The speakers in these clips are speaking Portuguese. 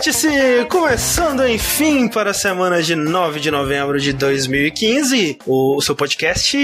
Vértice começando enfim para a semana de 9 de novembro de 2015. O seu podcast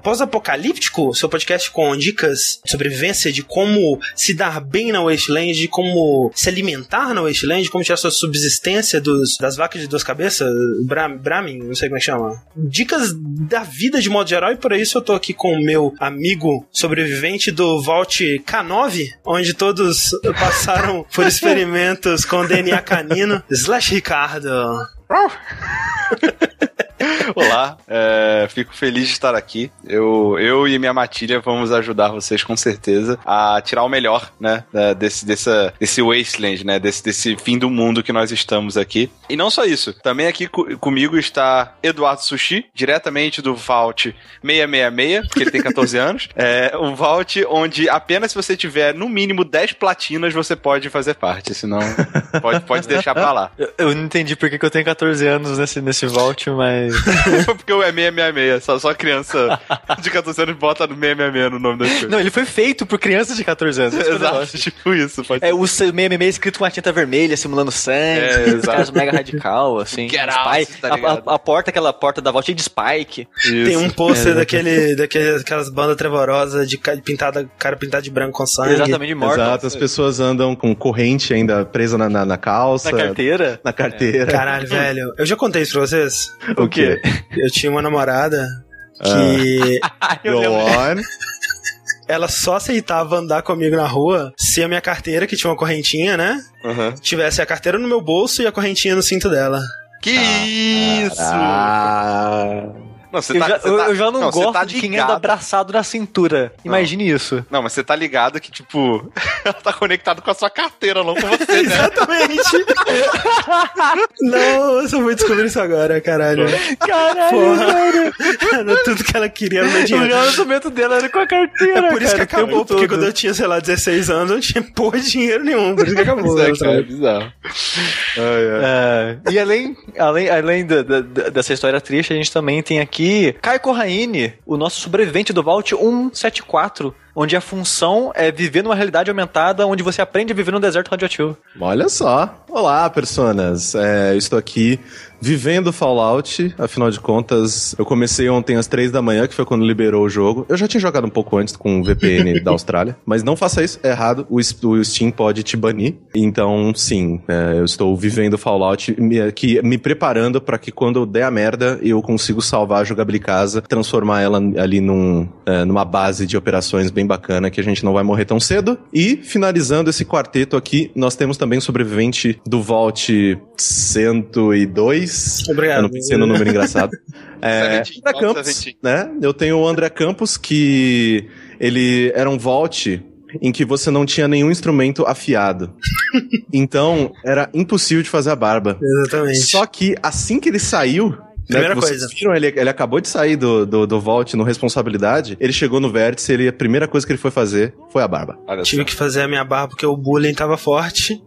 pós-apocalíptico, seu podcast com dicas de sobrevivência, de como se dar bem na Wasteland, de como se alimentar na Wasteland, como tirar sua subsistência dos, das vacas de duas cabeças, Bra Brahmin, não sei como é que chama. Dicas da vida de modo geral e por isso eu tô aqui com o meu amigo sobrevivente do Vault K9, onde todos passaram por experimentos com DNA canino, Slash Ricardo. Olá, é, fico feliz de estar aqui. Eu, eu e minha matilha vamos ajudar vocês com certeza a tirar o melhor, né, desse, dessa, desse wasteland, né, desse, desse fim do mundo que nós estamos aqui. E não só isso, também aqui co comigo está Eduardo Sushi, diretamente do Vault 666, que ele tem 14 anos. É um Vault onde apenas se você tiver no mínimo 10 platinas você pode fazer parte, senão pode, pode deixar pra lá. Eu, eu não entendi por que, que eu tenho 14 anos nesse, nesse Vault, mas Porque o é 666, só, só criança de 14 anos bota no 666 no nome das coisas. Não, ele foi feito por crianças de 14 anos. Exato, tipo isso. Pode é, o 666 escrito com uma tinta vermelha, simulando sangue, é, os caras mega radical, assim. Get out, tá a, a, a, porta, aquela porta da volta cheia de Spike. Isso. Tem um pôster é, daquele, daquelas bandas trevorosas de pintada, cara pintado de branco com sangue. Exatamente, de morte. Exato, as pessoas andam com corrente ainda presa na, na, na calça. Na carteira. Na carteira. Caralho, velho. Eu já contei isso pra vocês. O quê? Eu tinha uma namorada que. Ah. Go on. Ela só aceitava andar comigo na rua se a minha carteira, que tinha uma correntinha, né? Uhum. Tivesse a carteira no meu bolso e a correntinha no cinto dela. Que ah, isso! Ah. Não, eu, tá, já, eu, tá, eu, já, não, não gosto tá de quem anda abraçado na cintura. Imagine não. isso. Não, mas você tá ligado que, tipo, ela tá conectado com a sua carteira, não com você, né? Exatamente. não, eu só vou descobrir isso agora, caralho. Caralho, Era tudo que ela queria no meu dinheiro. O relacionamento dela era com a carteira, É por isso cara, que acabou, porque quando eu tinha, sei lá, 16 anos, eu não tinha porra de dinheiro nenhum. Por isso que acabou. é, cara, é bizarro. É, e além, além, além da, da, dessa história triste, a gente também tem aqui aqui Caio Corraine, o nosso sobrevivente do Vault 174, onde a função é viver numa realidade aumentada onde você aprende a viver num deserto radioativo. Olha só. Olá, personas. É, eu estou aqui vivendo Fallout, afinal de contas, eu comecei ontem às três da manhã, que foi quando liberou o jogo. Eu já tinha jogado um pouco antes com o VPN da Austrália, mas não faça isso, é errado. O, o Steam pode te banir. Então, sim, é, eu estou vivendo Fallout, me, aqui, me preparando para que quando der a merda, eu consigo salvar a jogabilidade casa, transformar ela ali num, é, numa base de operações bem bacana, que a gente não vai morrer tão cedo. E, finalizando esse quarteto aqui, nós temos também o sobrevivente do Vault 102. Obrigado. Eu não pensei no número engraçado. É, André Campos, né? Eu tenho o André Campos, que ele era um Vault em que você não tinha nenhum instrumento afiado. então, era impossível de fazer a barba. Exatamente. Só que assim que ele saiu, Primeira né, coisa. Viram, ele, ele acabou de sair do, do, do Vault no Responsabilidade. Ele chegou no vértice, ele, a primeira coisa que ele foi fazer foi a barba. Tive que fazer a minha barba porque o bullying tava forte.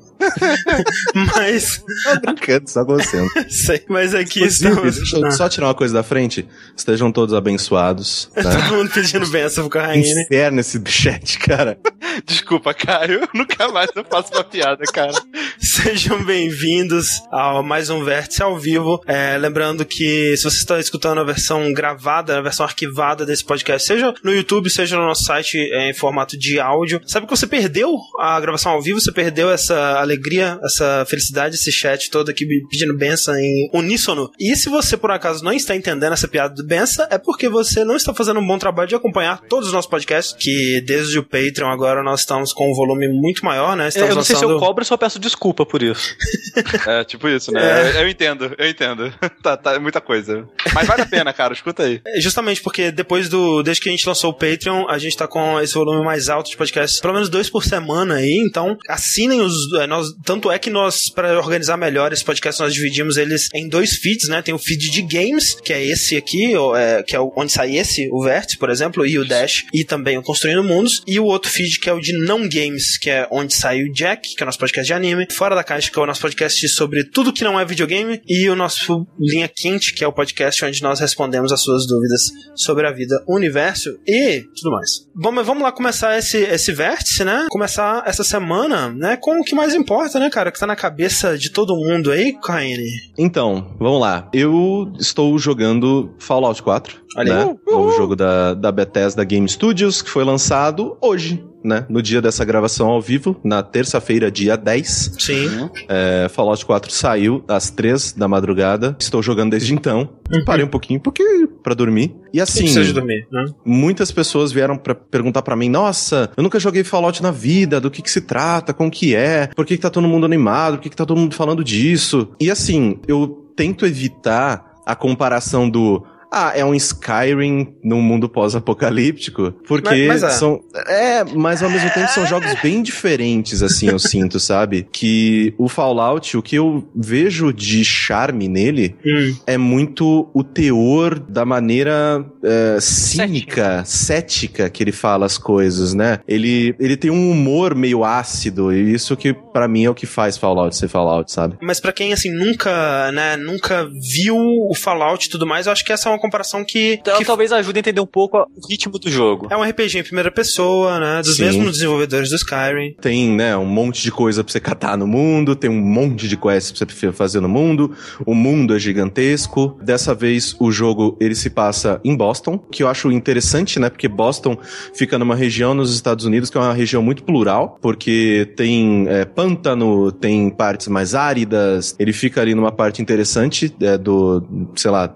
Mas. Tô brincando, só gostando. Sei, mas aqui Inclusive, estamos. Deixa eu só tirar uma coisa da frente. Estejam todos abençoados. Tá? Todo mundo pedindo benção pro Carraine. Inferno esse chat, cara. Desculpa, Caio. Nunca mais eu faço uma piada, cara. Sejam bem-vindos a mais um Vértice ao vivo. É, lembrando que se você está escutando a versão gravada, a versão arquivada desse podcast, seja no YouTube, seja no nosso site é, em formato de áudio, sabe que você perdeu a gravação ao vivo, você perdeu essa alegria, essa felicidade, esse chat todo aqui pedindo benção em uníssono. E se você por acaso não está entendendo essa piada do benção, é porque você não está fazendo um bom trabalho de acompanhar todos os nossos podcasts, que desde o Patreon agora nós estamos com um volume muito maior, né? Estamos eu não sei se eu lançando- cobro, só peço desculpa por isso. É, tipo isso, né? Eu, eu entendo, eu entendo. tá, tá, é muita coisa. Mas vale a pena, cara. Escuta aí. É, Justamente porque depois do. Desde que a gente lançou o Patreon, a gente tá com esse volume mais alto de podcasts, pelo menos dois por semana aí. Então, assinem os. é, Nós, tanto é que nós, para organizar melhor esse podcast, nós dividimos eles em dois feeds, né? Tem o feed de games, que é esse aqui, ou, é, que é onde sai esse, o Vértice, por exemplo, e o Dash, e também o Construindo Mundos. E o outro feed, que é o de não games, que é onde sai o Jack, que é o nosso podcast de anime. Fora Fora da Caixa, que é o nosso podcast sobre tudo que não é videogame, e o nosso Linha Quente, que é o podcast onde nós respondemos as suas dúvidas sobre a vida, o universo e tudo mais. Bom, mas vamos lá começar esse, esse vértice, né? Começar essa semana, né, com o que mais importa, né, cara? Que tá na cabeça de todo mundo aí, Kaine. Então, vamos lá. Eu estou jogando Fallout 4. Olha né? aí. Novo jogo da, da Bethesda Game Studios, que foi lançado hoje, né? No dia dessa gravação ao vivo, na terça-feira, dia 10. Sim. É, Fallout 4 saiu às 3 da madrugada. Estou jogando desde então. Parei um pouquinho porque para dormir. E Sim. assim, Precisa de dormir, né? muitas pessoas vieram pra perguntar pra mim: "Nossa, eu nunca joguei Fallout na vida, do que que se trata, como que é? Por que que tá todo mundo animado? Por que que tá todo mundo falando disso?". E assim, eu tento evitar a comparação do ah, é um Skyrim num mundo pós-apocalíptico, porque Mas- mas é. são é, mas ao mesmo tempo são jogos bem diferentes assim, eu sinto, sabe? Que o Fallout, o que eu vejo de charme nele Hum. é muito o teor da maneira é, cínica, cética que ele fala as coisas, né? Ele, ele tem um humor meio ácido, e isso que pra mim é o que faz Fallout ser Fallout, sabe? Mas pra quem, assim, nunca, né, nunca viu o Fallout e tudo mais, eu acho que essa é uma comparação que, Então que talvez ajude a entender um pouco o ritmo do jogo. é um RPG em primeira pessoa, né, dos Sim. mesmos desenvolvedores do Skyrim. Tem, né, um monte de coisa pra você catar no mundo, tem um monte de quests pra você fazer no mundo, o mundo é gigantesco. Dessa vez o jogo ele se passa em Boston, que eu acho interessante, né, porque Boston fica numa região nos Estados Unidos que é uma região muito plural, porque tem é, pântano, tem partes mais áridas, ele fica ali numa parte interessante é, do, sei lá,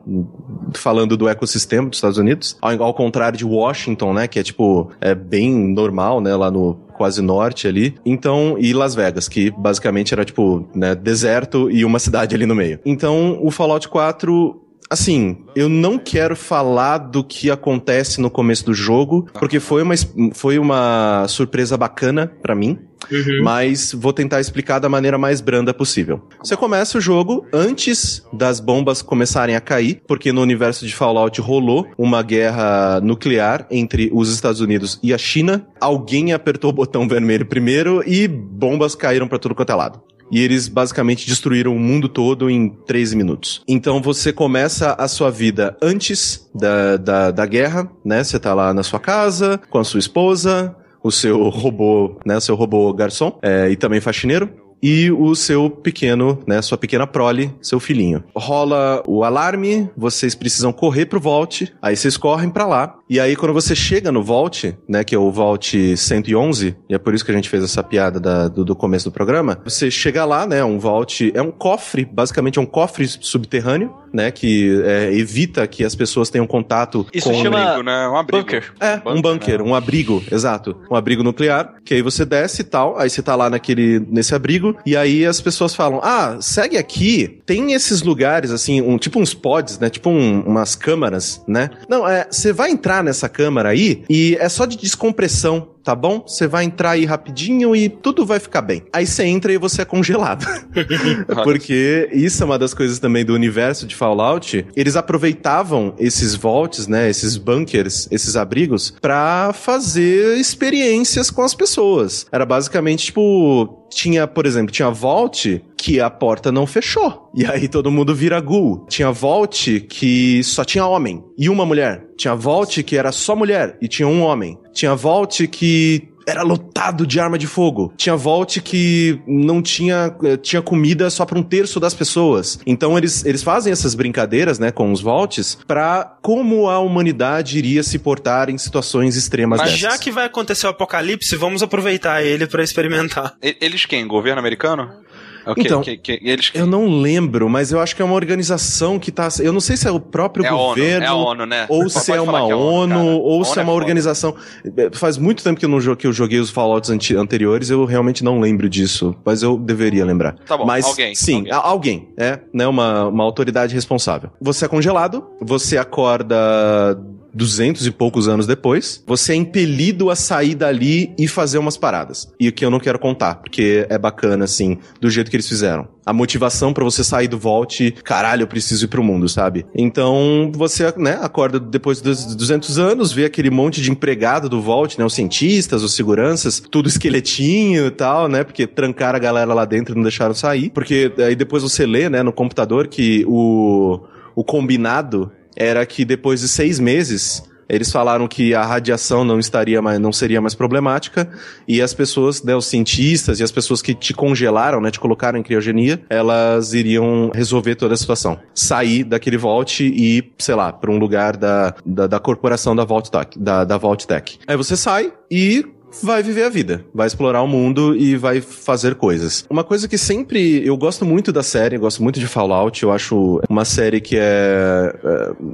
falando do ecossistema dos Estados Unidos, ao, ao contrário de Washington, né, que é tipo, é bem normal, né, lá no quase norte ali. Então, e Las Vegas, que basicamente era tipo, né, deserto e uma cidade ali no meio. Então, o Fallout 4 Assim, eu não quero falar do que acontece no começo do jogo, porque foi uma, foi uma surpresa bacana pra mim. Uhum. Mas vou tentar explicar da maneira mais branda possível. Você começa o jogo antes das bombas começarem a cair, porque no universo de Fallout rolou uma guerra nuclear entre os Estados Unidos e a China. Alguém apertou o botão vermelho primeiro e bombas caíram pra tudo quanto é lado. E eles basicamente destruíram o mundo todo em 13 minutos. Então você começa a sua vida antes da, da, da guerra, né? Você tá lá na sua casa, com a sua esposa, o seu robô, né? O seu robô garçom é, e também faxineiro. E o seu pequeno, né? Sua pequena prole, seu filhinho. Rola o alarme, vocês precisam correr pro Vault, aí vocês correm pra lá. E aí quando você chega no Vault, né? Que é o Vault 111, e é por isso que a gente fez essa piada da- do, do começo do programa. Você chega lá, né? Um Vault é um cofre, basicamente é um cofre subterrâneo, né? Que é, evita que as pessoas tenham contato Isso com chama Abrigo, né? Um abrigo. bunker. é, um bunker, né? um abrigo, exato. Um abrigo nuclear, que aí você desce e tal, aí você tá lá naquele, nesse abrigo, e aí as pessoas falam, ah, segue aqui, tem esses lugares, assim, um, tipo uns pods, né, tipo um- umas câmaras, né? Não, é, você vai entrar nessa câmara aí, e é só de descompressão, tá bom? Você vai entrar aí rapidinho e tudo vai ficar bem. Aí você entra e você é congelado. Porque isso é uma das coisas também do universo de Fallout. Eles aproveitavam esses vaults, né, esses bunkers, esses abrigos, pra fazer experiências com as pessoas. Era basicamente tipo, tinha, por exemplo, tinha vault que a porta não fechou. E aí todo mundo vira ghoul. Tinha vault que só tinha homem e uma mulher. Tinha vault que era só mulher e tinha um homem. Tinha vault que era lotado de arma de fogo. Tinha vault que não tinha eh, tinha comida só para um terço das pessoas. Então eles, eles fazem essas brincadeiras, né, com os vaults para como a humanidade iria se portar em situações extremas Mas dessas. já que vai acontecer o apocalipse, vamos aproveitar ele pra experimentar. Eles quem? Governo americano? O quê? Então, Que- que- eles Eu não lembro, mas eu acho que é uma organização que tá. Eu não sei se é o próprio é a ONU, governo. é a ONU, né? Ou se é uma que ONU, cara. ou se é uma foda. organização. É, Faz muito tempo que eu, não, jo- que eu joguei os Fallouts anteriores, eu realmente não lembro disso. Mas eu deveria lembrar. Tá bom, mas, alguém, Sim, alguém. alguém. É, né? Uma, uma autoridade responsável. Você é congelado, você acorda 200 e poucos anos depois, você é impelido a sair dali e fazer umas paradas. E o que eu não quero contar, porque é bacana, assim, do jeito que eles fizeram. A motivação para você sair do Vault, caralho, eu preciso ir pro mundo, sabe? Então, você, né, acorda depois dos 200 anos, vê aquele monte de empregado do Vault, né, os cientistas, os seguranças, tudo esqueletinho e tal, né, porque trancaram a galera lá dentro e não deixaram sair. Porque aí depois você lê, né, no computador que o, o combinado era que depois de seis meses eles falaram que a radiação não estaria mais, não seria mais problemática e as pessoas, né, os cientistas e as pessoas que te congelaram, né, te colocaram em criogenia, elas iriam resolver toda a situação. Sair daquele Vault e sei lá, para um lugar da, da, da corporação da Vault Tech, da, da Vault Tech. Aí você sai e vai viver a vida, vai explorar o mundo e vai fazer coisas. Uma coisa que sempre eu gosto muito da série, gosto muito de Fallout, eu acho uma série que é,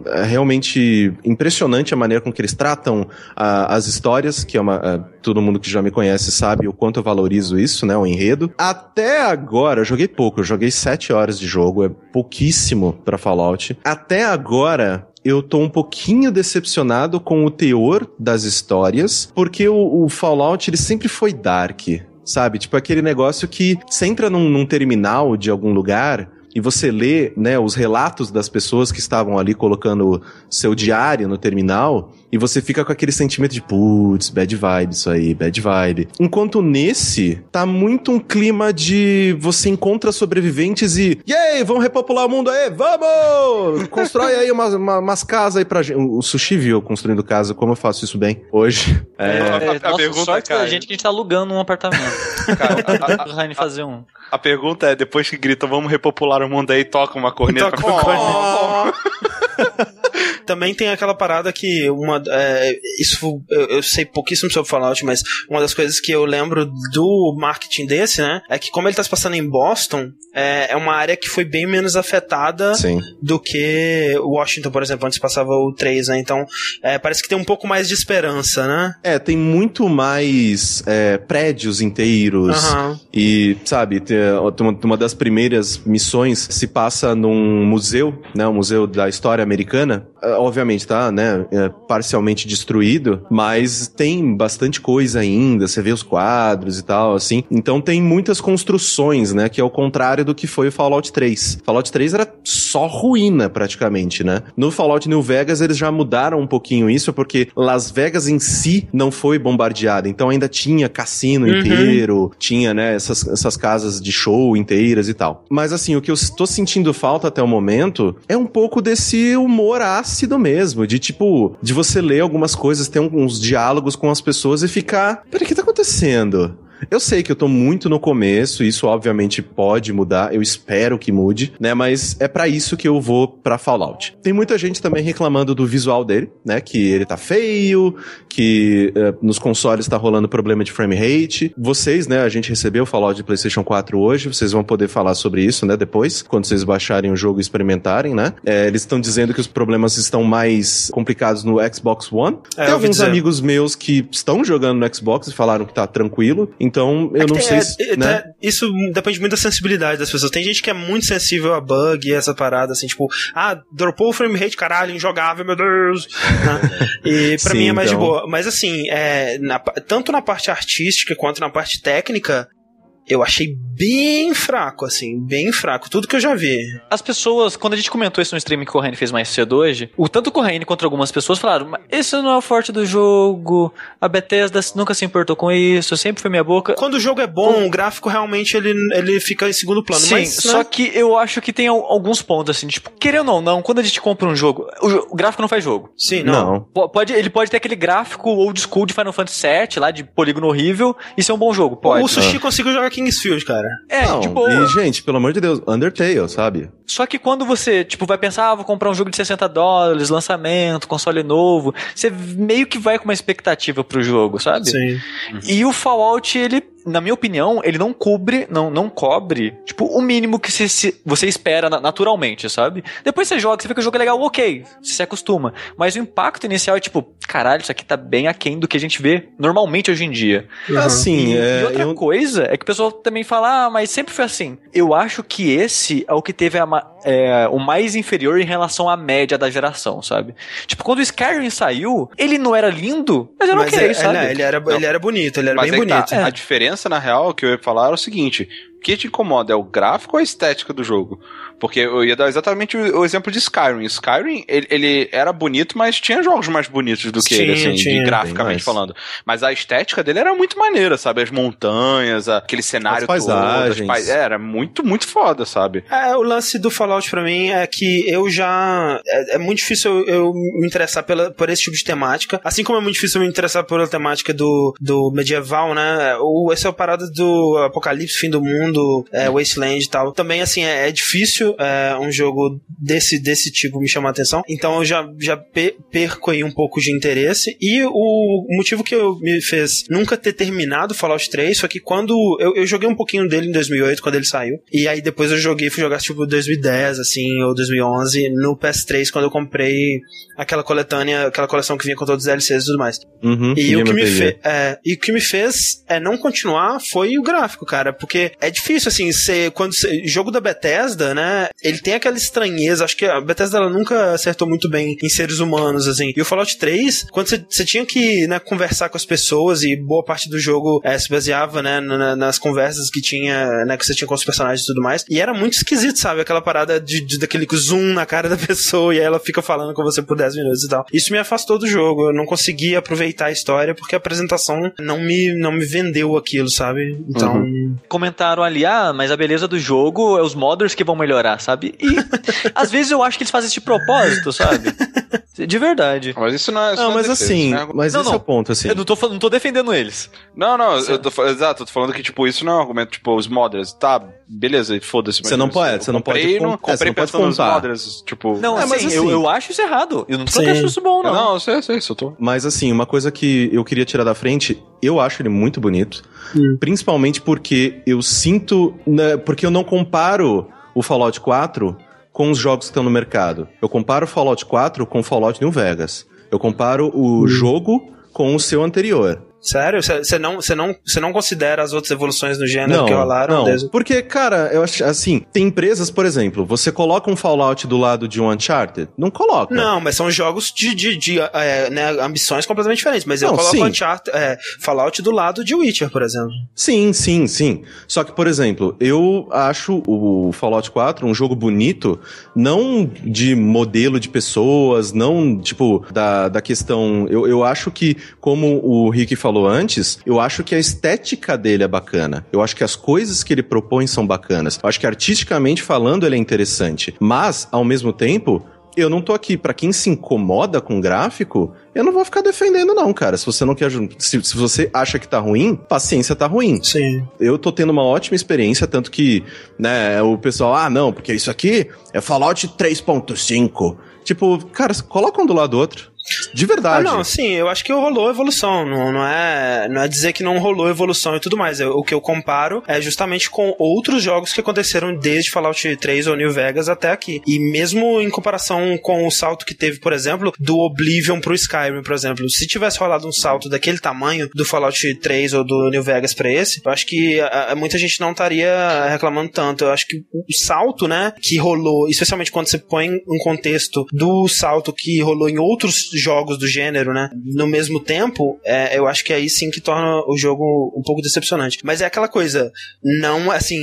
é, é realmente impressionante a maneira com que eles tratam a, as histórias, que é uma a, todo mundo que já me conhece sabe o quanto eu valorizo isso, né, o enredo. Até agora, eu joguei pouco, eu joguei sete horas de jogo, é pouquíssimo para Fallout. Até agora, eu tô um pouquinho decepcionado com o teor das histórias, porque o, o Fallout ele sempre foi dark, sabe? Tipo aquele negócio que você entra num, num terminal de algum lugar e você lê, né, os relatos das pessoas que estavam ali colocando seu diário no terminal, e você fica com aquele sentimento de putz, bad vibe isso aí, bad vibe. Enquanto nesse, tá muito um clima de você encontra sobreviventes e, yay, vamos repopular o mundo aí, vamos! Constrói aí umas, uma, umas casas aí pra gente. O Sushi viu construindo casa, como eu faço isso bem hoje. É, é, é, nossa, pergunta, sorte cara, da gente que a gente tá alugando um apartamento. cara, a, a, fazer um. A pergunta é, depois que grita, vamos repopular o mundo aí, toca uma corneta. Toca uma corneta. Também tem aquela parada que uma é, isso eu, eu, sei pouquíssimo sobre Fallout, mas uma das coisas que eu lembro do marketing desse, né, é que como ele tá se passando em Boston, é, é uma área que foi bem menos afetada Sim. do que Washington, por exemplo, onde passava o 3, né? Então, é, parece que tem um pouco mais de esperança, né? É, tem muito mais é, prédios inteiros uhum. e, sabe, tem, uma das primeiras missões se passa num museu, né, o Museu da História Americana, obviamente tá, né, é, parcialmente destruído, mas tem bastante coisa ainda, você vê os quadros e tal, assim. Então tem muitas construções, né, que é o contrário do que foi o Fallout 3. Fallout 3 era só ruína praticamente, né? No Fallout New Vegas eles já mudaram um pouquinho isso porque Las Vegas em si não foi bombardeada, então ainda tinha cassino uhum. inteiro, tinha, né, essas, essas casas de show inteiras e tal. Mas assim, o que eu estou sentindo falta até o momento é um pouco desse humor ácido mesmo, de tipo, de você ler algumas coisas, ter uns diálogos com as pessoas e ficar, peraí, o que tá acontecendo? Eu sei que eu tô muito no começo, isso obviamente pode mudar, eu espero que mude, né? Mas é para isso que eu vou para Fallout. Tem muita gente também reclamando do visual dele, né? Que ele tá feio, que uh, nos consoles tá rolando problema de frame rate. Vocês, né? A gente recebeu o Fallout de PlayStation 4 hoje, vocês vão poder falar sobre isso, né? Depois, quando vocês baixarem o jogo e experimentarem, né? É, eles estão dizendo que os problemas estão mais complicados no Xbox One. É, Tem alguns amigos meus que estão jogando no Xbox e falaram que tá tranquilo. Então, eu é não sei. se, é, né? É, isso depende muito da sensibilidade das pessoas. Tem gente que é muito sensível a bug e essa parada, assim, tipo, ah, dropou o frame rate, caralho, injogável, meu Deus. né? E pra Sim, mim é mais então... de boa. Mas assim, é, na, tanto na parte artística quanto na parte técnica, eu achei bem fraco, assim, bem fraco, tudo que eu já vi. As pessoas, quando a gente comentou isso no stream que o Corraine fez mais cedo hoje, o tanto o Corraine quanto algumas pessoas falaram, mas esse não é o forte do jogo, a Bethesda nunca se importou com isso, sempre foi minha boca. Quando o jogo é bom, com... o gráfico realmente ele, ele fica em segundo plano. Sim, mas, né? só que eu acho que tem alguns pontos, assim, tipo, querendo ou não, quando a gente compra um jogo, o, o gráfico não faz jogo. Sim, não. não. Pode, ele pode ter aquele gráfico old school de Final Fantasy VII, lá de polígono horrível, e ser um bom jogo, pode. O Sushi ah. conseguiu jogar Kingsfield, cara. É, não, de boa. E, gente, pelo amor de Deus, Undertale, sabe? Só que quando você, tipo, vai pensar, ah, vou comprar um jogo de 60 dólares, lançamento, console novo, você meio que vai com uma expectativa pro jogo, sabe? Sim. E o Fallout, ele na minha opinião, ele não cobre, não, não cobre, tipo, o mínimo que se, se, você espera naturalmente, sabe? Depois você joga, você vê que o jogo é legal, ok, você se acostuma. Mas o impacto inicial é tipo, caralho, isso aqui tá bem aquém do que a gente vê normalmente hoje em dia. Uhum. Assim, e, é, e outra eu... coisa é que o pessoal também fala, ah, mas sempre foi assim. Eu acho que esse é o que teve a, é, o mais inferior em relação à média da geração, sabe? Tipo, quando o Skyrim saiu, ele não era lindo, mas era Mas ok, é- sabe? não, ele, era, ele era bonito, ele era Mas bem é tá, bonito. A diferença, na real, que eu ia falar era o seguinte: o que te incomoda é o gráfico ou a estética do jogo? Porque eu ia dar exatamente o, o exemplo de Skyrim. Skyrim, ele, ele era bonito, mas tinha jogos mais bonitos do que Tinha, ele, assim, de graficamente falando. Mas a estética dele era muito maneira, sabe? As montanhas, aquele cenário As paisagens. todo. as é, Era muito, muito foda, sabe? É, o lance do Fallout pra mim é que eu já. É, é muito difícil eu, eu me interessar pela, por esse tipo de temática. Assim como é muito difícil eu me interessar pela temática do, do medieval, né? O, essa é a parada do apocalipse, fim do mundo, é, Wasteland e tal. Também, assim, é, é difícil é, um jogo desse, desse tipo me chamar a atenção. Então eu já, já pe- perco aí um pouco de interesse. E o motivo que eu me fez nunca ter terminado Fallout 3 foi que quando eu, eu joguei um pouquinho dele em 2008, quando ele saiu. E aí depois eu joguei, fui jogar tipo 2010, assim, ou 2011, no PS3, quando eu comprei aquela coletânea, aquela coleção que vinha com todos os DLCs e tudo mais. Uhum, E o que me fez, é, e o que me fez é não continuar foi o gráfico, cara, porque é difícil assim, ser quando cê, jogo da Bethesda, né? Ele tem aquela estranheza, acho que a Bethesda ela nunca acertou muito bem em seres humanos assim. E o Fallout 3, quando você tinha que, né, conversar com as pessoas e boa parte do jogo é, se baseava, né, na- nas conversas que tinha, né, que você tinha com os personagens e tudo mais. E era muito esquisito, sabe? Aquela parada de, de- daquele zoom na cara da pessoa e aí ela fica falando com você por 10 minutos e tal. Isso me afastou do jogo. Eu não consegui aproveitar a história porque a apresentação não me, não me vendeu aquilo, sabe? Então. Comentaram ali, ah, mas a beleza do jogo é os modders que vão melhorar, sabe? E às vezes eu acho que eles fazem isso de propósito, sabe? De verdade. Mas isso não é. isso Não, é mas defesa, assim, isso não é mas Não, esse não. é o ponto, assim. Eu não tô, não tô defendendo eles. Não, não, eu tô, exato, eu tô falando que, tipo, isso não é um argumento, tipo, os modders, tá, beleza, foda-se. mas Você não pode- eu você não pode comprei, é, você comprei pensando tipo... Não, É, assim, mas eu, assim- eu acho isso errado. Eu não tô acho isso bom, não. não, eu sei, eu sei, isso eu tô... Mas assim, uma coisa que eu queria tirar da frente, eu acho ele muito bonito. Principalmente porque eu sinto. né, porque eu não comparo o Fallout 4 com os jogos que estão no mercado. Eu comparo o Fallout 4 com o Fallout New Vegas. Eu comparo o jogo com o seu anterior. Sério? Você não, você não, você não considera as outras evoluções no gênero Não, que rolaram? não. desde- Porque, cara, eu acho assim, tem empresas, por exemplo, você coloca um Fallout do lado de um Uncharted? Não coloca. Não, mas são jogos de, de, de, é, né, ambições completamente diferentes. Mas eu Não, coloco sim. Uncharted, é, Fallout do lado de Witcher, por exemplo. Sim, sim, sim. Só que, por exemplo, eu acho o Fallout 4 um jogo bonito, não de modelo de pessoas, não, tipo, da, da questão. Eu, eu acho que, como o Rick falou antes, eu acho que a estética dele é bacana. Eu acho que as coisas que ele propõe são bacanas. Eu acho que artisticamente falando ele é interessante. Mas, ao mesmo tempo. Eu não tô aqui pra quem se incomoda com gráfico, eu não vou ficar defendendo não, cara. Se você não quer, se, se você acha que tá ruim, paciência tá ruim Sim. eu tô tendo uma ótima experiência, tanto que, né, o pessoal, ah, não, porque isso aqui é Fallout 3.5. Tipo, cara, coloca um do lado do outro. De Ah, verdade. não, sim, eu acho que rolou evolução. Não, não, é, não é dizer que não rolou evolução e tudo mais. Eu- o que eu comparo é justamente com outros jogos que aconteceram desde Fallout 3 ou New Vegas até aqui. E mesmo em comparação com o salto que teve, por exemplo, do Oblivion pro Skyrim, por exemplo. Se tivesse rolado um salto daquele tamanho do Fallout 3 ou do New Vegas pra esse, eu acho que a- a- muita gente não estaria reclamando tanto. Eu acho que o salto, né, que rolou, especialmente quando você põe um contexto do salto que rolou em outros jogos do gênero, né, no mesmo tempo, é, eu acho que aí sim que torna o jogo um pouco decepcionante. Mas é aquela coisa, não, assim,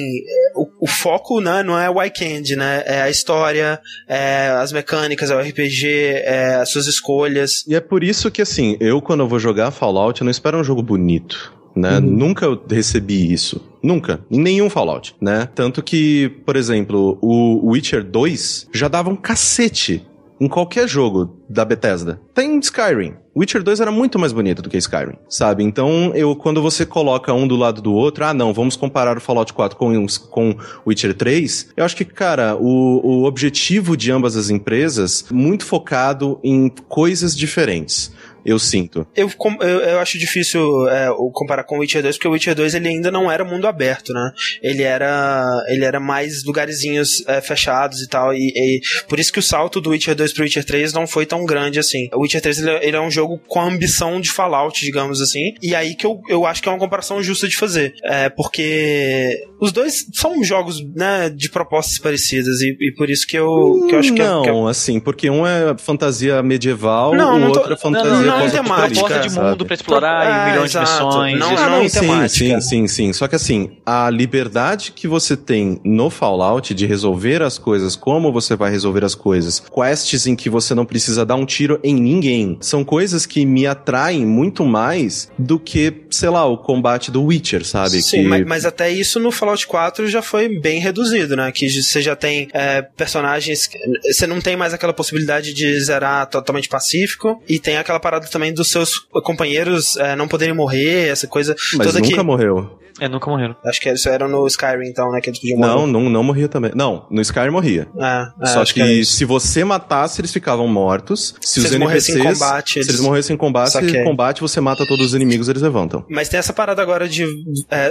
o, o foco, né, não é o weekend, né, é a história, é as mecânicas, é o RPG, é as suas escolhas. E é por isso que, assim, eu quando eu vou jogar Fallout, eu não espero um jogo bonito. Né? Nunca eu recebi isso. Nunca. Em nenhum Fallout, né? Tanto que, por exemplo, o Witcher 2 já dava um cacete em qualquer jogo da Bethesda. Tem Skyrim. Witcher 2 era muito mais bonito do que Skyrim, sabe? Então, eu quando você coloca um do lado do outro, ah, não, vamos comparar o Fallout 4 com com Witcher 3, eu acho que, cara, o, o objetivo de ambas as empresas muito focado em coisas diferentes. Eu sinto. Eu, eu, eu acho difícil é, comparar com o Witcher 2, porque o Witcher 2 ele ainda não era mundo aberto, né? Ele era, ele era mais lugarzinhos é, fechados e tal, e, e, por isso que o salto do Witcher 2 pro Witcher 3 não foi tão grande assim. O Witcher 3 ele, ele é um jogo com a ambição de Fallout, digamos assim, e aí que eu, eu acho que é uma comparação justa de fazer, é, porque os dois são jogos, né, de propostas parecidas, e, e por isso que eu, que eu acho que Não, é, que é... assim, porque um é fantasia medieval, não, o não tô, outro é fantasia não, não, não proposta de mundo sabe? pra explorar É, e milhões de exato. missões. Não, não, é em sim, temática. sim, sim, sim. Só que assim, a liberdade que você tem no Fallout de resolver as coisas, como você vai resolver as coisas, quests em que você não precisa dar um tiro em ninguém, são coisas que me atraem muito mais do que, sei lá, o combate do Witcher, sabe? Sim, que... mas, mas até isso no Fallout 4 já foi bem reduzido, né? Que você já tem é, personagens. Você não tem mais aquela possibilidade de zerar totalmente pacífico. E tem aquela parada também dos seus companheiros é, não poderem morrer, essa coisa Mas toda nunca que. morreu. É, nunca morreram. Acho que isso era no Skyrim, então, né? Que eles podiam Não, morrer. não, não morria também. Não, no Skyrim morria. É, é, Só acho que, isso. se você matasse, eles ficavam mortos. Se, Se os eles morressem em NPCs, combate, se eles- eles morressem em combate, em combate você mata todos os inimigos, eles levantam. Mas tem essa parada agora de.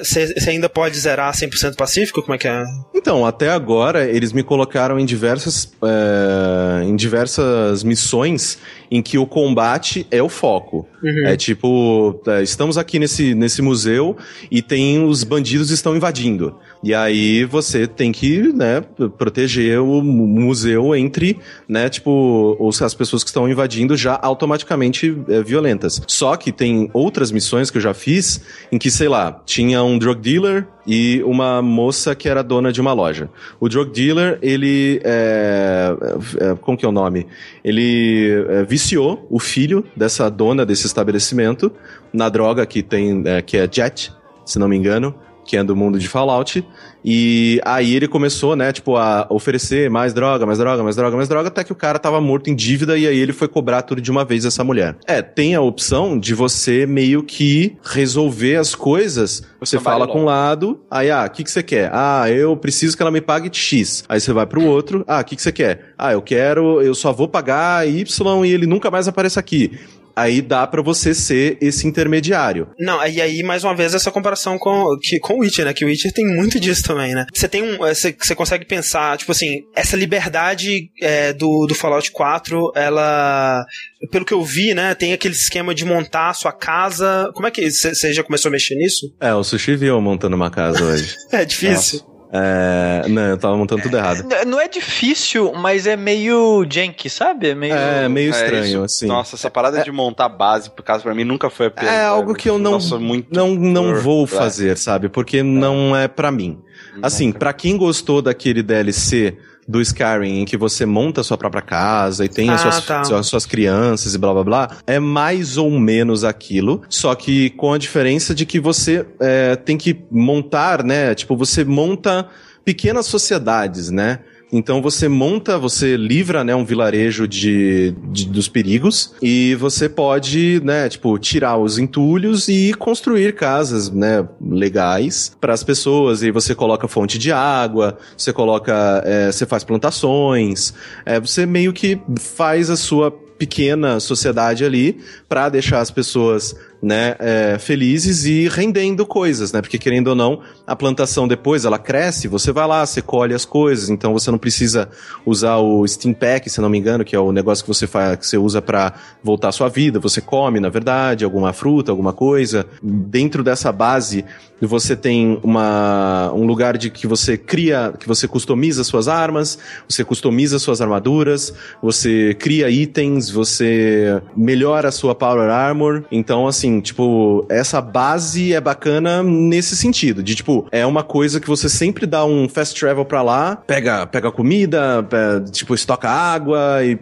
Você ainda pode zerar 100% pacífico? Como é que é? Então, até agora, eles me colocaram em diversas, é, em diversas missões em que o combate é o foco. Uhum. É tipo, é, estamos aqui nesse, nesse museu e tem os bandidos estão invadindo. E aí você tem que, né, proteger o mu- museu entre, né, tipo, os, as pessoas que estão invadindo já automaticamente é, violentas. Só que tem outras missões que eu já fiz em que, sei lá, tinha um drug dealer e uma moça que era dona de uma loja. O drug dealer, ele é, é, como que é o nome? Ele é, viciou o filho dessa dona desse estabelecimento na droga que tem, é, que é Jet, se não me engano, que é do mundo de Fallout. E aí ele começou, né, tipo, a oferecer mais droga, mais droga, mais droga, mais droga, até que o cara tava morto em dívida e aí ele foi cobrar tudo de uma vez dessa mulher. É, tem a opção de você meio que resolver as coisas. Você trabalho fala com um lado, aí, ah, o que, que você quer? Ah, eu preciso que ela me pague X. Aí você vai pro outro, ah, o que, que você quer? Ah, eu quero, eu só vou pagar Y e ele nunca mais aparece aqui. Aí dá pra você ser esse intermediário. Não, e aí, mais uma vez, essa comparação com, que, com o Witcher, né? Que o Witcher tem muito disso também, né? Você tem um. Você, você consegue pensar, tipo assim, essa liberdade é, do, do Fallout 4, ela. Pelo que eu vi, né? Tem aquele esquema de montar a sua casa. Como é que. Você já começou a mexer nisso? É, o Sushi viu montando uma casa hoje. É difícil. É, não, eu tava montando tudo errado. Não é difícil, mas é meio janky, sabe? É meio. É, meio É, estranho, isso- assim. Nossa, essa parada de montar base, por causa pra mim, nunca foi a pena. É algo que eu não, Nossa, muito não, não por- vou é. fazer, sabe? Porque não é pra mim. Assim, pra quem gostou daquele DLC do Skyrim em que você monta a sua própria casa e tem as Ah, suas, tá. suas, suas crianças e blá blá blá, é mais ou menos aquilo, só que com a diferença de que você é, tem que montar, né? Tipo, você monta pequenas sociedades, né? Então você monta, você livra, né, um vilarejo de, de- dos perigos e você pode, né, tipo, tirar os entulhos e construir casas, né, legais para as pessoas. E você coloca fonte de água, você coloca, é, você faz plantações, é, você meio que faz a sua pequena sociedade ali para deixar as pessoas né, é, felizes e rendendo coisas, né? Porque querendo ou não, a plantação depois ela cresce, você vai lá, você colhe as coisas, então você não precisa usar o Steam Pack, se não me engano, que é o negócio que você faz, que você usa para voltar à sua vida, você come, na verdade, alguma fruta, alguma coisa. Dentro dessa base, você tem uma, um lugar de que você cria, que você customiza suas armas, você customiza suas armaduras, você cria itens, você melhora a sua Power Armor. Então, assim, tipo, essa base é bacana nesse sentido, de tipo, é uma coisa que você sempre dá um fast travel pra lá, pega, pega comida, pe- tipo, estoca água e,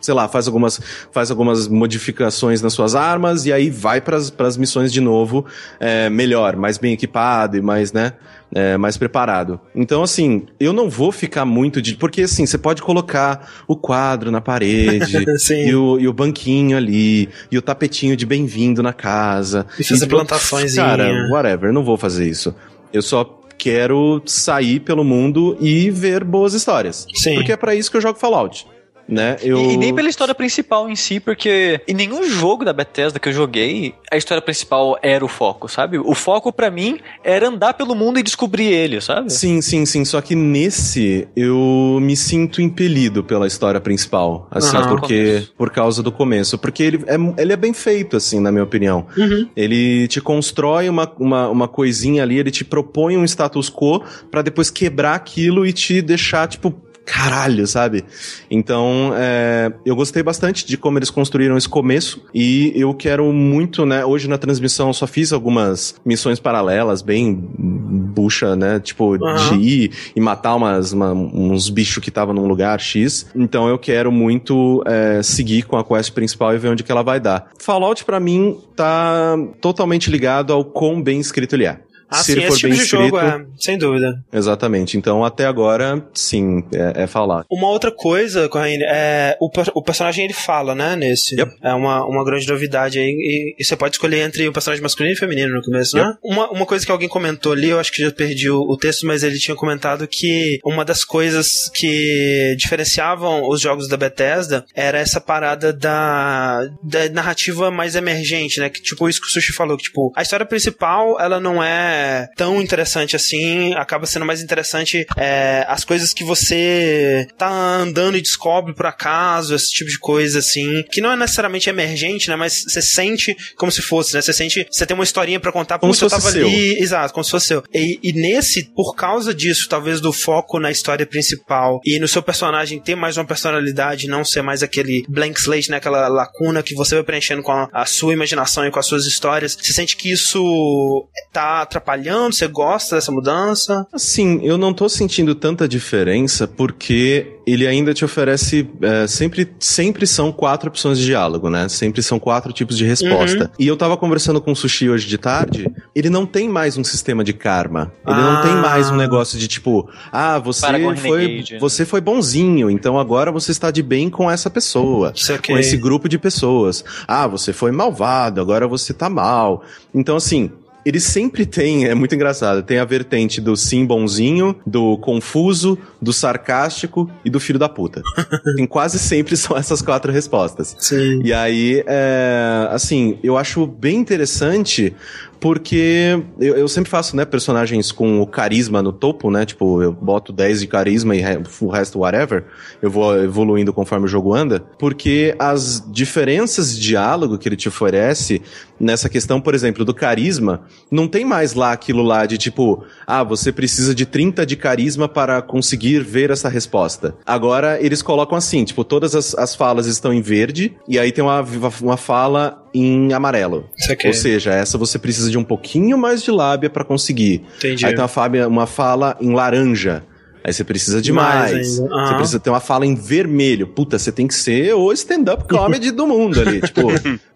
sei lá, faz algumas, faz algumas modificações nas suas armas e aí vai pras, pras missões de novo, é, melhor, mais bem equipado e mais, né? É, mais preparado. Então, assim, eu não vou ficar muito de. Porque, assim, você pode colocar o quadro na parede, e, o, e o banquinho ali, e o tapetinho de bem-vindo na casa. E fazer tipo, plantaçõezinha. Cara, whatever, não vou fazer isso. Eu só quero sair pelo mundo e ver boas histórias. Sim. Porque é pra isso que eu jogo Fallout. Né? Eu... E, e, nem pela história principal em si, porque em nenhum jogo da Bethesda que eu joguei, a história principal era o foco, sabe? O foco para mim era andar pelo mundo e descobrir ele, sabe? Sim, sim, sim. Só que nesse eu me sinto impelido pela história principal, assim, uhum, porque por causa do começo, porque ele é, ele é bem feito, assim, na minha opinião. Uhum. Ele te constrói uma, uma, uma coisinha ali, ele te propõe um status quo para depois quebrar aquilo e te deixar, tipo, caralho, sabe? Então, é, eu gostei bastante de como eles construíram esse começo e eu quero muito, né? Hoje na transmissão só fiz algumas missões paralelas, bem bucha, né? Tipo, uhum. de ir e matar umas, uma, uns bichos que estavam num lugar X. Então eu quero muito é, seguir com a quest principal e ver onde que ela vai dar. Fallout, para mim, tá totalmente ligado ao quão bem escrito ele é. Ah, se sim, ele for esse tipo bem de escrito, jogo, é, sem dúvida. Exatamente. Então, até agora, sim, é, é falar. Uma outra coisa, Corraine, é o, o personagem ele fala, né, nesse. Yep. É uma, uma grande novidade aí. E, e, você pode escolher entre o personagem masculino e feminino no começo, né? yep. né? Uma, uma coisa que alguém comentou ali, eu acho que já perdi o, o texto, mas ele tinha comentado que uma das coisas que diferenciavam os jogos da Bethesda era essa parada da, da narrativa mais emergente, né? Que, tipo, isso que o Sushi falou, que, tipo, a história principal, ela não é tão interessante assim, acaba sendo mais interessante é, as coisas que você tá andando e descobre por acaso, esse tipo de coisa assim, que não é necessariamente emergente, né, mas você sente como se fosse, né, você sente, você tem uma historinha para contar, como se fosse tava seu. ali, exato, como se fosse seu. E, e nesse, por causa disso, talvez do foco na história principal e no seu personagem ter mais uma personalidade, não ser mais aquele blank slate, né, aquela lacuna que você vai preenchendo com a, a sua imaginação e com as suas histórias, você sente que isso tá atrapalhando atrapalhando? Você gosta dessa mudança? Assim, eu não tô sentindo tanta diferença porque ele ainda te oferece. É, sempre, sempre são quatro opções de diálogo, né? Sempre são quatro tipos de resposta. Uhum. E eu tava conversando com o Sushi hoje de tarde, ele não tem mais um sistema de karma. Ele ah. não tem ah. mais um negócio de tipo, ah, você foi, você foi bonzinho, então agora você está de bem com essa pessoa, com esse grupo de pessoas. Ah, você foi malvado, agora você tá mal. Então, assim, ele sempre tem, é muito engraçado, tem a vertente do sim bonzinho, do confuso, do sarcástico e do filho da puta. tem quase sempre são essas quatro respostas. Sim. E aí, é, assim, eu acho bem interessante porque eu, eu, sempre faço, né, personagens com o carisma no topo, né? Tipo, eu boto 10 de carisma e o resto whatever. Eu vou evoluindo conforme o jogo anda. Porque as diferenças de diálogo que ele te oferece nessa questão, por exemplo, do carisma, não tem mais lá aquilo lá de tipo, ah, você precisa de 30 de carisma para conseguir ver essa resposta. Agora eles colocam assim, tipo, todas as, as falas estão em verde e aí tem uma, uma fala em amarelo. Ou seja, essa você precisa de um pouquinho mais de lábia para conseguir. Entendi. Aí tem uma, fala, uma fala em laranja. Aí você precisa de mais. mais. Uhum. Você precisa ter uma fala em vermelho. Puta, você tem que ser o stand-up comedy do mundo ali. Tipo,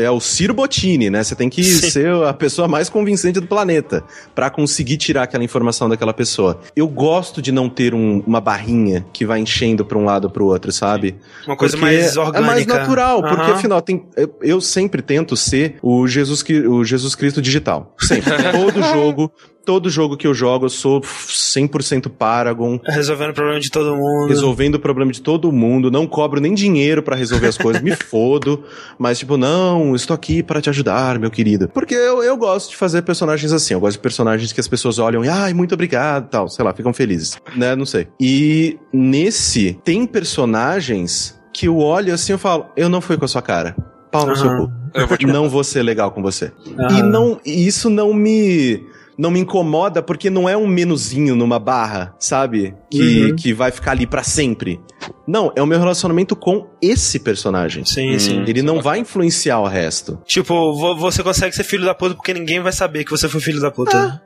é o Ciro Bottini, né? Você tem que Sim. ser a pessoa mais convincente do planeta para conseguir tirar aquela informação daquela pessoa. Eu gosto de não ter um, uma barrinha que vai enchendo para um lado para o outro, sabe? Uma coisa porque mais orgânica. É mais natural, uhum. porque afinal tem, eu, eu, sempre tento ser o Jesus, o Jesus Cristo digital. Sempre. Todo jogo todo jogo que eu jogo, eu sou 100% Paragon. Resolvendo o problema de todo mundo. Resolvendo o problema de todo mundo. Não cobro nem dinheiro para resolver as coisas, me fodo. Mas, tipo, não, estou aqui para te ajudar, meu querido. Porque eu, eu gosto de fazer personagens assim. Eu gosto de personagens que as pessoas olham e, ai, muito obrigado, tal. Sei lá, ficam felizes. Né? Não sei. E nesse, tem personagens que eu olho assim e falo, eu não fui com a sua cara. Pau no uhum. seu cu. Vou não vou ser legal com você. Uhum. E não, isso não me não me incomoda porque não é um menuzinho numa barra, sabe? Que, uhum. que vai ficar ali para sempre. Não, é o meu relacionamento com esse personagem. Sim, hum, sim. Ele não vai influenciar o resto. Tipo, você consegue ser filho da puta porque ninguém vai saber que você foi filho da puta.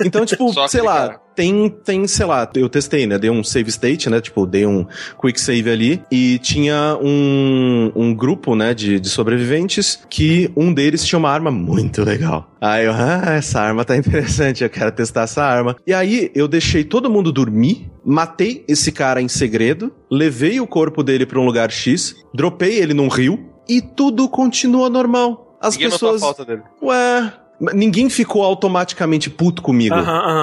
É. Então, tipo, sei lá, cara. tem, tem, sei lá, eu testei, né? Dei um save state, né? Tipo, dei um quick save ali e tinha um, um grupo, né, de, de sobreviventes que um deles tinha uma arma muito legal. Aí eu, ah, essa arma tá interessante, eu quero testar essa arma. E aí eu deixei todo mundo dormir, matei esse cara em segredo, levei o corpo dele para um lugar X, dropei ele num rio e tudo continua normal. As Ninguém pessoas. A falta dele. Ué, Ninguém ficou automaticamente puto comigo.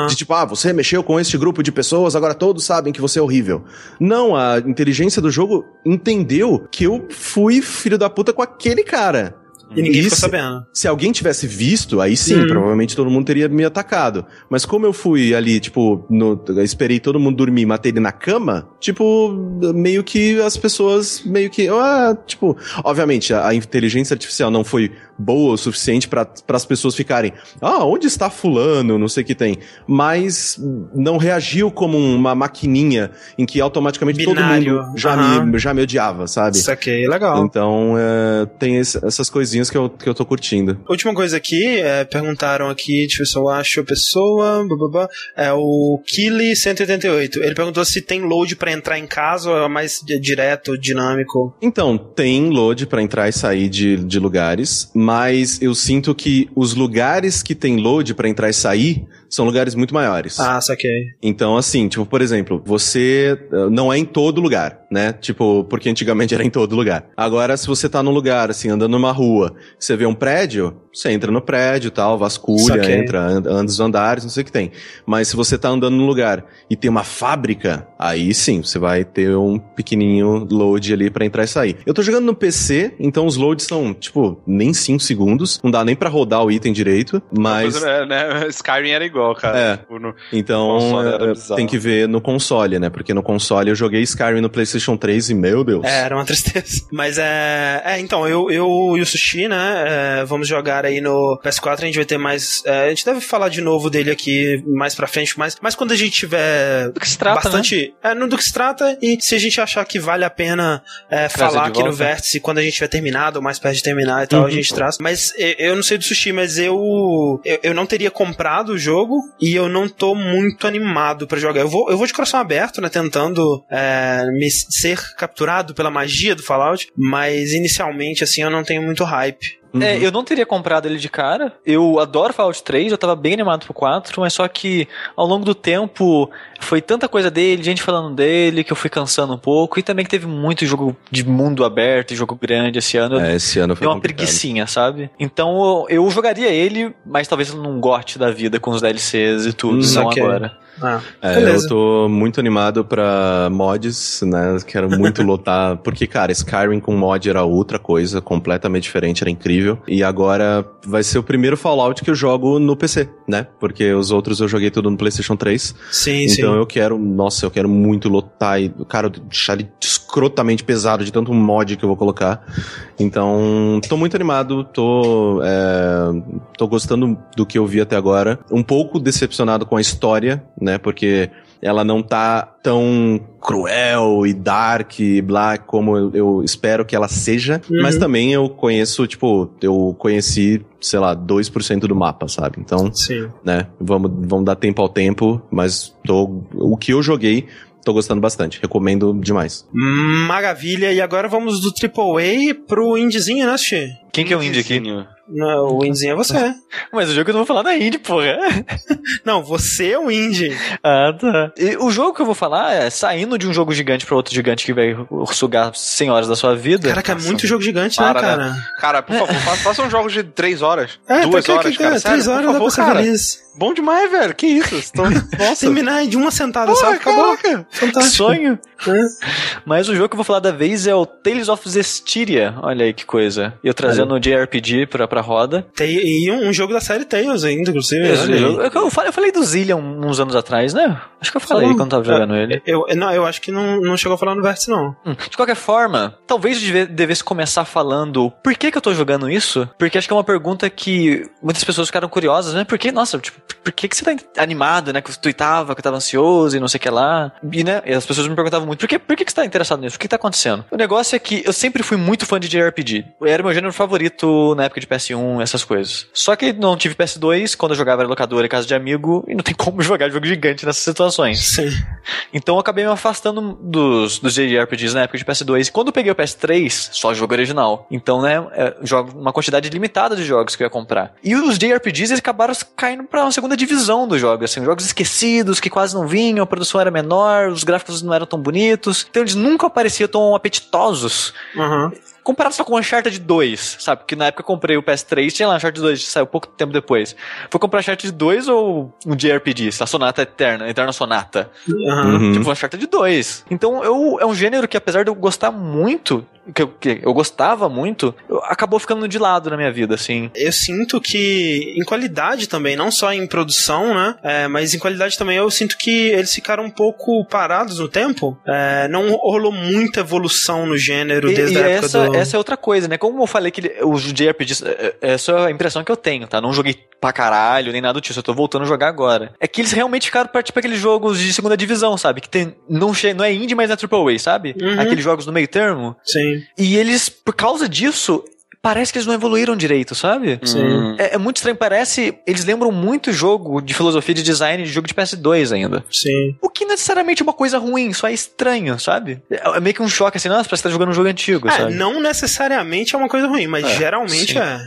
De tipo, ah, você mexeu com este grupo de pessoas, agora todos sabem que você é horrível. Não, a inteligência do jogo entendeu que eu fui filho da puta com aquele cara. E ninguém ficou sabendo. Se alguém tivesse visto, aí sim, hum. provavelmente todo mundo teria me atacado. Mas como eu fui ali, tipo, no, esperei todo mundo dormir e matei ele na cama, tipo, meio que as pessoas, meio que. Ah, tipo, obviamente, a, a inteligência artificial não foi boa o suficiente para as pessoas ficarem, ah, onde está fulano, não sei o que tem. Mas não reagiu como uma maquininha em que automaticamente Binário. todo mundo já, uhum. me, já me odiava, sabe? Isso aqui é legal. Então, é, tem esse, essas coisinhas que eu, que eu tô curtindo. Última coisa aqui, é, perguntaram aqui, deixa eu ver se eu acho a pessoa, blá, blá, blá, é o Kili188. Ele perguntou se tem load para entrar em casa ou é mais direto, dinâmico. Então, tem load para entrar e sair de, de lugares, mas eu sinto que os lugares que tem load para entrar e sair são lugares muito maiores. Ah, saquei. Então, assim, tipo, por exemplo, você eh, não é em todo lugar, né? Tipo, porque antigamente era em todo lugar. Agora, se você tá num lugar, assim, andando numa rua, você vê um prédio, você entra no prédio tal, vasculha, saquei. entra, anda os andares, não sei o que tem. Mas se você tá andando num lugar e tem uma fábrica, aí sim, você vai ter um pequenininho load ali para entrar e sair. Eu tô jogando no PC, então os loads são, tipo, nem 5 segundos, não dá nem para rodar o item direito, mas... É, né? Skyrim era igual igual, cara. É. Tipo, no, então, é, tem que ver no console, né? Porque no console eu joguei Skyrim no PlayStation 3 e, meu Deus. É, era uma tristeza. Mas é. É, então, eu, eu e o Sushi, né? É, vamos jogar aí no PS4. A gente vai ter mais. É, a gente deve falar de novo dele aqui mais pra frente, mas, mas quando a gente tiver. Do que se trata. Bastante. Né? É, no do que se trata. E se a gente achar que vale a pena é, falar aqui no Vértice quando a gente tiver terminado, ou mais perto de terminar e tal, uhum. a gente traz. Mas eu não sei do Sushi, mas eu, eu. Eu não teria comprado o jogo jogo e eu não tô muito animado para jogar. Eu vou, eu vou de coração aberto, né? Tentando é, me ser capturado pela magia do Fallout, mas inicialmente, assim, eu não tenho muito hype. Uhum. É, eu não teria comprado ele de cara. Eu adoro Fallout 3, eu tava bem animado pro 4, mas só que ao longo do tempo foi tanta coisa dele, gente falando dele, que eu fui cansando um pouco. E também que teve muito jogo de mundo aberto, jogo grande esse ano. É, esse ano foi Deu uma complicado. preguiçinha, sabe? Então eu, eu, jogaria ele, mas talvez eu não goste da vida com os DLCs e tudo, hum, não okay. agora. Ah, é, eu tô muito animado pra mods, né? Quero muito lotar. Porque, cara, Skyrim com mod era outra coisa, completamente diferente, era incrível. E agora vai ser o primeiro Fallout que eu jogo no PC, né? Porque os outros eu joguei tudo no PlayStation 3. Sim, então sim. Então eu quero, nossa, eu quero muito lotar e, cara, deixar ele escrotamente pesado de tanto mod que eu vou colocar. Então, tô muito animado, tô, é, tô gostando do que eu vi até agora. Um pouco decepcionado com a história, né? Porque ela não tá tão cruel e dark e blá como eu, eu espero que ela seja, uhum. mas também eu conheço, tipo, eu conheci, sei lá, 2% do mapa, sabe? Então, Sim. né, vamos, vamos dar tempo ao tempo, mas tô, o que eu joguei Tô gostando bastante, recomendo demais. Maravilha, e agora vamos do AAA pro indiezinho, né, Xi? Quem que é o indie aqui? Não, o indiezinho é você. Mas o jogo eu não vou falar da indie, porra. não, você é o indie. Ah, tá. E o jogo que eu vou falar é saindo de um jogo gigante pra outro gigante que vai sugar 100 horas da sua vida. Caraca, é muito jogo gigante, né, Para, né, cara? Né? Cara, por favor, faça, faça um jogo de 3 horas. É, duas tá horas, que, cara. 3 horas por favor, dá pra ser. Bom demais, velho. Que isso? Nossa. Terminar de uma sentada só, acabou. Fantástico. Sonho. É. Mas o jogo que eu vou falar da vez é o Tales of Zestiria. Olha aí que coisa. Eu trazendo o JRPG pra, pra roda. Tem, e um, um, jogo da série Tales ainda, inclusive. Eu, eu, eu, falei, eu falei do Zillion uns anos atrás, né? Acho que eu falei Falou. quando tava jogando ele. Eu, não, eu acho que não, não chegou a falar no Vértice, não. Hum. De qualquer forma, talvez eu devesse começar falando por que, que eu tô jogando isso? Porque acho que é uma pergunta que muitas pessoas ficaram curiosas, né? Por que, nossa, tipo, por que, que você tá animado, né? Que você tweetava, que tava ansioso e não sei o que lá. E, né? E as pessoas me perguntavam muito, por que, por que, que você tá interessado nisso? O que tá acontecendo? O negócio é que eu sempre fui muito fã de JRPG. Era meu gênero favorito na época de PS1, essas coisas. Só que não tive PS2, quando eu jogava era locadora e casa de amigo, e não tem como jogar jogo gigante nessas situações. Sim. Então eu acabei me afastando dos, dos JRPGs na época de PS2. E quando eu peguei o PS3, só jogo original. Então, né, é, jogo uma quantidade limitada de jogos que eu ia comprar. E os JRPGs eles acabaram caindo pra um segundo segunda divisão dos jogos, assim, jogos esquecidos que quase não vinham, a produção era menor, os gráficos não eram tão bonitos, então eles nunca pareciam tão apetitosos. Uhum. Comparado só com o Uncharted 2, sabe? Que na época eu comprei o PS3, tinha lá Uncharted 2, saiu pouco tempo depois. Foi comprar Uncharted 2 ou um JRPG, a Sonata Eterna, Eterna Sonata? Uhum. Tipo, Uncharted 2. Então, eu, é um gênero que apesar de eu gostar muito, que eu, que eu gostava muito, acabou ficando de lado na minha vida, assim. Eu sinto que em qualidade também, não só em produção, né? É, mas em qualidade também eu sinto que eles ficaram um pouco parados no tempo. É, não rolou muita evolução no gênero E, desde e a época essa, do. essa é outra coisa, né? Como eu falei que os JRPGs, é- é- essa é a impressão que eu tenho, tá? Não joguei pra caralho, nem nada disso, eu tô voltando a jogar agora. É que eles realmente ficaram pra, tipo, aqueles jogos de segunda divisão, sabe? Que tem, não, che não é indie, mas é AAA, sabe? Uhum. Aqueles jogos no meio termo. Sim. E eles, por causa disso, parece que eles não evoluíram direito, sabe? Hum. É, é muito estranho, parece. Eles lembram muito jogo de filosofia de design de jogo de PS2 ainda. Sim. O que não é necessariamente uma coisa ruim, só é estranho, sabe? É, é meio que um choque assim, nossa, parece que tá jogando um jogo antigo, É, sabe? não necessariamente é uma coisa ruim, mas É, geralmente sim. é.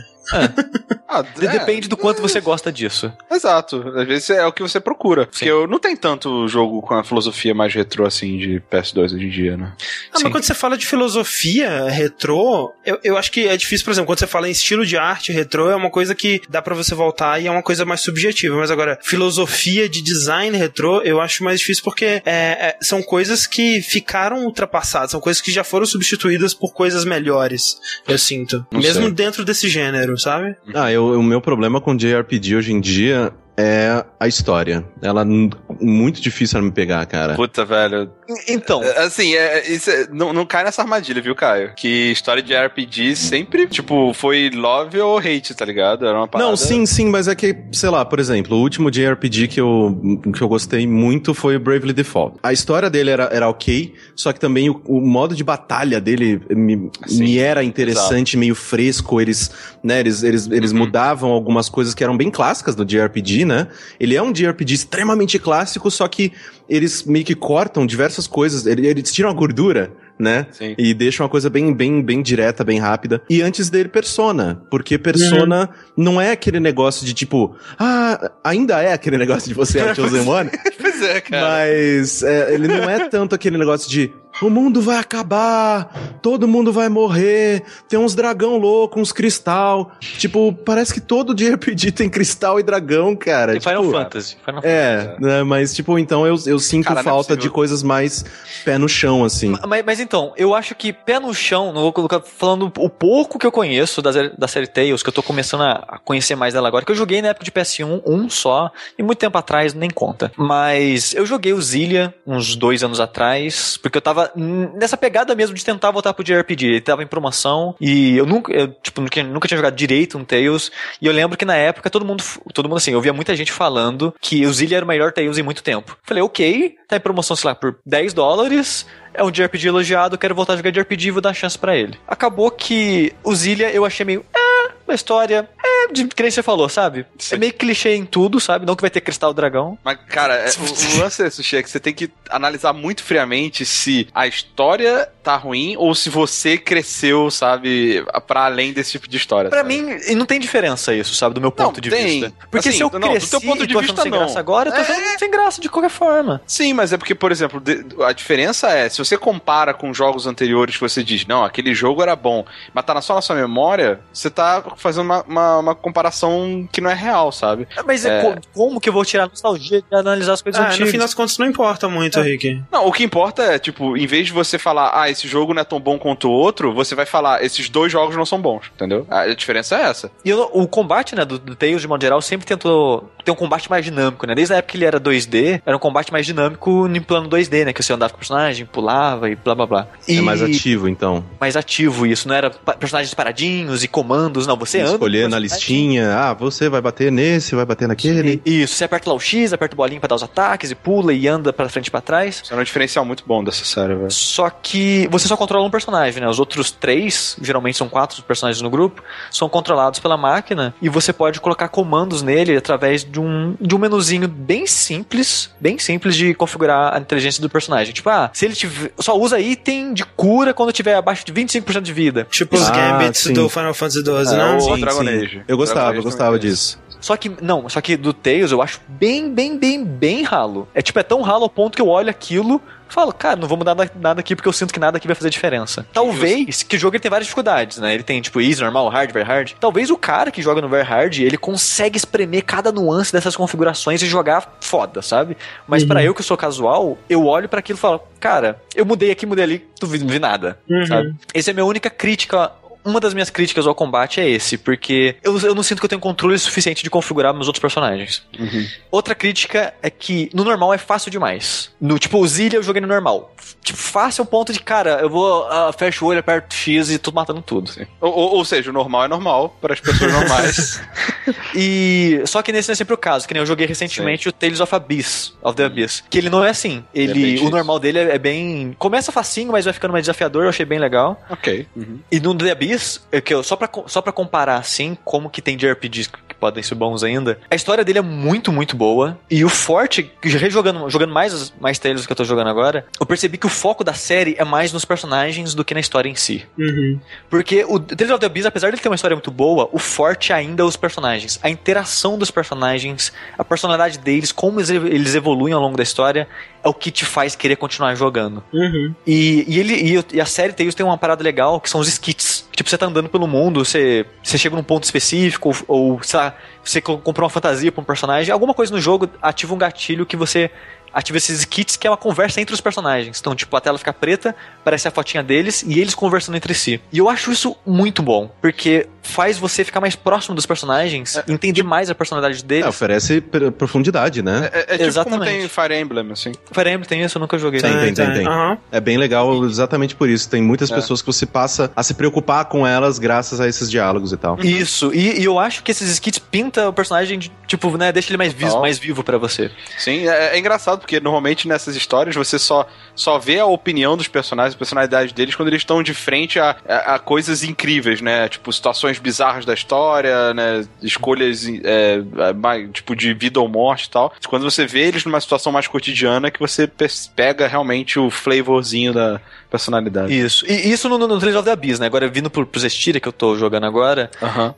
Ah, De- é, Depende do quanto você gosta disso. Exato. Às vezes é o que você procura. Porque Sim. eu não tem tanto jogo com a filosofia mais retrô assim de PS2 hoje em dia, né? Ah, Sim. mas quando você fala de filosofia retrô, eu, eu acho que é difícil, por exemplo, quando você fala em estilo de arte retrô, é uma coisa que dá pra você voltar e é uma coisa mais subjetiva. Mas agora, filosofia de design retrô, eu acho mais difícil porque é, é, são coisas que ficaram ultrapassadas, são coisas que já foram substituídas por coisas melhores, eu sinto. Não Mesmo sei. dentro desse gênero, sabe? Ah, eu, o meu problema com JRPG hoje em dia é a história. Ela é muito difícil ela me pegar, cara. Puta, velho. Então, É, Assim, é, isso é- não, não cai nessa armadilha, viu, Caio? Que história de RPG sempre, tipo, foi love ou hate, tá ligado? Era uma parada... Não, sim, sim, mas é que, sei lá, por exemplo, o último JRPG que eu, que eu gostei muito foi o Bravely Default. A história dele era, era ok, só que também o, o modo de batalha dele me, Sim, me era interessante, meio fresco. Eles, né, eles, eles, eles Uhum. mudavam algumas coisas que eram bem clássicas do JRPG, né? Ele é um JRPG extremamente clássico, só que eles meio que cortam diversas coisas, ele- eles tiram a gordura, né? Sim. E deixam uma coisa bem, bem, bem direta, bem rápida. E antes dele, Persona. Porque Persona não é aquele negócio de tipo, ah, ainda é aquele negócio de você é o Chosen One, Pois é, cara. mas é, ele não é tanto aquele negócio de o mundo vai acabar, todo mundo vai morrer, tem uns dragão louco, uns cristal. Tipo, parece que todo JRPG tem cristal e dragão, cara. Final tipo, Fantasy. Final É, né, mas tipo, então eu, eu sinto Cara, é falta de possível. coisas mais pé no chão, assim. Mas, mas então, eu acho que pé no chão, não vou colocar falando o pouco que eu conheço da, série- da série Tales, que eu tô começando a, conhecer mais dela agora, que eu joguei na época de PS1, um só, e muito tempo atrás, nem conta. Mas eu joguei o Zillia uns dois anos atrás, porque eu tava nessa pegada mesmo de tentar voltar pro JRPG. Ele tava em promoção, e eu nunca, eu, tipo, nunca, nunca tinha jogado direito um Tales, e eu lembro que na época todo mundo, todo mundo assim, eu via muita gente falando que o Zillia era o melhor Tales em muito tempo. Falei, ok, tá em promoção, sei lá, por 10 dólares, é um JRPG elogiado, quero voltar a jogar JRPG e vou dar chance pra ele. Acabou que o Zillia eu achei meio. É, uma história. É, de que nem você falou, sabe? Sim. É meio clichê em tudo, sabe? Não que vai ter cristal dragão. Mas, cara, é, o, o lance é, Sushi, é que você tem que analisar muito friamente se a história tá ruim ou se você cresceu, sabe, pra além desse tipo de história. Pra sabe? mim, e não tem diferença isso, sabe? Do meu ponto de tem. vista. Porque Assim, se eu não, do cresci teu ponto de vista, sem não. graça agora, eu tô achando sem graça de qualquer forma. Sim, mas é porque, por exemplo, a diferença é, se você compara com jogos anteriores que você diz, não, aquele jogo era bom, mas tá na- só na sua memória, você tá fazendo uma, uma, uma comparação que não é real, sabe? Mas é É. co- como que eu vou tirar a nostalgia de analisar as coisas Ah, no antigas? fim das contas não importa muito, É. Rick. Não, o que importa é, tipo, em vez de você falar, ah, esse jogo não é tão bom quanto o outro, você vai falar, esses dois jogos não são bons, entendeu? A diferença é essa. E eu- o combate, né, do, do Tails, de modo geral, sempre tentou ter um combate mais dinâmico, né? Desde a época que ele era 2D, era um combate mais dinâmico em plano 2D, né? Que você andava com o personagem, pulava e blá blá blá. E É mais ativo, então. mais ativo isso, não era personagens paradinhos e comandos, não. Você anda. Escolher na listinha, ah, você vai bater nesse, vai bater naquele. Isso, você aperta lá o X, aperta o bolinho pra dar os ataques e pula e anda pra frente e pra trás. Isso é um diferencial muito bom dessa série, velho. Só que você só controla um personagem, né? Os outros três, geralmente são quatro personagens no grupo, são controlados pela máquina e você pode colocar comandos nele através de um, de um menuzinho bem simples, bem simples de configurar a inteligência do personagem. Tipo, ah, se ele tiver, só usa item de cura quando tiver abaixo de 25% de vida. Tipo os Ah, Gambits sim. do Final Fantasy XII, É, não? Sim, Dragon sim. Age. Eu gostava, Dragon eu Age gostava também disso. Só que, não, só que do Tails eu acho bem, bem, bem, bem ralo. É tipo, é tão ralo ao ponto que eu olho aquilo, falo, cara, não vou mudar nada aqui porque eu sinto que nada aqui vai fazer diferença. Talvez, que o jogo ele tem várias dificuldades, né? Ele tem, tipo, easy, normal, hard, very hard. Talvez o cara que joga no very hard, ele consegue espremer cada nuance dessas configurações e jogar foda, sabe? Mas uhum. para eu que sou casual, eu olho para aquilo e falo, cara, eu mudei aqui, mudei ali, tu vi, vi nada, uhum. sabe? Essa é a minha única crítica uma das minhas críticas ao combate é esse, porque eu, eu não sinto que eu tenho controle suficiente de configurar meus outros personagens. Uhum. Outra crítica é que no normal é fácil demais. No tipo, o Zillia eu joguei no normal. Tipo, fácil ao ponto de, cara, eu vou, uh, fecho o olho, aperto X e tô matando tudo. Ou, ou, ou, seja, o normal é normal para as pessoas normais. e só que nesse não é sempre o caso, que nem eu joguei recentemente Sim. o Tales of Abyss, of the Abyss, que ele não é assim. Ele, é o normal dele é, é, bem, começa facinho, mas vai ficando mais desafiador, eu achei bem legal. OK. Uhum. E no The Abyss é que eu, só pra, só pra comparar, assim, como que tem de RPGs que podem ser bons ainda, a história dele é muito, muito boa. E o forte, rejogando jogando mais, mais Tales que eu tô jogando agora, eu percebi que o foco da série é mais nos personagens do que na história em si. Uhum. Porque o Tales of the Abyss, apesar de ter uma história muito boa, o forte ainda é os personagens. A interação dos personagens, a personalidade deles, como eles evoluem ao longo da história, é o que te faz querer continuar jogando. Uhum. E, e, ele, e, a série Tales tem uma parada legal que são os skits. Tipo, você tá andando pelo mundo, você, você chega num ponto específico, ou, ou sei lá, você comprou uma fantasia pra um personagem, alguma coisa no jogo ativa um gatilho que você ativa esses kits que é uma conversa entre os personagens. Então, tipo, a tela fica preta, aparece a fotinha deles e eles conversando entre si. E eu acho isso muito bom, porque faz você ficar mais próximo dos personagens, é, entender tipo, mais a personalidade deles. É, oferece profundidade, né? É, é, é tipo exatamente. como tem Fire Emblem, assim. Fire Emblem tem isso, eu nunca joguei. Tem, tem, tem. tem. Uhum. É bem legal exatamente por isso. Tem muitas é. pessoas que você passa a se preocupar com elas graças a esses diálogos e tal. Isso, e, e eu acho que esses skits pintam o personagem, de, tipo, né, deixa ele mais, vivo, mais vivo para você. Sim, é, é engraçado porque normalmente nessas histórias você só, só vê a opinião dos personagens, a personalidade deles quando eles estão de frente a, a, a, coisas incríveis, né? Tipo, situações bizarras da história, né? Escolhas é, mais, tipo de vida ou morte e tal. Quando você vê eles numa situação mais cotidiana que você pega realmente o flavorzinho da, personalidade. Isso. E isso no, no, no Tales of the Abyss, né? Agora, vindo pro, pros Estiria que eu tô jogando agora,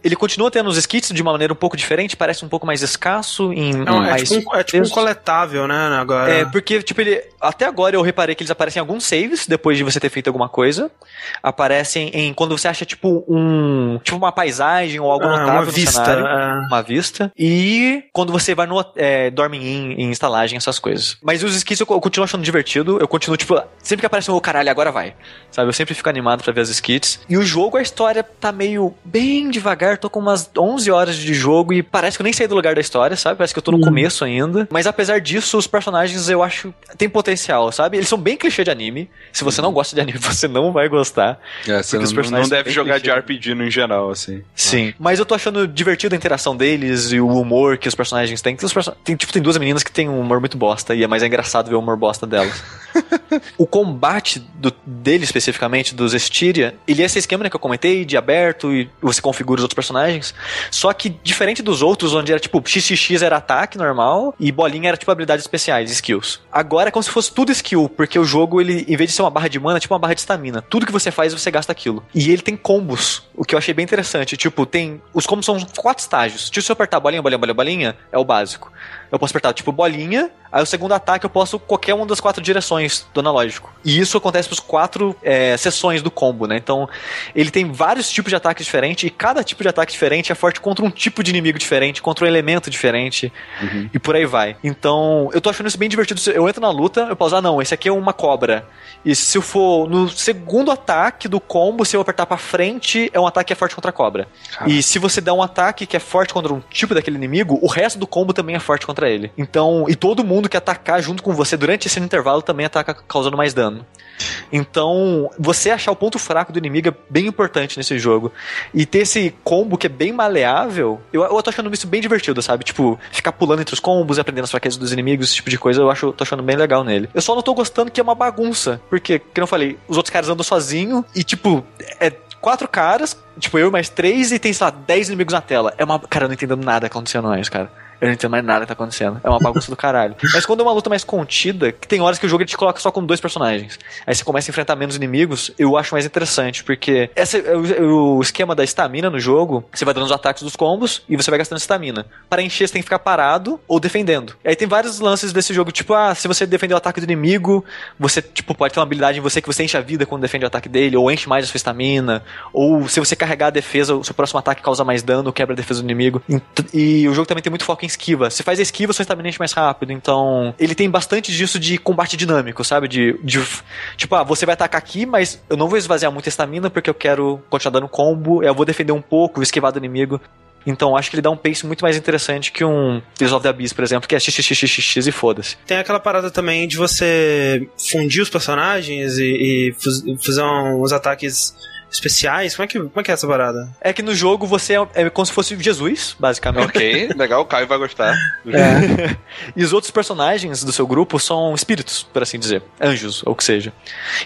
ele continua tendo os skits de uma maneira um pouco diferente, parece um pouco mais escasso em. Não, é, tipo um, é tipo um coletável, né? Agora. É, porque, tipo, ele. Até agora eu reparei que eles aparecem em alguns saves, depois de você ter feito alguma coisa. Aparecem em. Quando você acha, tipo, um. Tipo, uma paisagem ou algo ah, notável uma vista, cenário, é. Uma vista. E quando você vai no. É, dorme em, em instalagem, essas coisas. Mas os skits eu, eu continuo achando divertido. Eu continuo, tipo, sempre que aparece um, oh, caralho, agora agora vai. Sabe, eu sempre fico animado para ver as skits. E o jogo, a história tá meio bem devagar, tô com umas 11 horas de jogo e parece que eu nem saí do lugar da história, sabe? Parece que eu tô no hum. começo ainda. Mas apesar disso, os personagens eu acho tem potencial, sabe? Eles são bem clichê de anime. Se você não gosta de anime, você não vai gostar. É, você não, não, deve jogar clichê. de RPG no geral, assim. Sim. Mas eu tô achando divertido a interação deles e o humor que os personagens têm. Tem, person... tem tipo, tem duas meninas que tem um humor muito bosta e é mais engraçado ver o humor bosta delas. o combate do, dele especificamente, dos Estiria, ele é esse esquema né, que eu comentei, de aberto e você configura os outros personagens. Só que diferente dos outros, onde era tipo XXX era ataque normal e bolinha era tipo habilidades especiais, skills. Agora é como se fosse tudo skill, porque o jogo, ele, em vez de ser uma barra de mana, é tipo uma barra de estamina. Tudo que você faz, você gasta aquilo. E ele tem combos, o que eu achei bem interessante. Tipo, tem. Os combos são quatro estágios. Tipo, se eu apertar bolinha, bolinha, bolinha, bolinha, é o básico. Eu posso apertar, tipo, bolinha, aí o segundo ataque eu posso qualquer uma das quatro direções do analógico. E isso acontece pros quatro é, sessões do combo, né? Então, ele tem vários tipos de ataques diferentes, e cada tipo de ataque diferente é forte contra um tipo de inimigo diferente, contra um elemento diferente, uhum. e por aí vai. Então, eu tô achando isso bem divertido. Eu entro na luta, eu posso, ah, não, esse aqui é uma cobra. E se eu for no segundo ataque do combo, se eu apertar pra frente, é um ataque que é forte contra a cobra. E se você der um ataque que é forte contra um tipo daquele inimigo, o resto do combo também é forte contra ele. Então, e todo mundo que atacar junto com você durante esse intervalo também ataca causando mais dano. Então, você achar o ponto fraco do inimigo é bem importante nesse jogo. E ter esse combo que é bem maleável, eu, eu tô achando isso bem divertido, sabe? Tipo, ficar pulando entre os combos e aprendendo as fraquezas dos inimigos, esse tipo de coisa, eu acho, tô achando bem legal nele. Eu só não tô gostando que é uma bagunça. Porque, como eu falei, os outros caras andam sozinho e, tipo, é quatro caras, tipo, eu mais três, e tem, sei lá, dez inimigos na tela. É uma. Cara, eu não entendendo nada acontecendo mais, cara. Eu não entendo mais nada que tá acontecendo. É uma bagunça do caralho. Mas quando é uma luta mais contida, que tem horas que o jogo te coloca só com dois personagens. Aí você começa a enfrentar menos inimigos, eu acho mais interessante, porque esse, o, o esquema da estamina no jogo, você vai dando os ataques dos combos e você vai gastando estamina. Para encher, você tem que ficar parado ou defendendo. Aí tem vários lances desse jogo, tipo, ah, se você defender o ataque do inimigo, você, tipo, pode ter uma habilidade em você que você enche a vida quando defende o ataque dele, ou enche mais a sua estamina, ou se você carregar a defesa, o seu próximo ataque causa mais dano, quebra a defesa do inimigo. E o jogo também tem muito foco em esquiva. Se faz a esquiva, sua estamina enche mais rápido. Então, ele tem bastante disso de combate dinâmico, sabe? De, de tipo, ah, você vai atacar aqui, mas eu não vou esvaziar muito a estamina porque eu quero continuar dando combo, eu vou defender um pouco, esquivar do inimigo. Então acho que ele dá um pace muito mais interessante que um Tales of the Abyss, por exemplo, que é xxxxx e foda-se. Tem aquela parada também de você fundir os personagens e, e fazer uns ataques especiais? Como é que, como é, que é essa parada? É que no jogo você é, é como se fosse Jesus, basicamente. Ok, legal, o Caio vai gostar. É. e os outros personagens do seu grupo são espíritos, por assim dizer. Anjos, ou o que seja.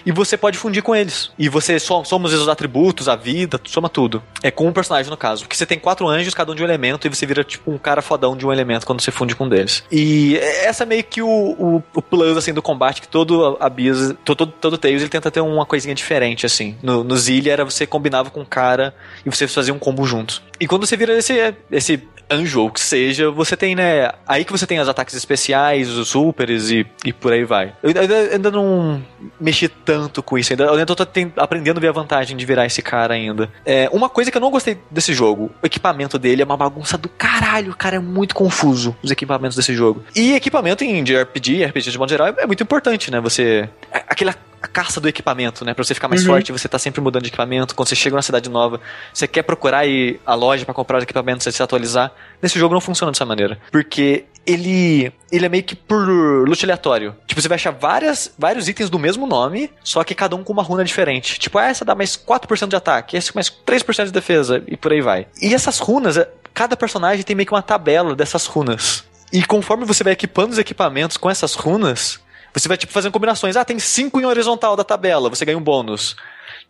E você pode fundir com eles. E você só, somos os atributos, a vida, soma tudo. É com um personagem, no caso. Porque você tem quatro anjos, cada um de um elemento, e você vira tipo um cara fodão de um elemento quando você funde com um deles. E essa é meio que o, o, o plus, assim, do combate, que todo Abyss, todo, todo Tales, ele tenta ter uma coisinha diferente, assim. No, no Zillia era você combinava com o cara e você fazia um combo junto. E quando você vira esse, esse anjo ou que seja, você tem, né? Aí que você tem os ataques especiais, os supers e, e por aí vai. Eu ainda, ainda não mexi tanto com isso, ainda, eu ainda tô aprendendo a ver a vantagem de virar esse cara ainda. É, uma coisa que eu não gostei desse jogo, o equipamento dele é uma bagunça do caralho, cara, é muito confuso os equipamentos desse jogo. E equipamento em de RPG, RPG de modo geral, é muito importante, né? Você. Aquela a caça do equipamento, né? Pra você ficar mais uhum. forte, você tá sempre mudando de equipamento. Quando você chega numa cidade nova, você quer procurar ir à loja para comprar os equipamentos e se atualizar. Nesse jogo não funciona dessa maneira. Porque ele ele é meio que por loot aleatório. Tipo, você vai achar várias, vários itens do mesmo nome, só que cada um com uma runa diferente. Tipo, ah, essa dá mais 4% de ataque, esse mais 3% de defesa, e por aí vai. E essas runas, é, cada personagem tem meio que uma tabela dessas runas. E conforme você vai equipando os equipamentos com essas runas, você vai, tipo, fazendo combinações. Ah, tem 5 em horizontal da tabela, você ganha um bônus.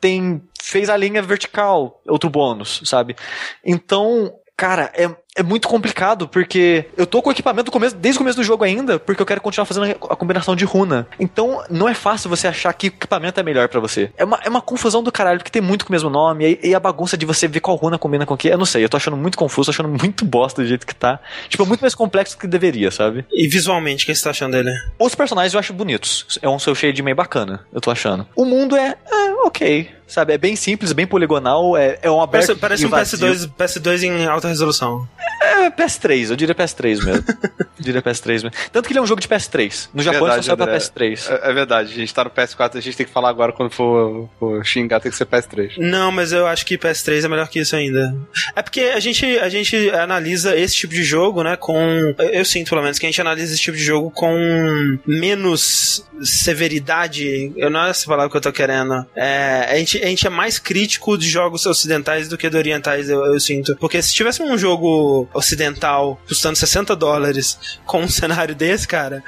Tem. Fez a linha vertical, outro bônus, sabe? Então, cara, é, é muito complicado, porque eu tô com o equipamento começo, desde o começo do jogo ainda, porque eu quero continuar fazendo a combinação de runa. Então, não é fácil você achar que o equipamento é melhor para você. É uma, é uma confusão do caralho, porque tem muito com o mesmo nome, e, e, a bagunça de você ver qual runa combina com o que, eu não sei, eu tô achando muito confuso, tô achando muito bosta do jeito que tá. Tipo, é muito mais complexo do que deveria, sabe? E visualmente, o que você tá achando dele? Os personagens eu acho bonitos. É um seu shade meio bacana, eu tô achando. O mundo é, é ok sabe? É bem simples, bem poligonal, é, é um aberto Parece, parece um PS2, PS2 em alta resolução. É PS3, eu diria PS3 mesmo. eu diria PS3 mesmo. Tanto que ele é um jogo de PS3. No Japão verdade, só sai pra PS3. É, é, verdade, a gente tá no PS4, a gente tem que falar agora quando for, for, xingar, tem que ser PS3. Não, mas eu acho que PS3 é melhor que isso ainda. É porque a gente, a gente analisa esse tipo de jogo, né, com... Eu sinto, pelo menos, que a gente analisa esse tipo de jogo com menos severidade. Eu não é essa palavra que eu tô querendo. É, a, gente, a gente é mais crítico de jogos ocidentais do que de orientais, eu, eu sinto. Porque se tivesse um jogo ocidental custando 60 dólares com um cenário desse, cara,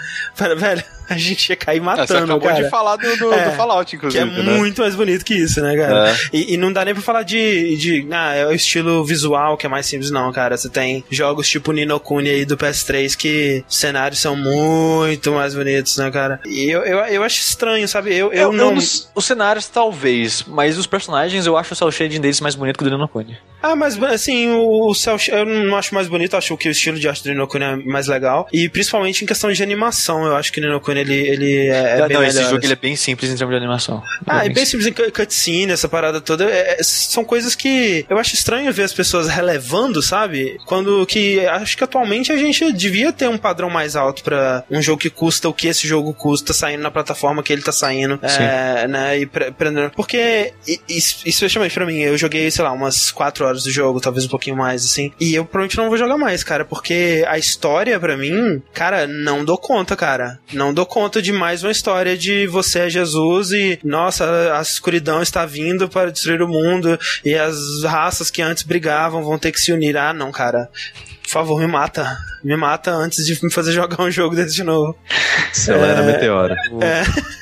velho, a gente ia cair matando, Você acabou cara. de falar do, do, é, do Fallout, inclusive. Que é né? muito mais bonito que isso, né, cara? É. E, e, não dá nem pra falar de, de. Ah, é o estilo visual que é mais simples, não, cara. Você tem jogos tipo Nino Kuni aí do PS3 que os cenários são muito mais bonitos, né, cara? E eu, eu, eu acho estranho, sabe? Eu, eu, eu não. Os, os, cenários, talvez, mas os personagens eu acho o cel shading deles mais bonito que o do Nino Kuni. Ah, mas assim, o, o cel eu não acho mais bonito, acho que o estilo de arte do Nino Kuni é mais legal. E principalmente em questão de animação, eu acho que o Nino Kuni ele, ele é, não, bem não, esse jogo ele é bem simples em termos de animação. Ah, é bem simples em cutscene, essa parada toda. É, é, são coisas que eu acho estranho ver as pessoas relevando, sabe? Quando que acho que atualmente a gente devia ter um padrão mais alto para um jogo que custa o que esse jogo custa saindo na plataforma que ele tá saindo, é, né? E prendendo. Porque, especialmente pra mim, eu joguei, sei lá, umas 4 horas do jogo, talvez um pouquinho mais, assim. E eu provavelmente não vou jogar mais, cara, porque a história, para mim, cara, não dou conta, cara. Não dou conta de mais uma história de você é Jesus e, nossa, a escuridão está vindo para destruir o mundo e as raças que antes brigavam vão ter que se unir. Ah, não, cara. Por favor, me mata. Me mata antes de me fazer jogar um jogo desse de novo. Acelera é... meteoro. É.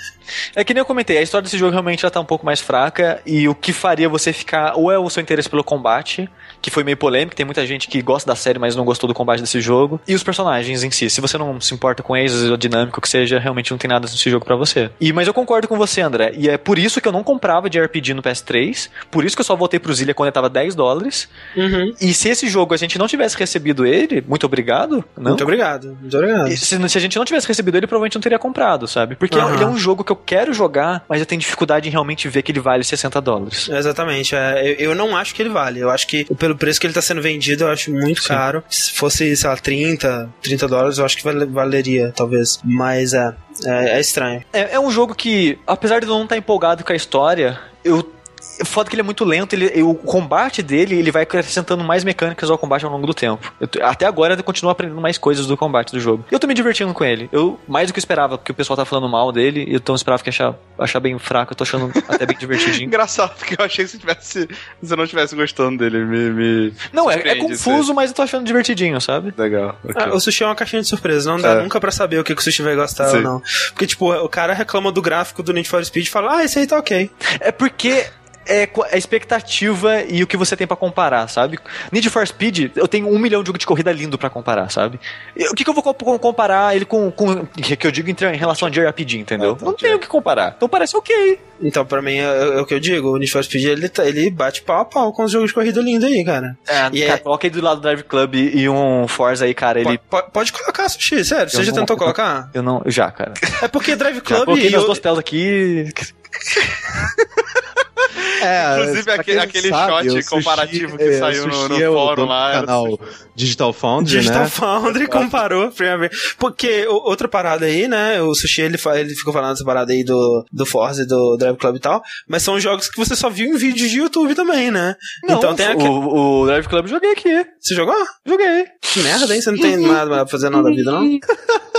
É que nem eu comentei, a história desse jogo realmente já tá um pouco mais fraca e o que faria você ficar ou é o seu interesse pelo combate, que foi meio polêmico, tem muita gente que gosta da série, mas não gostou do combate desse jogo, e os personagens em si. Se você não se importa com eles, a dinâmica que seja, realmente não tem nada nesse jogo para você. E mas eu concordo com você, André, e é por isso que eu não comprava de RPG no PS3, por isso que eu só voltei pro Zillia quando ele tava 10 dólares. Uhum. E se esse jogo a gente não tivesse recebido ele, muito obrigado, não? Muito obrigado, muito obrigado. Se, se a gente não tivesse recebido ele, provavelmente não teria comprado, sabe? Porque Aham. ele é um jogo que eu quero jogar, mas eu tenho dificuldade em realmente ver que ele vale 60 dólares. Exatamente. é, eu, eu não acho que ele vale. Eu acho que pelo preço que ele tá sendo vendido, eu acho muito caro. Se fosse, sei lá, 30, 30 dólares, eu acho que vale- valeria, talvez. Mas é, é, é estranho. É, é um jogo que, apesar de eu não estar empolgado com a história, eu. Foda que ele é muito lento, ele, o combate dele ele vai acrescentando mais mecânicas ao combate ao longo do tempo. Eu até agora eu continuo aprendendo mais coisas do combate do jogo. Eu tô me divertindo com ele. Eu, mais do que eu esperava, porque o pessoal tá falando mal dele, e eu esperava que achar, achar bem fraco, eu tô achando até bem divertidinho. Engraçado, porque eu achei que você, tivesse, você não estivesse gostando dele. Me, me Não, é, é confuso, mas eu tô achando divertidinho, sabe? Legal. ok. Ah, o sushi é uma caixinha de surpresa, não dá É. nunca pra saber o que, que o sushi vai gostar ou Sim. não. Porque, tipo, o cara reclama do gráfico do Need for Speed e fala, ah, esse aí tá ok. É porque é a expectativa e o que você tem pra comparar, sabe? Need for Speed, eu tenho um milhão de jogo de corrida lindo pra comparar, sabe? E O que, que eu vou comp- comparar ele com, com que eu digo em, relação a JRPG, entendeu? Ah, tá, Não tenho o que comparar. Então parece ok. Então, pra mim, é, é o que eu digo, o Need for Speed, ele, tá- ele bate pau a pau com os jogos de corrida lindo aí, cara. E cara, é- coloca aí do lado do Drive Club e um Forza aí, cara, ele... Po- po- Pode, colocar, Sushi, sério, você já tentou colocar? Eu não... Já, cara. É porque Drive Já Club coloquei e minhas o- duas telas aqui... É, Inclusive, aquele- aquele sabe, shot o Sushi- comparativo que é, saiu no- no o fórum lá, canal Digital Foundry, Digital né? Foundry comparou a primeira vez. Porque o- outra parada aí, né? O Sushi ele, ele ficou falando essa parada aí do, do Forza e do Drive Club e tal. Mas são jogos que você só viu em vídeos de YouTube também, né? Não, então tem aquele. o, o Drive Club eu joguei aqui. Você jogou? Joguei. Que merda, hein? Você não tem nada pra fazer nada da vida, não?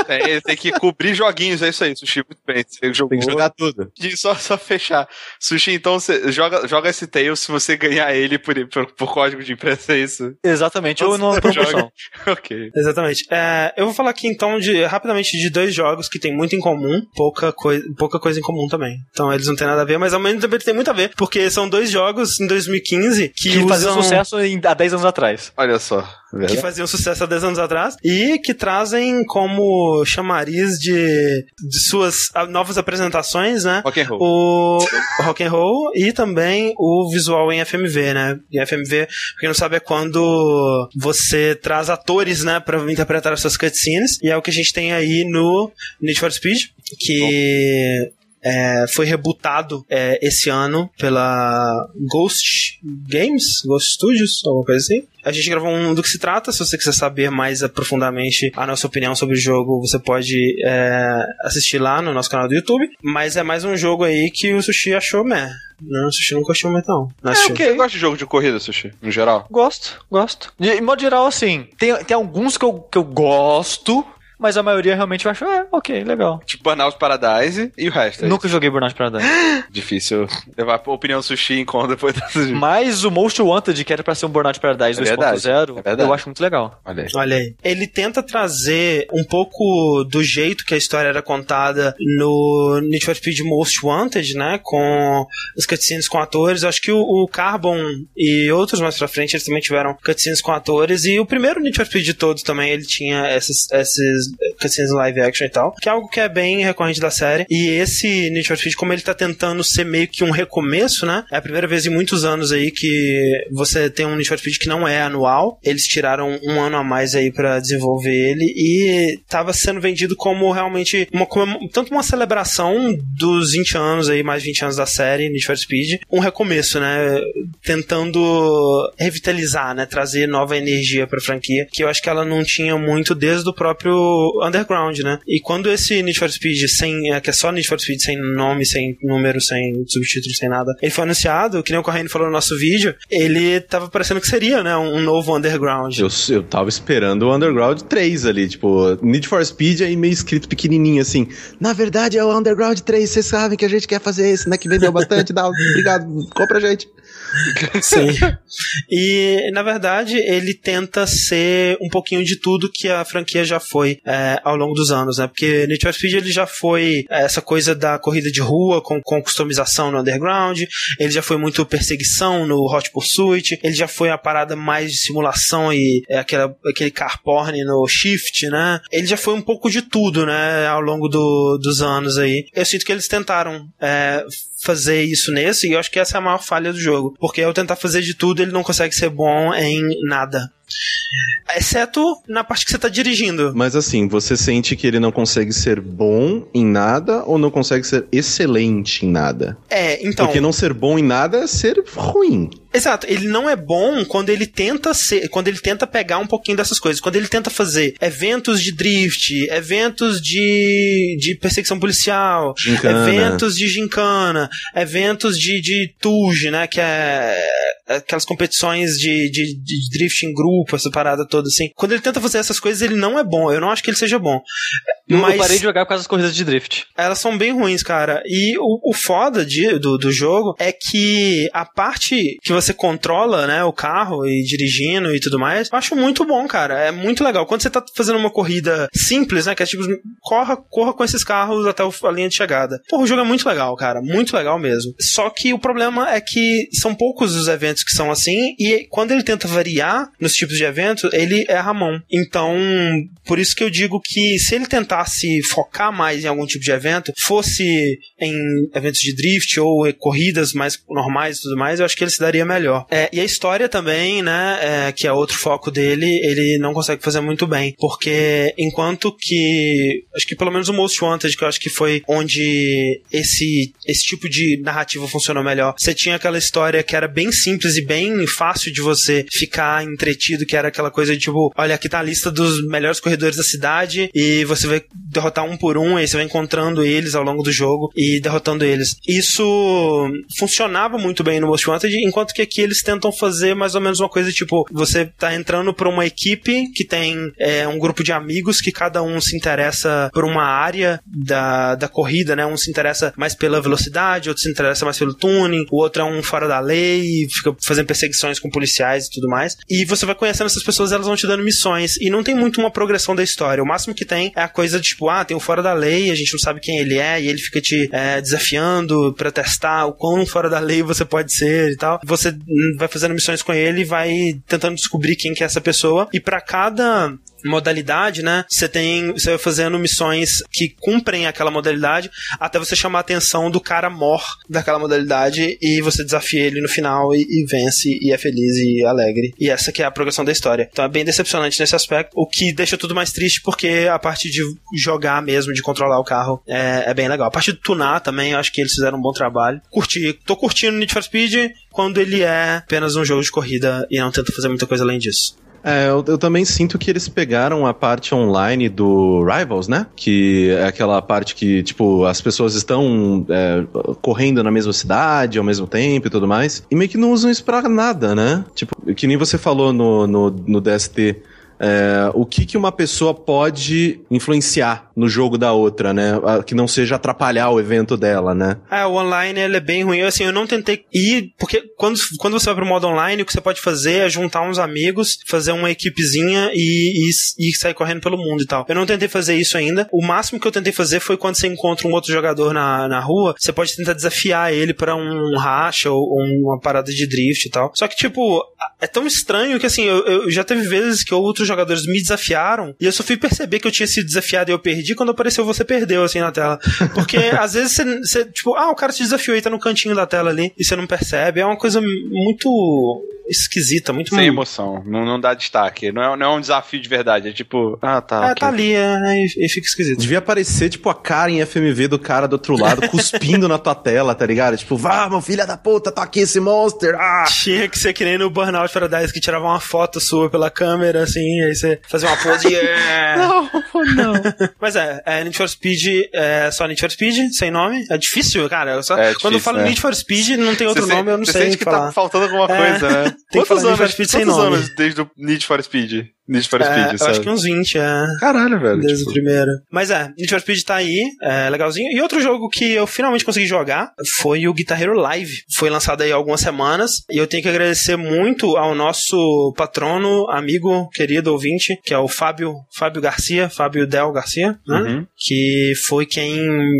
Tem, tem que cobrir joguinhos, é isso aí, Sushi. Muito bem. Você jogou. Tem que jogar tudo. E só, só fechar. Sushi, então, você joga, joga esse Tails se você ganhar ele por, por, por código de imprensa, é isso? Exatamente, ou numa Joga. promoção. ok. Exatamente. É, eu vou falar aqui então de rapidamente de dois jogos que tem muito em comum, pouca, coi pouca coisa em comum também. Então eles não têm nada a ver, mas ao menos também tem muito a ver, porque são dois jogos em 2015 que, Que faziam usam- sucesso em- há 10 anos atrás. Olha só. Que Verdade. faziam sucesso há 10 anos atrás e que trazem como chamariz de, de suas novas apresentações, né? Rock and roll. O rock and roll e também o visual em FMV, né? Em FMV, quem não sabe, é quando você traz atores, né, pra interpretar as suas cutscenes, e é o que a gente tem aí no Need for Speed, que é, foi rebutado é, esse ano pela Ghost Games, Ghost Studios, alguma coisa assim. A gente gravou um do que se trata. Se você quiser saber mais aprofundadamente a nossa opinião sobre o jogo, você pode é, assistir lá no nosso canal do YouTube. Mas é mais um jogo aí que o Sushi achou meh. Não, o Sushi não gostou muito, não. Não É, ok. Você gosta de jogo de corrida, Sushi, no geral? Gosto, gosto. De, em modo geral, assim, tem, tem alguns que eu, que eu gosto, mas a maioria realmente eu acho, é, ok, legal. Tipo Burnout Paradise e o resto. é Nunca joguei Burnout Paradise. isso. Difícil levar a opinião Sushi em conta depois dessas... mas o Most Wanted, que era pra ser um Burnout Paradise É verdade, 2.0, é verdade. eu acho muito legal. Olha aí. Olha aí. Ele tenta trazer um pouco do jeito que a história era contada no Need for Speed Most Wanted, né? Com os cutscenes com atores. Eu acho que o, o Carbon e outros mais pra frente eles também tiveram cutscenes com atores. E o primeiro Need for Speed de todos também ele tinha esses, esses cutscenes live action e tal. Que é algo que é bem recorrente da série. E esse Need for Speed, como ele tá tentando ser meio que um recomeço, né? É a primeira vez em muitos anos aí que você tem um Need for Speed que não é anual. Eles tiraram um ano a mais aí pra desenvolver ele e tava sendo vendido como realmente uma tanto uma celebração dos 20 anos aí, mais 20 anos da série Need for Speed, um recomeço, né? Tentando revitalizar, né? Trazer nova energia pra franquia, que eu acho que ela não tinha muito desde o próprio Underground, né? E quando esse Need for Speed sem, é, que é só Need for Speed sem nome, sem número, sem subtítulo, sem nada, ele foi anunciado, que nem o Corrêa falou no nosso vídeo, ele tava parecendo que seria, né? Um, um novo Underground. Eu, eu tava esperando o Underground 3 ali, tipo, Need for Speed aí meio escrito pequenininho assim. Na verdade é o Underground 3, vocês sabem que a gente quer fazer esse, né? Que vendeu bastante, dá, obrigado, compra a gente. Sim. E, na verdade, ele tenta ser um pouquinho de tudo que a franquia já foi é, ao longo dos anos, né? Porque Need for Speed ele já foi é, essa coisa da corrida de rua com, com customização no underground, ele já foi muito perseguição no Hot Pursuit, ele já foi a parada mais de simulação e é, aquela, aquele car porn no Shift, né? Ele já foi um pouco de tudo, né? Ao longo do, dos anos aí. Eu sinto que eles tentaram é, fazer isso nesse, e eu acho que essa é a maior falha do jogo. Porque ao tentar fazer de tudo, ele não consegue ser bom em nada. Exceto na parte que você tá dirigindo. Mas assim, você sente que ele não consegue ser bom em nada ou não consegue ser excelente em nada? É, então. Porque não ser bom em nada é ser ruim. Exato, ele não é bom quando ele tenta ser, quando ele tenta pegar um pouquinho dessas coisas, quando ele tenta fazer eventos de drift, eventos de, de perseguição policial, Gincana. eventos de gincana, eventos de, de tuge, né, que é aquelas competições de, de, de drift em grupo, essa parada toda assim. Quando ele tenta fazer essas coisas, ele não é bom. Eu não acho que ele seja bom. Eu, Mas eu parei de jogar por causa das corridas de drift. elas são bem ruins, cara. E o, o foda de, do, do jogo é que a parte que você controla, né, o carro e dirigindo e tudo mais, eu acho muito bom, cara. É muito legal. Quando você tá fazendo uma corrida simples, né, que é tipo, corra, corra com esses carros até o- a linha de chegada. Pô, o jogo é muito legal, cara. Muito legal mesmo. Só que o problema é que são poucos os eventos que são assim, e quando ele tenta variar nos tipos de evento, ele erra mão. Então, por isso que eu digo que se ele tentasse focar mais em algum tipo de evento, fosse em eventos de drift ou corridas mais normais e tudo mais, eu acho que ele se daria melhor. É, e a história também, né, é, que é outro foco dele, ele não consegue fazer muito bem, porque enquanto que, acho que pelo menos o Most Wanted, que eu acho que foi onde esse, esse tipo de narrativa funcionou melhor, você tinha aquela história que era bem simples e bem fácil de você ficar entretido, que era aquela coisa de tipo, olha, aqui tá a lista dos melhores corredores da cidade e você vai derrotar um por um, e você vai encontrando eles ao longo do jogo e derrotando eles. Isso funcionava muito bem no Most Wanted, enquanto que aqui eles tentam fazer mais ou menos uma coisa tipo, você tá entrando pra uma equipe que tem é, um grupo de amigos que cada um se interessa por uma área da, da corrida, né? Um se interessa mais pela velocidade, outro se interessa mais pelo tuning, o outro é um fora da lei, fica fazendo perseguições com policiais e tudo mais. E você vai conhecendo essas pessoas, elas vão te dando missões. E não tem muito uma progressão da história. O máximo que tem é a coisa de tipo, ah, tem um fora da lei, a gente não sabe quem ele é, e ele fica te é, desafiando pra testar o quão fora da lei você pode ser e tal. Você vai fazendo missões com ele e vai tentando descobrir quem que é essa pessoa. E pra cada modalidade, né? Você tem, você vai fazendo missões que cumprem aquela modalidade até você chamar a atenção do cara mor daquela modalidade e você desafia ele no final e, e vence e é feliz e alegre. E essa que é a progressão da história. Então é bem decepcionante nesse aspecto, o que deixa tudo mais triste porque a parte de jogar mesmo, de controlar o carro, é, é bem legal. A parte de tunar também, eu acho que eles fizeram um bom trabalho. Curti, tô curtindo Need for Speed quando ele é apenas um jogo de corrida e não tenta fazer muita coisa além disso. É, eu, eu também sinto que eles pegaram a parte online do Rivals, né? Que é aquela parte que, tipo, as pessoas estão é, correndo na mesma cidade ao mesmo tempo e tudo mais. E meio que não usam isso pra nada, né? Tipo, que nem você falou no, no, no DST. É, o que, que uma pessoa pode influenciar no jogo da outra, né? Que não seja atrapalhar o evento dela, né? É, o online ele é bem ruim. Assim, eu não tentei ir, porque quando, quando você vai pro modo online, o que você pode fazer é juntar uns amigos, fazer uma equipezinha e, e, e sair correndo pelo mundo e tal. Eu não tentei fazer isso ainda. O máximo que eu tentei fazer foi quando você encontra um outro jogador na, na rua, você pode tentar desafiar ele pra um racha ou, ou uma parada de drift e tal. Só que, tipo, é tão estranho que, assim, eu, eu já teve vezes que outros jogadores me desafiaram e eu só fui perceber que eu tinha sido desafiado e eu perdi quando apareceu você perdeu, assim, na tela. Porque às vezes você, você, tipo, ah, o cara te desafiou e tá no cantinho da tela ali e você não percebe. É uma coisa muito esquisita, muito Sem emoção. Não, não dá destaque. Não é, não é um desafio de verdade. É tipo, ah, tá. É, ok. tá ali, é, e, e fica esquisito. Devia aparecer, tipo, a cara em FMV do cara do outro lado, cuspindo na tua tela, tá ligado? Tipo, vamos, filha da puta, tá aqui esse monster, ah! Tinha que ser que nem no Burnout Paradise que tirava uma foto sua pela câmera, assim, aí você fazia uma pose e... é. Não, não. Mas é, é Need for Speed, é só Need for Speed, sem nome. É difícil, cara. Eu só- É quando eu difícil, falo é. Need for Speed, não tem outro Você nome, eu não você sei sente que falar. tá faltando alguma É. coisa, né? Tem quantos anos, quantos anos desde o Need for Speed? Need for Speed, é, eu sabe? acho que uns 20, é. Caralho, velho. Desde tipo, o primeiro. Mas é, Need for Speed tá aí, é legalzinho. E outro jogo que eu finalmente consegui jogar foi o Guitar Hero Live. Foi lançado aí há algumas semanas. E eu tenho que agradecer muito ao nosso patrono, amigo, querido ouvinte, que é o Fábio, Fábio Garcia, Fábio Del Garcia, né? Uhum. Que foi quem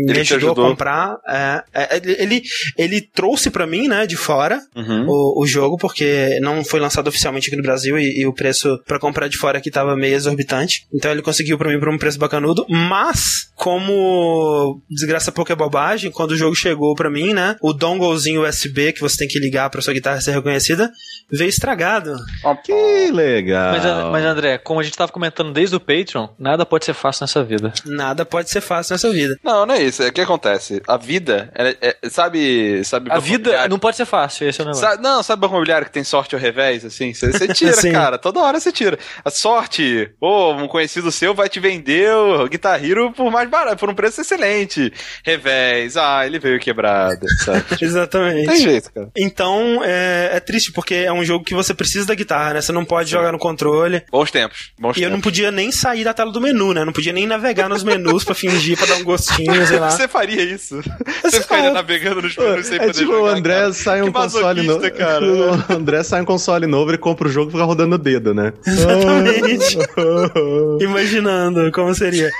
me te ajudou, ajudou. a comprar. É, é, ele, ele, ele trouxe pra mim, né, de fora, Uhum. o, o jogo, porque não foi lançado oficialmente aqui no Brasil e, e o preço pra comprar de fora aqui tava meio exorbitante. Então ele conseguiu pra mim por um preço bacanudo. Mas, como desgraça pouca é bobagem, quando o jogo chegou pra mim, né? O donglezinho USB que você tem que ligar pra sua guitarra ser reconhecida veio estragado. Que legal. Mas, mas, André, como a gente tava comentando desde o Patreon, nada pode ser fácil nessa vida. Nada pode ser fácil nessa vida. Não, não é isso. É o que acontece. A vida, é- é- sabe, sabe. A vida não pode ser fácil, esse é o negócio. Sa- não, sabe banco imobiliário que tem sorte ao revés, assim? Você tira, cara. Toda hora você tira. A sorte, ou um conhecido seu vai te vender o Guitar Hero por mais barato, por um preço excelente. Revés, ah, ele veio quebrado, sabe? Exatamente. tem jeito, cara. Então é, é triste, porque é um jogo que você precisa da guitarra, né? Você não pode jogar no controle. Bons tempos. Bons E eu não tempos. podia nem sair da tela do menu, né? Não podia nem navegar nos menus pra fingir, pra dar um gostinho, sei lá. Você faria isso? Você ficaria Ah, navegando nos menus sem É poder tipo, o jogar, André cara. sai um Que console novo. cara. O André sai um console novo, ele compra o jogo e fica rodando o dedo, né? Exatamente. Imaginando como seria.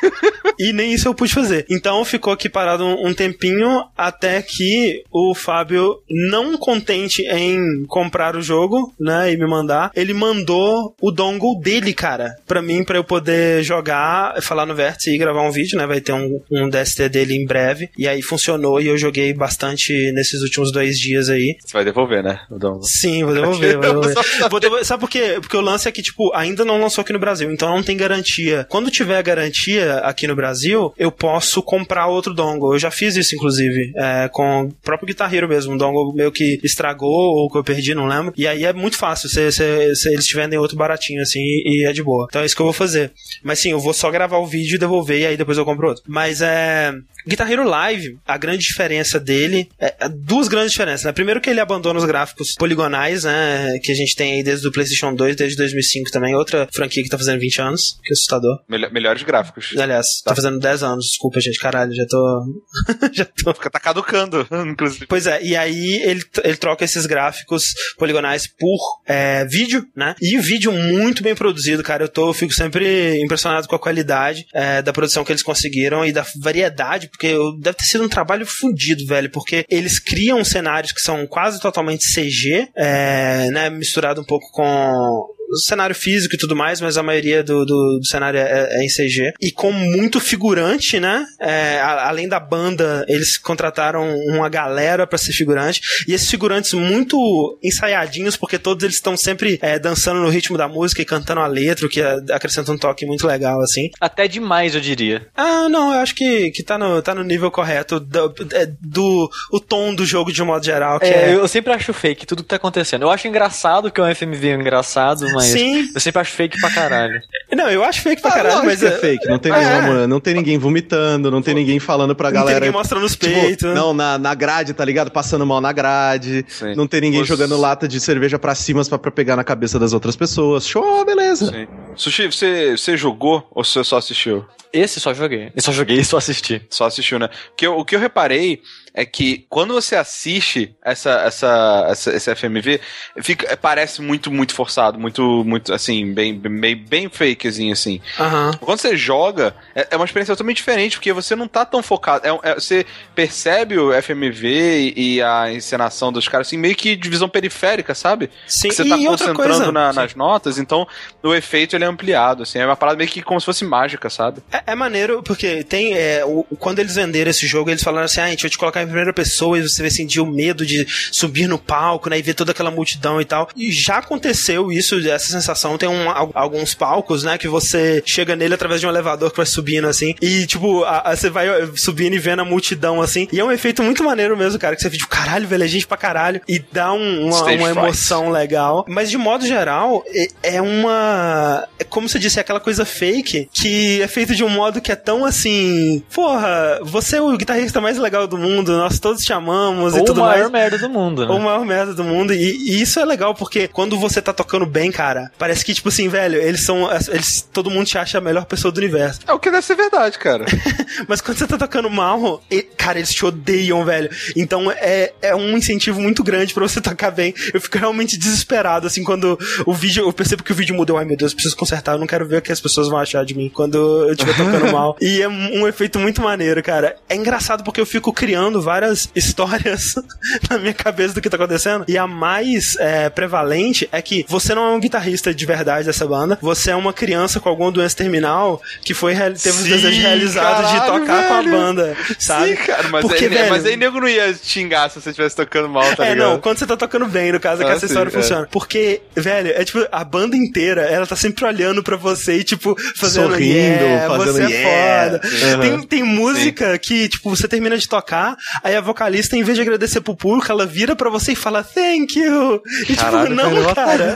E nem isso eu pude fazer. Então ficou aqui parado um, tempinho até que o Fábio, não contente em comprar o jogo, né, e me mandar, ele mandou o dongle dele, cara, pra mim, pra eu poder jogar, falar no Vértice e gravar um vídeo, né, vai ter um, um DST dele em breve. E aí funcionou e eu joguei bastante nesses últimos dois dias aí. Você vai devolver, né? O Dom? Sim, vou devolver, vou devolver. Vou devolver- Sabe por quê? Porque o lance é que, tipo, ainda não lançou aqui no Brasil, então não tem garantia. Quando tiver garantia aqui no Brasil, eu posso comprar outro dongle. Eu já fiz isso, inclusive, é, com o próprio Guitar Hero mesmo. Um dongle meio que estragou ou que eu perdi, não lembro. E aí é muito fácil. Se, se- se eles te vendem outro baratinho, assim, e é de boa. Então é isso que eu vou fazer. Mas sim, eu vou só gravar o vídeo e devolver, e aí depois eu compro outro. Mas é. Guitar Hero Live, a grande diferença dele é é duas grandes diferenças. Né? Primeiro que ele abandona os gráficos poligonais, né? Que a gente tem aí desde o PlayStation 2, desde 2005 também. Outra franquia que tá fazendo 20 anos. Que assustador. Melhor- melhores gráficos. Aliás, tá fazendo 10 anos. Desculpa, gente. Caralho, já tô. já tô. Fica tá caducando, inclusive. Pois é, e aí ele, ele troca esses gráficos poligonais por é, vídeo, né? E vídeo muito bem produzido, cara. Eu, tô, eu fico sempre impressionado com a qualidade é, da produção que eles conseguiram e da variedade, porque deve ter sido um trabalho fudido, velho, porque eles criam cenários que são quase totalmente CG, é, né? Misturado um pouco com o cenário físico e tudo mais, mas a maioria do, do, do cenário é, é em CG. E com muito figurante, né? É, a- além da banda, eles contrataram uma galera pra ser figurante. E esses figurantes muito ensaiadinhos, porque todos eles estão sempre é, dançando no ritmo da música e cantando a letra, o que é- acrescenta um toque muito legal, assim. Até demais, eu diria. Ah, não, eu acho que, que tá, no, tá no nível correto do, é, do o tom do jogo de um modo geral, que É, é. eu sempre acho fake tudo que tá acontecendo. Eu acho engraçado que o FMV é engraçado, mas Sim. eu sempre acho fake pra caralho. Não, eu acho fake pra Ah, caralho, mas que é fake, não tem É. nenhuma, não tem ninguém vomitando, não tem ninguém falando pra Não tem galera. ninguém mostrando os tipo, peitos. né? Não, na, na grade, tá ligado? Passando mal na grade. Sim. Não tem ninguém jogando lata de cerveja pra cima pra, pra pegar na cabeça das outras pessoas. Show, beleza. Sim. Sushi, você, você jogou ou você só assistiu? Esse só joguei. Eu só joguei e só assisti. Só assistiu, né? Porque eu- o que eu reparei é que quando você assiste essa, essa, essa- esse FMV, fica, é, parece muito, muito forçado, muito, muito, assim, bem, bem, bem fakezinho, assim. Aham. Quando você joga, é, é uma experiência totalmente diferente, porque você não tá tão focado. É, é- você percebe o FMV e, e a encenação dos caras, assim, meio que de visão periférica, sabe? Sim, Que você tá e concentrando na- nas notas, então o efeito ele é ampliado, assim. É uma parada meio que como se fosse mágica, sabe? É, é maneiro, porque tem. é, o- quando eles venderam esse jogo, eles falaram assim: ah, a gente vai te colocar em primeira pessoa e você vai sentir o medo de subir no palco, né? E ver toda aquela multidão e tal. E já aconteceu isso, essa sensação. Tem um- al- alguns palcos, né? Que você chega nele através de um elevador que vai subindo, assim. E, tipo, a- a- você vai eh, subindo e vendo a multidão, assim. E é um efeito muito maneiro mesmo, cara. Que você fica, tipo, caralho, velho, é gente pra caralho. E dá um- uma, uma emoção legal. Mas, de modo geral, é- é uma. é como você disse, é aquela coisa fake que é feito de um modo que é tão assim. Porra, você é o guitarrista mais legal do mundo, nós todos te amamos Ou e tudo o maior mais. merda do mundo, né? Ou o maior merda do mundo. E, e isso é legal, porque quando você tá tocando bem, cara, parece que, tipo assim, velho, eles são. Eles, todo mundo te acha a melhor pessoa do universo. É o que deve ser verdade, cara. Mas quando você tá tocando mal, e- cara, eles te odeiam, velho. Então é, é um incentivo muito grande pra você tocar bem. Eu fico realmente desesperado, assim, quando o vídeo. Eu percebo que o vídeo mudou. Ai, meu Deus, eu preciso consertar. Eu não quero ver o que as pessoas vão achar de mim quando eu estiver tocando mal. E é um efeito muito maneiro, cara. É engraçado porque eu fico criando várias histórias na minha cabeça do que tá acontecendo. E a mais é, prevalente é que você não é um guitarrista de verdade dessa banda. Você é uma criança com alguma doença terminal que foi teve os Sim, desejos realizados de tocar com a velho. banda, sabe? Sim, cara, mas, Porque, aí, velho, mas aí nego não ia xingar se você estivesse tocando mal, tá é, ligado? não, quando você tá tocando bem, no caso, é que Ah, essa sim, história é. funciona. Porque, velho, é tipo, a banda inteira, ela tá sempre olhando pra você e, tipo, fazendo Sorrindo, yeah, fazendo você yeah. é foda. Uhum. Tem, tem música que, tipo, você termina de tocar, aí a vocalista, em vez de agradecer pro público, ela vira pra você e fala, thank you. E, Caralho, tipo, não, cara.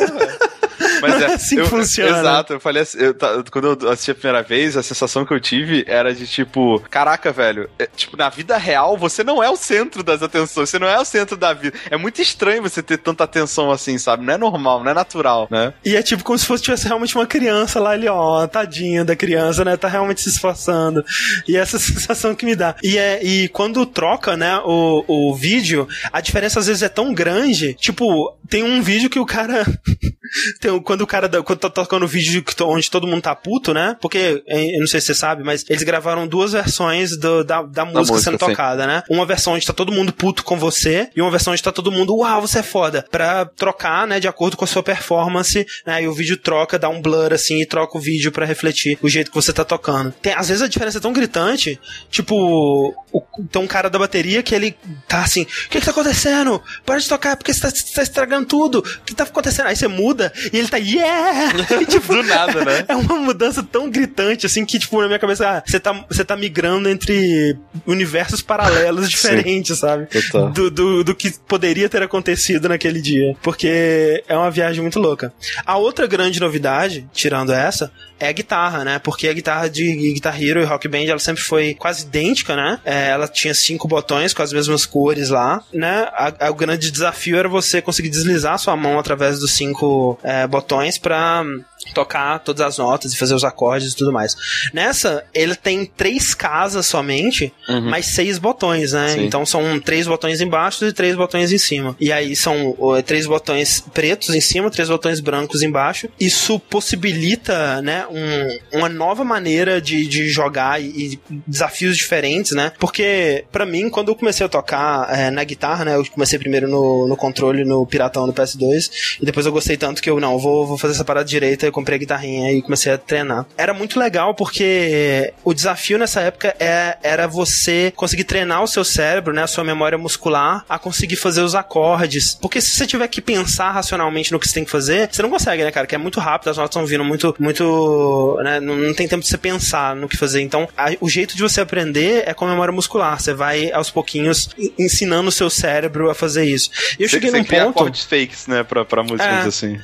Mas Não é assim que eu- funciona. Exato, eu falei assim, eu quando eu assisti a primeira vez, a sensação que eu tive era de tipo, caraca, velho, é, tipo, na vida real, você não é o centro das atenções, você não é o centro da vida. É muito estranho você ter tanta atenção assim, sabe? Não é normal, não é natural, né? E é tipo como se fosse tivesse realmente uma criança lá, ali, ó, tadinha da criança, né? Tá realmente se esforçando. E essa sensação que me dá. E, é, e quando troca, né, o, o vídeo, a diferença às vezes é tão grande. Tipo, tem um vídeo que o cara. um- quando o cara quando tá tocando o vídeo onde todo mundo tá puto, né? Porque, eu não sei se você sabe, mas eles gravaram duas versões do- da, da música música, sendo sim. tocada, né? Uma versão onde tá todo mundo puto com você e uma versão onde tá todo mundo, uau, você é foda. Pra trocar, né, de acordo com a sua performance, né? E o vídeo troca, dá um blur assim e troca o vídeo pra refletir o jeito que você tá tocando. Tem, às vezes a diferença é tão gritante, tipo, o, tem um cara da bateria que ele tá assim, o que que tá acontecendo? Para de tocar porque você tá, você tá estragando tudo. O que tá acontecendo? Aí você muda e ele tá, yeah! E, tipo, Do nada, né? é uma mudança tão gritante, assim, que, tipo, na minha cabeça, ah, você tá, você tá migrando entre universos paralelos diferentes, sabe? Total. Do, do, do que poderia ter acontecido naquele dia. Porque é uma viagem muito louca. A outra grande novidade, tirando essa, é a guitarra, né? Porque a guitarra de Guitar Hero e Rock Band, ela sempre foi quase idêntica, né? É, ela tinha cinco botões com as mesmas cores lá, né? A- a- o grande desafio era você conseguir deslizar sua mão através dos cinco é, botões pra hum, tocar todas as notas e fazer os acordes e tudo mais. Nessa, ele tem três casas somente, mas seis botões, né? Sim. Então são três botões embaixo e três botões em cima. E aí são ó, três botões pretos em cima, três botões brancos embaixo. Isso possibilita, né, um- uma nova maneira de, de jogar e, e desafios diferentes, né? Porque, pra mim, quando eu comecei a tocar é, na guitarra, né, eu comecei primeiro no, no controle, no Piratão, no PS2, e depois eu gostei tanto que eu, não, vou, vou fazer essa parada direita, comprei a guitarrinha e comecei a treinar. Era muito legal porque o desafio nessa época é, era você conseguir treinar o seu cérebro, né, a sua memória muscular, a conseguir fazer os acordes. Porque se você tiver que pensar racionalmente no que você tem que fazer, você não consegue, né, cara? Que é muito rápido, as notas estão vindo muito, muito, né, não, não tem tempo de você pensar no que fazer. Então, a- o jeito de você aprender é com a memória muscular. Você vai, aos pouquinhos, en- ensinando o seu cérebro a fazer isso. E eu cheguei você num cria ponto... acordes fakes, né, pra, pra músicas É. assim.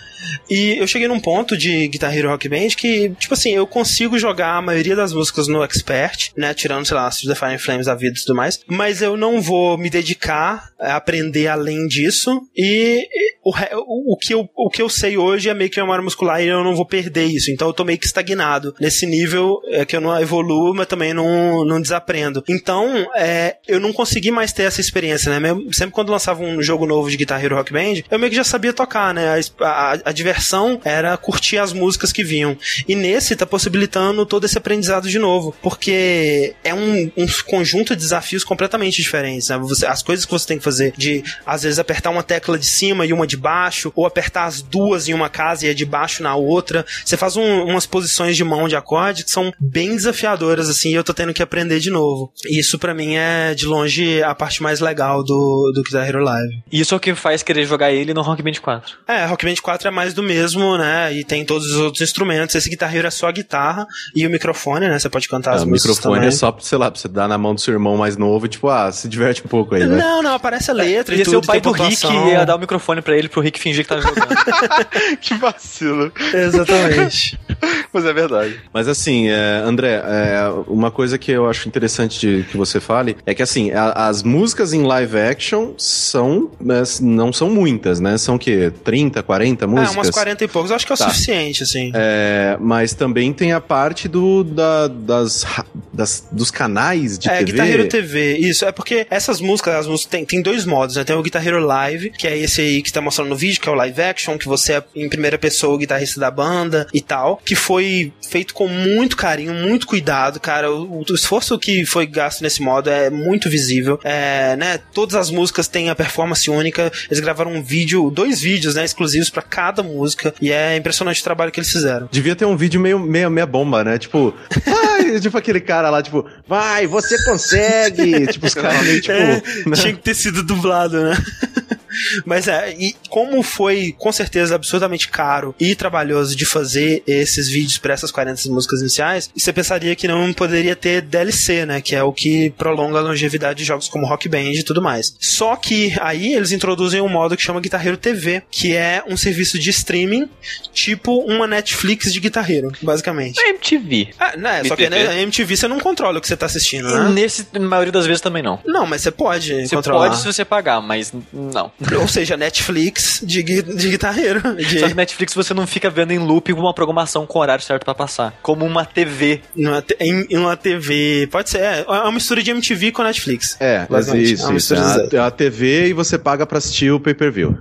E eu cheguei num ponto de Guitar Hero Rock Band que, tipo assim, eu consigo jogar a maioria das músicas no Expert, né? Tirando, sei lá, The Fire Flames da vida e tudo mais. Mas eu não vou me dedicar a aprender além disso. E o, o, que eu, o que eu sei hoje é meio que memória muscular e eu não vou perder isso. Então eu tô meio que estagnado nesse nível é, que eu não evoluo, mas também não, não desaprendo. Então, é, eu não consegui mais ter essa experiência, né? Sempre quando lançava um jogo novo de Guitar Hero Rock Band, eu meio que já sabia tocar, né? A A, a diversão era curtir as músicas que vinham. E nesse tá possibilitando todo esse aprendizado de novo. Porque é um, um conjunto de desafios completamente diferentes, né? Você- as coisas que você tem que fazer de, às vezes, apertar uma tecla de cima e uma de baixo, ou apertar as duas em uma casa e a de baixo na outra. Você faz um- umas posições de mão de acorde que são bem desafiadoras, assim, e eu tô tendo que aprender de novo. E isso pra mim é, de longe, a parte mais legal do, do Guitar Hero Live. Isso é o que faz querer jogar ele no Rock Band 4. É, Rock Band 4 é mais do mesmo, né? E tem todos os outros instrumentos. Esse Guitar Hero é só a guitarra e o microfone, né? Você pode cantar as Ah, o músicas microfone também. é só, sei lá, pra você dar na mão do seu irmão mais novo e tipo, ah, se diverte um pouco aí, né? Não, não, aparece a letra e Ia tudo. ser o pai do Rick pontuação. ia dar o microfone pra ele pro Rick fingir que tá jogando. que vacilo. Exatamente. Mas é verdade. Mas assim, é, André, é, uma coisa que eu acho interessante de, que você fale é que assim, a, as músicas em live action são. não são muitas, né? São o quê? 30, 40 músicas? É, umas 40 e poucos. Eu acho que é o Tá. suficiente, assim. É, mas também tem a parte do, da- das, das- dos canais de é, TV. Guitar Hero TV, isso. É porque essas músicas, as músicas tem, tem dois modos, né? Tem o Guitar Hero Live, que é esse aí que tá mostrando no vídeo, que é o live action, que você é em primeira pessoa o guitarrista da banda e tal, que foi feito com muito carinho, muito cuidado, cara. O, o esforço que foi gasto nesse modo é muito visível. É, né? Todas as músicas têm a performance única. Eles gravaram um vídeo, dois vídeos, né, exclusivos pra cada música, e é impressionante o trabalho que eles fizeram. Devia ter um vídeo meio meia, meia bomba, né? Tipo, ai, tipo aquele cara lá, tipo, vai, você consegue! tipo, os caras meio tipo. É, né? Tinha que ter sido dublado, né? Mas é, e como foi com certeza absurdamente caro e trabalhoso de fazer esses vídeos para essas 40 músicas iniciais, você pensaria que não poderia ter DLC, né? Que é o que prolonga a longevidade de jogos como Rock Band e tudo mais. Só que aí eles introduzem um modo que chama Guitar Hero TV, que é um serviço de streaming, tipo uma Netflix de Guitar Hero, basicamente. É MTV. Ah, né? Só que MTV. né, MTV você não controla o que você tá assistindo, né? nesse, na maioria das vezes também não. Não, mas você pode Você controlar. pode se você pagar, mas não. Ou seja, Netflix de, de guitarreiro. De, Só que Netflix você não fica vendo em loop uma programação com horário certo pra passar. Como uma TV. numa, te- em, em uma TV. Pode ser, é, é uma mistura de MTV com Netflix. É, mas Basicamente, isso, é uma isso. mistura dois. É a, é a TV e você paga pra assistir o pay-per-view.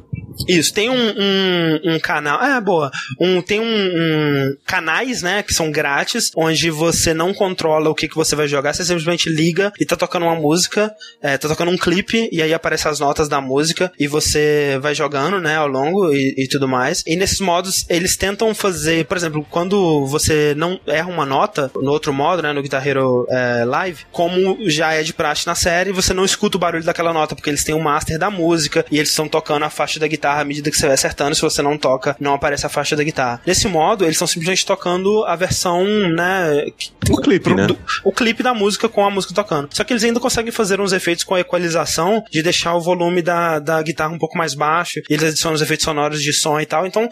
Isso, tem um, um, um canal. Ah, boa. Um, tem um, um canais, né, que são grátis, onde você não controla o que, que você vai jogar, você simplesmente liga e tá tocando uma música, é, tá tocando um clipe, e aí aparecem as notas da música, e você vai jogando, né, ao longo e, e tudo mais. E nesses modos, eles tentam fazer, por exemplo, quando você não erra uma nota, no outro modo, né, no Guitar Hero é, Live, como já é de praxe na série, você não escuta o barulho daquela nota, porque eles têm o master da música, e eles estão tocando a faixa da guitarra à medida que você vai acertando, se você não toca, não aparece a faixa da guitarra. Nesse modo, eles estão simplesmente tocando a versão, né, O clipe, pro- né? do- o clipe da música com a música tocando. Só que eles ainda conseguem fazer uns efeitos com a equalização de deixar o volume da, da guitarra um pouco mais baixo. E eles adicionam os efeitos sonoros de som e tal. Então.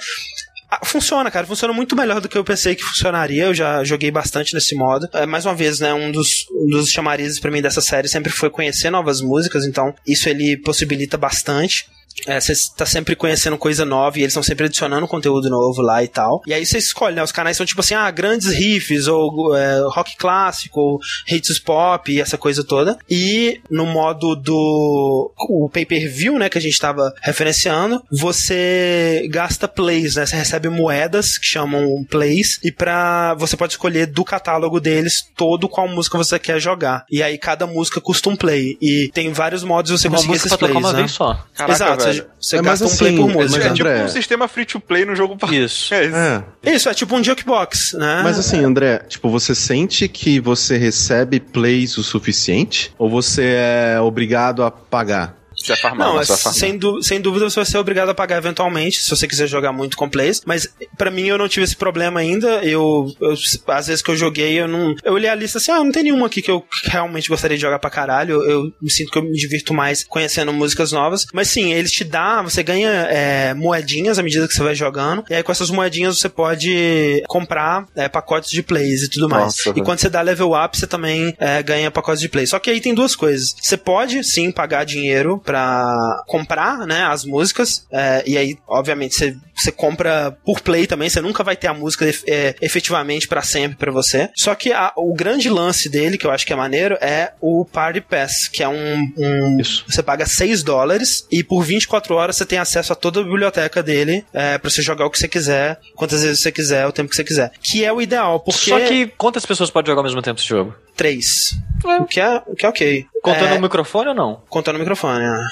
Funciona, cara. Funciona muito melhor do que eu pensei que funcionaria. Eu já joguei bastante nesse modo. É, mais uma vez, né? Um dos, um dos chamarizes pra mim dessa série sempre foi conhecer novas músicas. Então, isso ele possibilita bastante. É, você tá sempre conhecendo coisa nova e eles estão sempre adicionando conteúdo novo lá e tal. E aí você escolhe, né? Os canais são tipo assim, ah, grandes riffs, ou é, rock clássico, ou hits pop e essa coisa toda. E no modo do o pay-per-view, né, que a gente tava referenciando, você gasta plays, né? Você recebe moedas que chamam plays e pra você pode escolher do catálogo deles todo qual música você quer jogar. E aí cada música custa um play e tem vários modos de você Uma conseguir esses tocar plays, uma né? vez só. Caraca, Exato, velho. Você, você É, mas gasta um play assim, por é, música. É tipo André. um sistema free to play no jogo Isso. É isso. É. Isso, é tipo um jukebox, né? Mas assim, André, tipo, você sente que você recebe plays o suficiente? Ou você é obrigado a pagar? Você é farmar, Não, você é farmar. sem, sem dúvida você vai ser obrigado a pagar eventualmente, se você quiser jogar muito com plays. Mas pra mim eu não tive esse problema ainda. Eu, eu- às vezes que eu joguei, eu não. Eu olhei a lista assim, ah, não tem nenhuma aqui que eu realmente gostaria de jogar pra caralho. Eu, eu me sinto que eu me divirto mais conhecendo músicas novas. Mas sim, eles te dão, você ganha é, moedinhas à medida que você vai jogando. E aí com essas moedinhas você pode comprar é, pacotes de plays e tudo mais. Nossa, e velho. quando você dá level up, você também é, ganha pacotes de play. Só que aí tem duas coisas. Você pode, sim, pagar dinheiro pra comprar, né, as músicas. é, e aí, obviamente, você, você compra por play também. Você nunca vai ter a música é, efetivamente pra sempre pra você. Só que a- o grande lance dele, que eu acho que é maneiro, é o Party Pass, que é um... um- Isso. Você paga 6 dólares e por 24 horas você tem acesso a toda a biblioteca dele é, pra você jogar o que você quiser, quantas vezes você quiser, o tempo que você quiser. Que é o ideal, porque... Só que quantas pessoas podem jogar ao mesmo tempo esse jogo? Três. O que é, o que é ok. Contando é, o microfone ou não? contando o microfone, né?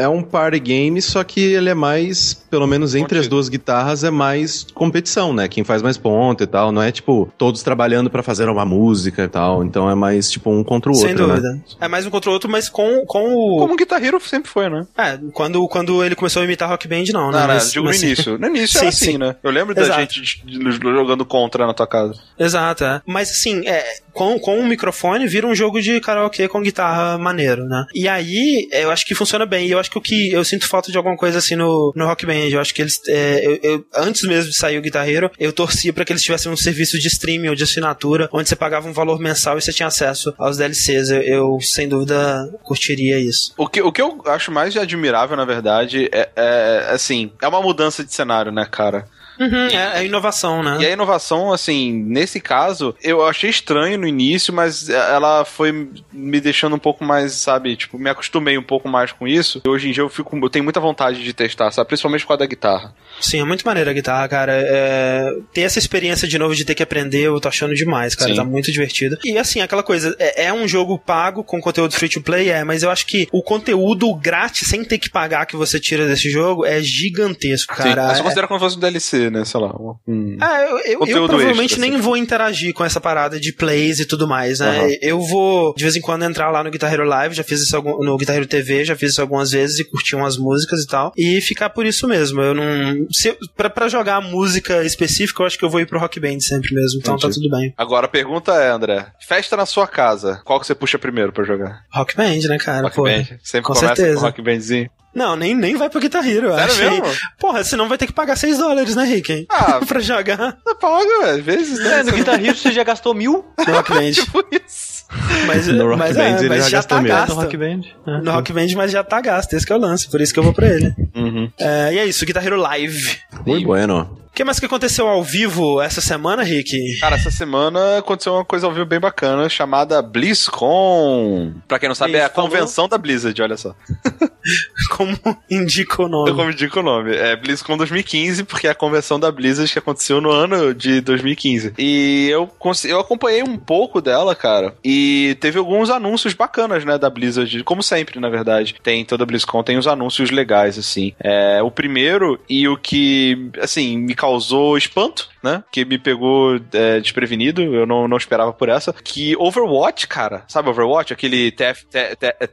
É um party game, só que ele é mais, pelo menos entre as duas guitarras, é mais competição, né? Quem faz mais ponto e tal. Não é tipo todos trabalhando pra fazer uma música e tal. Então é mais tipo um contra o Sem outro, né? dúvida. É mais um contra o outro, mas com, com o. Como um Guitar Hero sempre foi, né? É, quando, quando ele começou a imitar Rock Band, não, né? Não, não, Mas- digo mas no início. No início Sim, era assim, sim. né? Eu lembro da Exato. gente de- de- jogando contra na tua casa. Exato, é. Mas assim, é, com, com o microfone vira um jogo de karaokê com guitarra maneiro, né? E aí, eu acho que funciona bem. E eu acho que o que eu sinto falta de alguma coisa assim no, no Rock Band. Eu acho que eles. É, eu, eu- antes mesmo de sair o Guitar Hero, eu torcia pra que eles tivessem um serviço de streaming ou de assinatura, onde você pagava um valor mensal e você tinha acesso aos DLCs. Eu, eu, sem dúvida, curtiria isso. O que, o que eu acho mais admirável, na verdade, é, é, assim, é uma mudança de cenário, né, cara? Uhum, é, é inovação, né? E a inovação, assim, nesse caso, eu achei estranho no início, mas ela foi me deixando um pouco mais, sabe, tipo, me acostumei um pouco mais com isso. E hoje em dia eu fico, eu tenho muita vontade de testar, sabe, principalmente por causa da guitarra. Sim, é muito maneira a guitarra, cara. É, ter essa experiência de novo de ter que aprender, eu tô achando demais, cara. Sim. Tá muito divertido. E assim, aquela coisa, é, é um jogo pago com conteúdo free to play, é, mas eu acho que o conteúdo grátis, sem ter que pagar que você tira desse jogo, é gigantesco, Sim, cara. mas É- eu considero como se fosse um DLC, né, sei lá. um- Ah, eu, eu- eu provavelmente extra, nem assim. vou interagir com essa parada de plays e tudo mais, né? Aham. Eu vou, de vez em quando, entrar lá no Guitar Hero Live, já fiz isso algum- no Guitar Hero TV, já fiz isso algumas vezes e curti umas músicas e tal. E ficar por isso mesmo. Eu não. Se, pra, pra jogar música específica, eu acho que eu vou ir pro Rock Band sempre mesmo, então tá Entendi. tudo bem. Agora a pergunta é, André, festa na sua casa, qual que você puxa primeiro pra jogar? Rock Band, né, cara? Rock Pô. Band? Sempre com começa certeza. com Rock Bandzinho? Não, nem, nem vai pro Guitar Hero, eu Sério achei. mesmo? Porra, senão vai ter que pagar 6 dólares, né, Rick? Ah, pra jogar Você paga, às vezes, né? É, no Guitar Hero você já gastou mil no Rock Band. Tipo isso. Mas, No Rock mas, Band é, ele mas já já gastou tá mil. gasto. no Rock Band. É. No Rock Band, mas já tá gasto. Esse que é o lance, por isso que eu vou pra ele. Uhum. É, e é isso, Guitar Hero Live. Muito bueno. O que mais que aconteceu ao vivo essa semana, Rick? Cara, essa semana aconteceu uma coisa ao vivo bem bacana chamada BlizzCon. Pra quem não sabe, é a convenção da Blizzard, olha só. Como indica o nome? como indico o nome. É BlizzCon 2015, porque é a convenção da Blizzard que aconteceu no ano de 2015. E eu, eu acompanhei um pouco dela, cara. E teve alguns anúncios bacanas, né, da Blizzard. Como sempre, na verdade. Tem toda a BlizzCon, tem os anúncios legais, assim. É, o primeiro e o que, assim, me causou espanto, né? Que me pegou é, desprevenido. Eu não, não esperava por essa. Que Overwatch, cara. Sabe Overwatch? Aquele TF,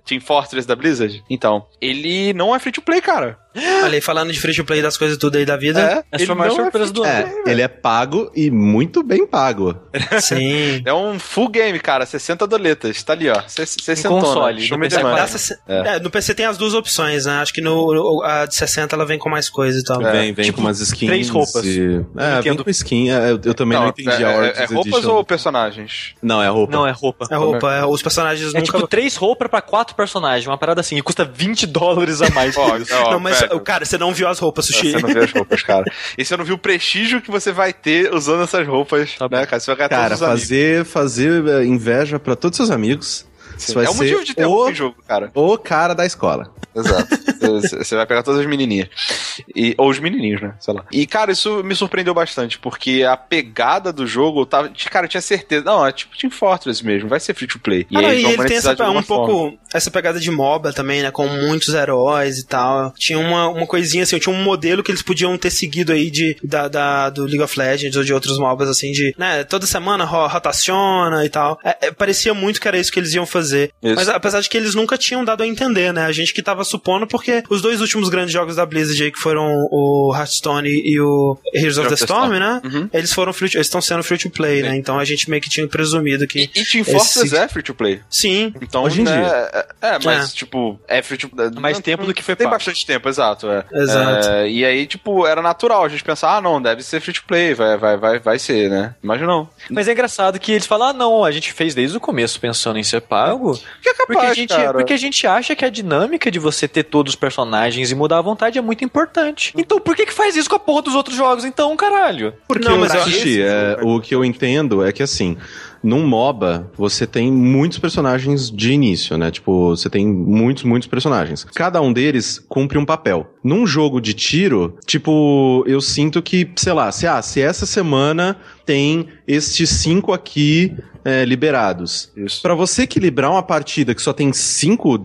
Team Fortress da Blizzard? Então, ele não é free to play, cara. Olha aí, falando de free to play das coisas tudo aí da vida. Essa ele foi a maior não é surpresa do ano. É, ele é pago e muito bem pago. Sim. É um full game, cara, 60 doletas. Tá ali, ó. 60 console, Show no PC money. Dá 60 é, no PC tem as duas opções, né? Acho que no, a de 60 ela vem com mais coisa e tal. É, vem vem tipo, com umas skins. três roupas. E... É, vem com skin. é, eu, eu também não, entendi é, a é, Origins é roupas Edition. ou personagens? Não, é roupa. Não, é roupa. É roupa, é, os personagens É nunca. tipo três roupas pra quatro personagens, uma parada assim, e custa 20 dólares a mais. Isso. ó, não, mas, velho, cara, você não viu as roupas, Sushi. Você não viu as roupas, cara. E você não viu o prestígio que você vai ter usando essas roupas, Tá né, cara? Você vai ganhar Cara, todos os amigos. fazer, fazer é, inveja pra todos os seus amigos. Vai É o ser motivo de ter o, em jogo, cara. o cara da escola. Exato. Você você vai pegar todas as menininhas. E, ou os menininhos, né? Sei lá. E, cara, isso me surpreendeu bastante, porque a pegada do jogo, tava, cara, eu tinha certeza. Não, é tipo Team Fortress mesmo, vai ser free to play. Ah, não, eles e vão ele tem essa, um pouco essa pegada de MOBA também, né? Com muitos heróis e tal. Tinha uma, uma coisinha assim, tinha um modelo que eles podiam ter seguido aí de, da, da- do League of Legends ou de outros MOBAs, assim, de, né? Toda semana ro- rotaciona e tal. É, é, parecia muito que era isso que eles iam fazer. Isso. Mas apesar de que eles nunca tinham dado a entender, né? A gente que tava supondo, porque os dois últimos grandes jogos da Blizzard aí, que foram o Hearthstone e o Heroes of the Storm, né? Uhum. Eles foram free to- eles estão sendo free to play, né? Então a gente meio que tinha presumido que. E, e Team Fortress Esse- é free to play. Sim, Então, Hoje em né, dia. É, é, mas, É. tipo, é free to play. Mais tempo do que foi Tem pago. bastante tempo, exato. É. Exato. É, e aí, tipo, era natural a gente pensar, ah, não, deve ser free to play, vai, vai, vai, vai ser, né? Mas não. Mas é engraçado que eles falam, ah, não, a gente fez desde o começo pensando em ser pago. Que é capaz, Porque a, gente, cara. porque a gente acha que a dinâmica de você ter todos os personagens e mudar a vontade é muito importante. Então por que que faz isso com a porra dos outros jogos, então, caralho? Porque Não, eu mas eu- assisti, é, o que eu entendo é que assim, num MOBA, você tem muitos personagens de início, né? Tipo, você tem muitos, muitos personagens. Cada um deles cumpre um papel. Num jogo de tiro, tipo, eu sinto que, sei lá, se, ah, se essa semana tem estes cinco aqui é, liberados. Isso. Pra você equilibrar uma partida que só tem cinco,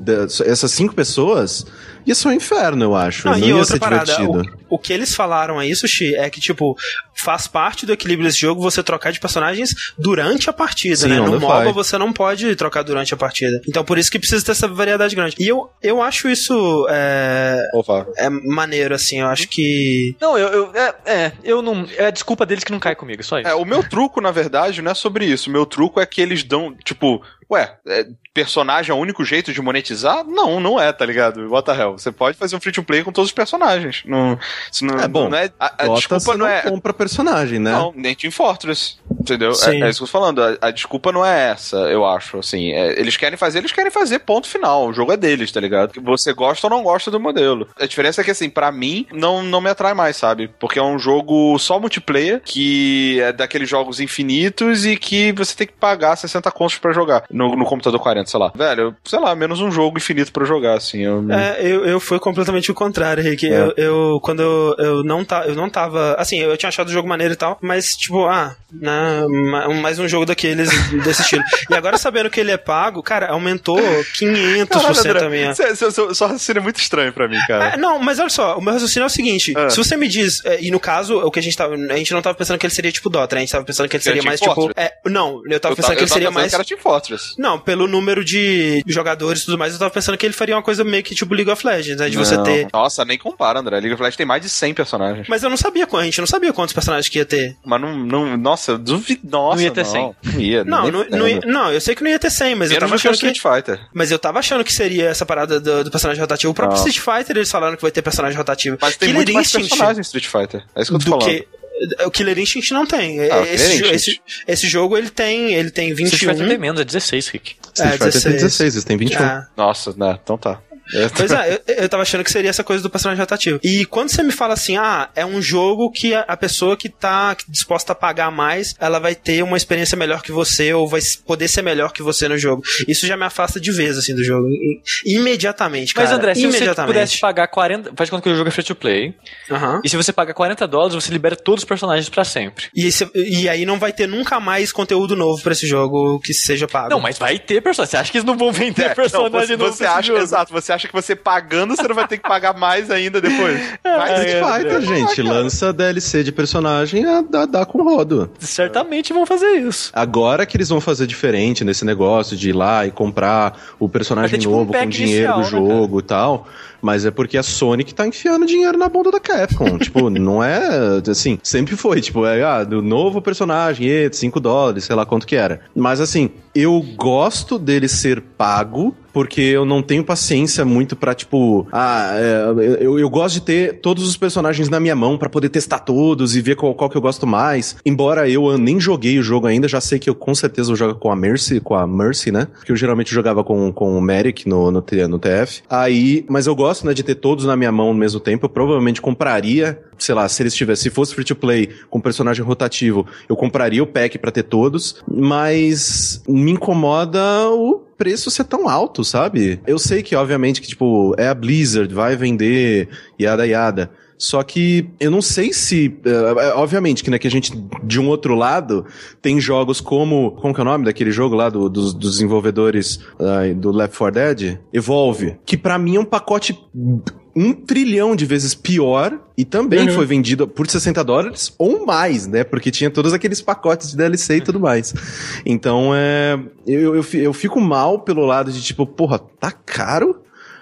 essas cinco pessoas, ia ser um inferno, eu acho. Não, Não, e ia outra ser parada, divertido. o, o que eles falaram aí, Sushi, é que, tipo, faz parte do equilíbrio desse jogo você trocar de personagens durante a partida, Sim, né? No MOBA você não pode trocar durante a partida. Então por isso que precisa ter essa variedade grande. E eu, eu acho isso é, Opa. é maneiro, assim, eu acho que... Não, eu, eu- é, é, eu não. É a desculpa deles que não cai comigo, só isso. É, o meu truco truco, na verdade, não é sobre isso. Meu truco é que eles dão, tipo, ué, é, personagem é o único jeito de monetizar? Não, não é, tá ligado? What the hell? Você pode fazer um free to play com todos os personagens. Não, não, É bom, não é, a, a desculpa você não é. compra personagem, né? Não, nem Team Fortress. Entendeu? É, é isso que eu tô falando. A, a desculpa não é essa, eu acho. Assim, É, eles querem fazer, eles querem fazer, ponto final. O jogo é deles, tá ligado? Você gosta ou não gosta do modelo. A diferença é que, assim, pra mim, não, não me atrai mais, sabe? Porque é um jogo só multiplayer, que é daqueles jogos infinitos e que você tem que pagar 60 contos pra jogar no, no computador 40, sei lá. Velho, sei lá, menos um jogo infinito pra jogar, assim. Eu, É, eu, eu fui completamente o contrário, Rick. É. Eu, eu- quando eu, eu não tá, eu não tava, assim, eu tinha achado o jogo maneiro e tal, mas tipo, ah, né, ma- mais um jogo daqueles desse estilo. E agora sabendo que ele é pago, cara, aumentou 500% Caralho, a minha. André, seu, seu, seu, seu raciocínio é muito estranho pra mim, cara. É, não, mas olha só, o meu raciocínio é o seguinte: Ah. se você me diz, é, e no caso, o que a gente tava. A gente não tava pensando que ele seria tipo Dota, né? A gente tava pensando que ele seria mais tipo. É, não, eu tava eu pensando tava- que ele seria mais. que era Team Fortress. Não, pelo número de jogadores e tudo mais, eu tava pensando que ele faria uma coisa meio que tipo League of Legends, né? De você Não. ter. Nossa, nem compara, André. League of Legends tem mais de 100 personagens. Mas eu não sabia, a gente não sabia quantos personagens que ia ter. Mas não. não nossa, duvido. Nossa, Não ia ter não. 100. Não ia. Não, não, não, ia- não, eu sei que não ia ter 100, mas eu Menos tava do que o achando que. Street Fighter. Mas eu tava achando que seria essa parada do, do personagem rotativo. O próprio Não. Street Fighter, eles falaram que vai ter personagem rotativo. Mas tem Killer muito mais Instinct personagens em Street Fighter. É isso que eu tô do falando. que. O Killer Instinct não tem. Ah, esse, jo- Instinct. esse, esse jogo ele tem, ele tem Street 21. Fighter tem menos, é 16, Rick. Street É, Fighter tem 16. 16, eles têm 21. Ah. Nossa, né? Então tá. Pois é, eu, eu tava achando que seria essa coisa do personagem rotativo. E quando você me fala assim, ah, é um jogo que a, a pessoa que tá disposta a pagar mais, ela vai ter uma experiência melhor que você, ou vai poder ser melhor que você no jogo. Isso já me afasta de vez, assim, do jogo. Imediatamente, cara. Mas André, se você pudesse pagar 40. Faz de conta que o jogo é free to play. Aham. E se você pagar 40 dólares, você libera todos os personagens pra sempre. E, esse- e aí não vai ter nunca mais conteúdo novo pra esse jogo que seja pago. Não, mas vai ter personagem. Você acha que eles não vão vender É, não, personagem você, novo você acha, jogo? exato, você acha que você pagando, você não vai ter que pagar mais ainda depois. Vai É, Street é, Fighter, é. gente, lança DLC de personagem a dá, dá com rodo. Certamente vão fazer isso. Agora que eles vão fazer diferente nesse negócio de ir lá e comprar o personagem Vai ter, tipo, um novo com pack dinheiro do inicial, né, jogo e tal. Mas é porque a Sony que tá enfiando dinheiro na bunda da Capcom. tipo, não é assim, sempre foi. Tipo, é ah, do novo personagem, e 5 dólares, sei lá quanto que era. Mas assim, eu gosto dele ser pago. Porque eu não tenho paciência muito pra, tipo, ah, é, eu, eu gosto de ter todos os personagens na minha mão pra poder testar todos e ver qual, qual que eu gosto mais. Embora eu nem joguei o jogo ainda, já sei que eu com certeza vou jogar com a Mercy, com a Mercy, né? Que eu geralmente jogava com, com o Merrick no, no, no TF. Aí, mas eu gosto, né, de ter todos na minha mão ao mesmo tempo. Eu provavelmente compraria, sei lá, se eles tivessem, se fosse free to play com personagem rotativo, eu compraria o pack pra ter todos. Mas me incomoda o preço ser tão alto, sabe? Eu sei que, obviamente, que, tipo, é a Blizzard, vai vender, yada yada. Só que eu não sei se. eh, obviamente que, né, que a gente, de um outro lado, tem jogos como. Como que é o nome daquele jogo lá do- dos, dos desenvolvedores ai, do Left 4 Dead? Evolve. Que pra mim é um pacote um trilhão de vezes pior e também foi vendido por 60 dólares ou mais, né? Porque tinha todos aqueles pacotes de DLC e tudo mais. Então, é. Eu, eu, eu fico mal pelo lado de tipo, porra, tá caro?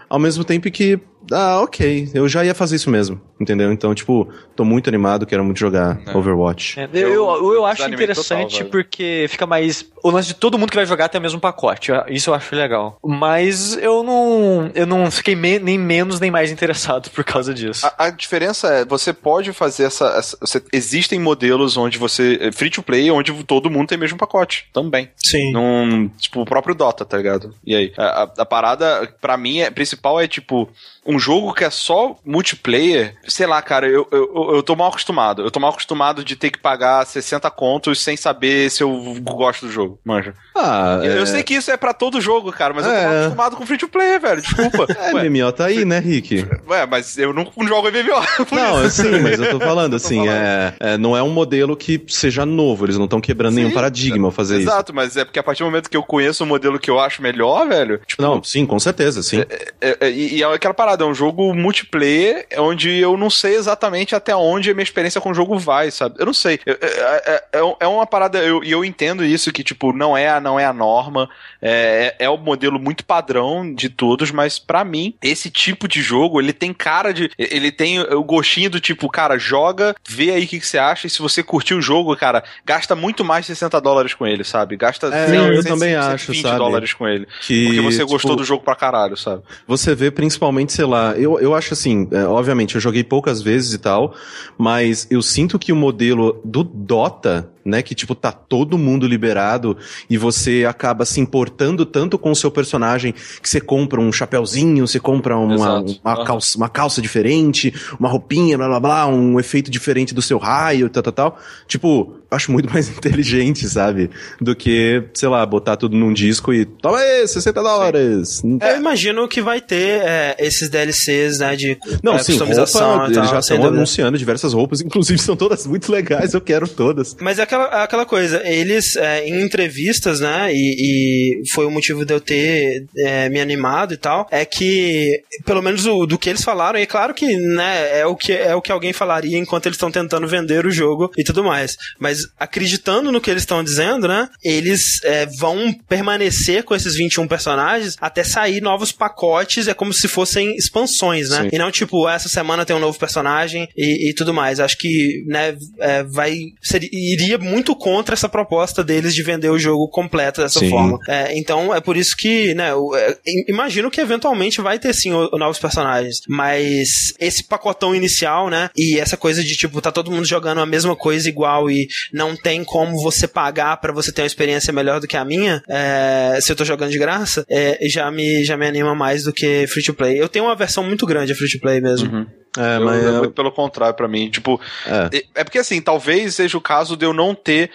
Ao mesmo tempo que. Ah, ok, eu já ia fazer isso mesmo, entendeu? Então, tipo, tô muito animado, quero muito jogar É. Overwatch. É, eu, eu, eu acho interessante total, porque fica mais. O lance de todo mundo que vai jogar tem o mesmo pacote. Isso eu acho legal. Mas eu não. Eu não fiquei me- nem menos nem mais interessado por causa disso. A, a diferença é, você pode fazer essa, essa- você- existem modelos onde você. é Free to play, onde todo mundo tem o mesmo pacote. Também. Sim. Num, tipo, o próprio Dota, tá ligado? E aí? A, a- a parada, pra mim, é, principal é, tipo, um jogo que é só multiplayer, sei lá, cara, eu, eu, eu tô mal acostumado. Eu tô mal acostumado de ter que pagar 60 contos sem saber se eu gosto do jogo, manja. Ah, Eu- é, Eu sei que isso é pra todo jogo, cara, mas eu tô É. mal acostumado com free to play, velho. Desculpa. é, Ué, MMO tá aí, né, Rick? ué, mas eu não jogo MMO. Não, isso. sim, mas eu tô falando tô assim, falando. É, é, não é um modelo que seja novo, eles não estão quebrando nenhum Sim, paradigma ao fazer isso. Exato, mas é porque a partir do momento que eu conheço o modelo que eu acho melhor, velho, tipo, Não, sim, com certeza, sim. É, é, e, é aquela parada? É um jogo multiplayer onde eu não sei exatamente até onde a minha experiência com o jogo vai, sabe? Eu não sei. É, é, é, é uma parada, e eu, eu entendo isso, que, tipo, não é, não é a norma, é, é o modelo muito padrão de todos, mas para mim, esse tipo de jogo, ele tem cara de. Ele tem o gostinho do tipo, cara, joga, vê aí o que, que você acha, e se você curtir o jogo, cara, gasta muito mais de 60 dólares com ele, sabe? Gasta é, 100, eu 100, também 120 acho, sabe? dólares com ele. Que, porque você gostou tipo, do jogo pra caralho, sabe? Você vê principalmente, sei lá, eu, eu acho assim, é, obviamente, eu joguei poucas vezes e tal, mas eu sinto que o modelo do Dota né? Que, tipo, tá todo mundo liberado e você acaba se importando tanto com o seu personagem que você compra um chapéuzinho, você compra uma, uma, calça, uma calça diferente, uma roupinha, blá blá blá, um efeito diferente do seu raio, tal, tal, tal. Tipo, acho muito mais inteligente, sabe? Do que, sei lá, botar tudo num disco e toma aí, 60 dólares. É, eu imagino que vai ter é, esses DLCs, né, de Não, é, sim, customização roupa, eles já estão anunciando diversas roupas, inclusive são todas muito legais, eu quero todas. Mas é aquela, é aquela coisa, eles, é, em entrevistas, né, e, e, foi o motivo de eu ter é, me animado e tal, é que, pelo menos o, do que eles falaram, e é claro que, né, é o que, é o que alguém falaria enquanto eles estão tentando vender o jogo e tudo mais, mas acreditando no que eles estão dizendo, né, eles é, vão permanecer com esses 21 personagens até sair novos pacotes, é como se fossem expansões, né, Sim. e não tipo, essa semana tem um novo personagem e, e tudo mais, acho que, né, é, vai, seria, iria muito contra essa proposta deles de vender o jogo completo dessa sim. forma. É, então é por isso que, né, eu, é, imagino que eventualmente vai ter sim o, o novos personagens, mas esse pacotão inicial, né, e essa coisa de tipo, tá todo mundo jogando a mesma coisa igual e não tem como você pagar para você ter uma experiência melhor do que a minha, é, se eu tô jogando de graça, é, já, me, já me anima mais do que free to play. Eu tenho uma versão muito grande a free to play mesmo. Uhum. É, eu, mas é muito pelo contrário para mim. Tipo, é. é. porque assim, talvez seja o caso de eu não ter.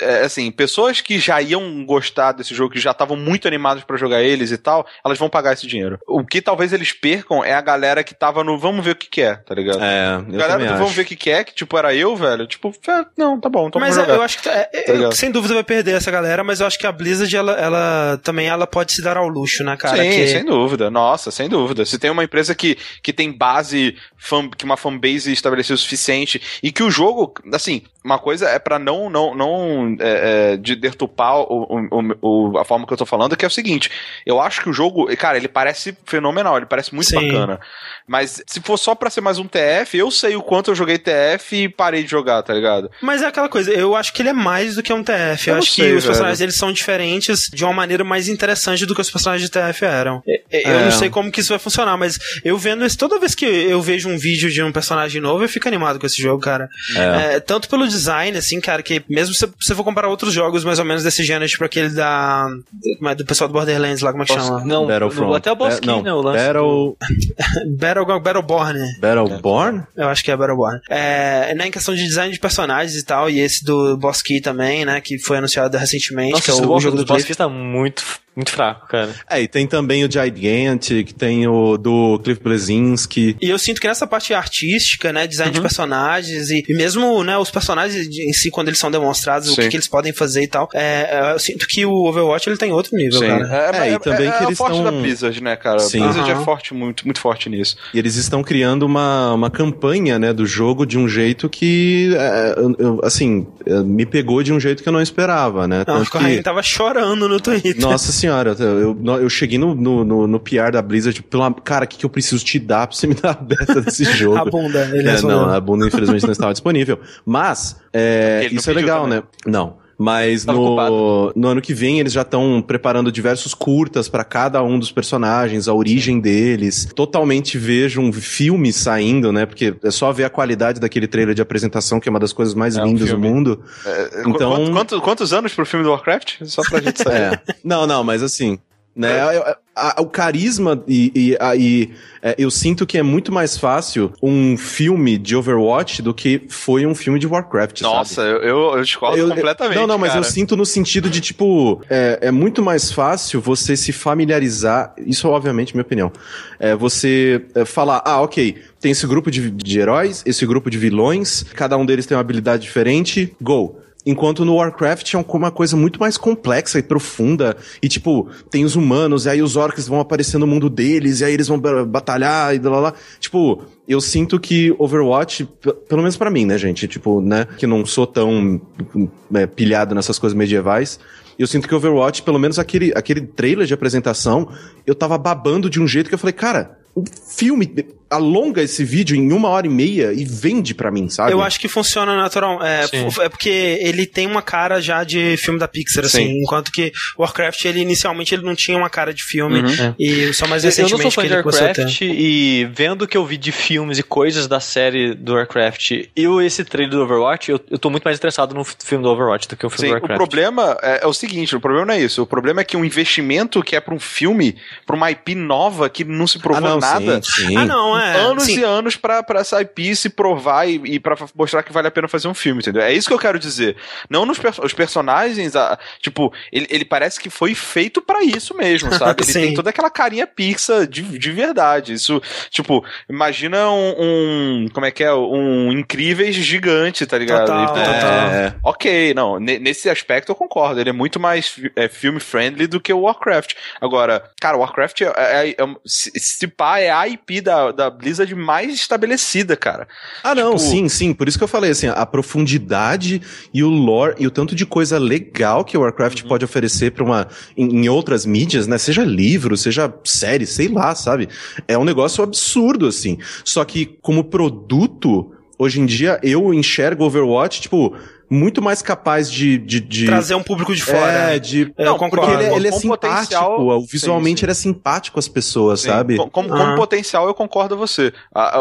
É, assim, pessoas que já iam gostar desse jogo, que já estavam muito animados para jogar eles e tal, elas vão pagar esse dinheiro. O que talvez eles percam é a galera que tava no vamos ver o que, que é, tá ligado? É, eu galera do vamos ver o que, que é, que tipo era eu, velho. Tipo, não, tá bom, então Mas eu acho que é, tá eu, sem dúvida vai perder essa galera, mas eu acho que a Blizzard, ela, ela também ela pode se dar ao luxo, né, cara? Sim, que... sem dúvida. Nossa, sem dúvida. Se tem uma empresa que, que tem base fan, que uma fanbase estabelecida o suficiente e que o jogo, assim, uma coisa é para não não não é, é, de dertupar o, o, o, a forma que eu tô falando, que é o seguinte, eu acho que o jogo, cara, ele parece fenomenal, ele parece muito Sim. bacana. Mas se for só pra ser mais um TF, eu sei o quanto eu joguei TF e parei de jogar, tá ligado? Mas é aquela coisa, eu acho que ele é mais do que um TF. Eu, eu acho sei, que os personagens eles são diferentes de uma maneira mais interessante do que os personagens de TF eram. Eu é. não sei como que isso vai funcionar, mas eu vendo isso, toda vez que eu vejo um vídeo de um personagem novo, eu fico animado com esse jogo, cara. É. É, tanto pelo design, assim, cara, que mesmo se você for comparar outros jogos mais ou menos desse gênero, tipo aquele da. do pessoal do Borderlands lá, como é que chama? Não, Battlefront. até o Boss Key, não, né? O lance Battle. Battle, Battleborn. Battleborn? Eu acho que é Battleborn. É, né, em questão de design de personagens e tal, e esse do Boss Key também, né, que foi anunciado recentemente, Nossa, que é o, o jogo do Boss Key tá muito muito fraco, cara. É, e tem também o Gigantic, tem o do Cliff Blesinski. E eu sinto que nessa parte artística, né, design uhum. de personagens e, e, mesmo, né, os personagens em si, quando eles são demonstrados, Sim. o que, que, eles podem fazer e tal, é, eu sinto que o Overwatch, ele tem outro nível, Sim. cara. É, é, é, e também é, que eles forte estão... da Blizzard, né, cara? Sim. A Blizzard uhum. é forte, muito, muito forte nisso. E eles estão criando uma, uma campanha, né, do jogo de um jeito que, é, eu, assim, é, me pegou de um jeito que eu não esperava, né? Não, Tanto que... tava chorando no Twitter. Nossa senhora, eu, eu cheguei no, no, no, no PR da Blizzard, tipo, pela, cara, o que, que eu preciso te dar pra você me dar a beta desse jogo? a bunda, ele é, Não, a bunda infelizmente não estava disponível. Mas, é, isso é legal, também. né? Não. Mas no, no, ano que vem eles já estão preparando diversos curtas para cada um dos personagens, a origem deles. Totalmente vejo um filme saindo, né? Porque é só ver a qualidade daquele trailer de apresentação, que é uma das coisas mais é lindas um do mundo. É, então... Quantos, quantos, anos pro filme do Warcraft? Só pra gente saber. É. Não, não, mas assim, né? É. A, o carisma e, e, a, e é, eu sinto que é muito mais fácil um filme de Overwatch do que foi um filme de Warcraft. Nossa, sabe? eu, eu discordo eu, completamente. Não, não, mas cara. eu sinto no sentido de tipo é, é, muito mais fácil você se familiarizar. Isso, obviamente, minha opinião. É você é, falar, ah, ok, tem esse grupo de, de heróis, esse grupo de vilões, cada um deles tem uma habilidade diferente, go Enquanto no Warcraft é uma coisa muito mais complexa e profunda. E tipo, tem os humanos, e aí os orcs vão aparecer no mundo deles, e aí eles vão batalhar e blá lá. Tipo, eu sinto que Overwatch, pelo menos para mim, né, gente? Tipo, né, que não sou tão é, pilhado nessas coisas medievais. Eu sinto que Overwatch, pelo menos aquele, aquele trailer de apresentação, eu tava babando de um jeito que eu falei, cara, filme alonga esse vídeo em uma hora e meia e vende para mim, sabe? Eu acho que funciona natural. É, é, porque ele tem uma cara já de filme da Pixar, assim. Sim. Enquanto que Warcraft, ele inicialmente ele não tinha uma cara de filme. Uhum. E só mais recentemente eu não sou fã de Warcraft e vendo o que eu vi de filmes e coisas da série do Warcraft e esse trailer do Overwatch, eu, eu tô muito mais interessado no filme do Overwatch do que o filme Sim, do Warcraft. O problema é, é, o seguinte, o problema não é isso. O problema é que um investimento que é para um filme, para uma IP nova que não se provou ah, não, nada. Sim, sim. Ah, não, é. Anos sim. e anos pra, pra essa IP se provar e, e pra mostrar que vale a pena fazer um filme, entendeu? É isso que eu quero dizer. Não nos os personagens, a, tipo, ele, ele parece que foi feito para isso mesmo, sabe? Ele tem toda aquela carinha pixa de, de verdade. Isso, tipo, imagina um, um, como é que é? Um Incríveis gigante, tá ligado? Total, e, total. É, ok, não, nesse aspecto eu concordo. Ele é muito mais é, filme friendly do que o Warcraft. Agora, cara, o Warcraft é, é, é, se, se pá, é a IP da, da Blizzard mais estabelecida, cara. Ah, não, tipo... sim, sim. Por isso que eu falei assim, a profundidade e o lore e o tanto de coisa legal que o Warcraft uhum. pode oferecer para uma em, em, outras mídias, né? Seja livro, seja série, sei lá, sabe? É um negócio absurdo assim. Só que como produto, hoje em dia eu enxergo Overwatch, tipo, muito mais capaz de, de, de... trazer um público de fora. É, de não, porque ele, é, ele é simpático, visualmente sim, sim. ele é simpático às pessoas, sim. sabe? Como, como, ah. potencial eu concordo com você.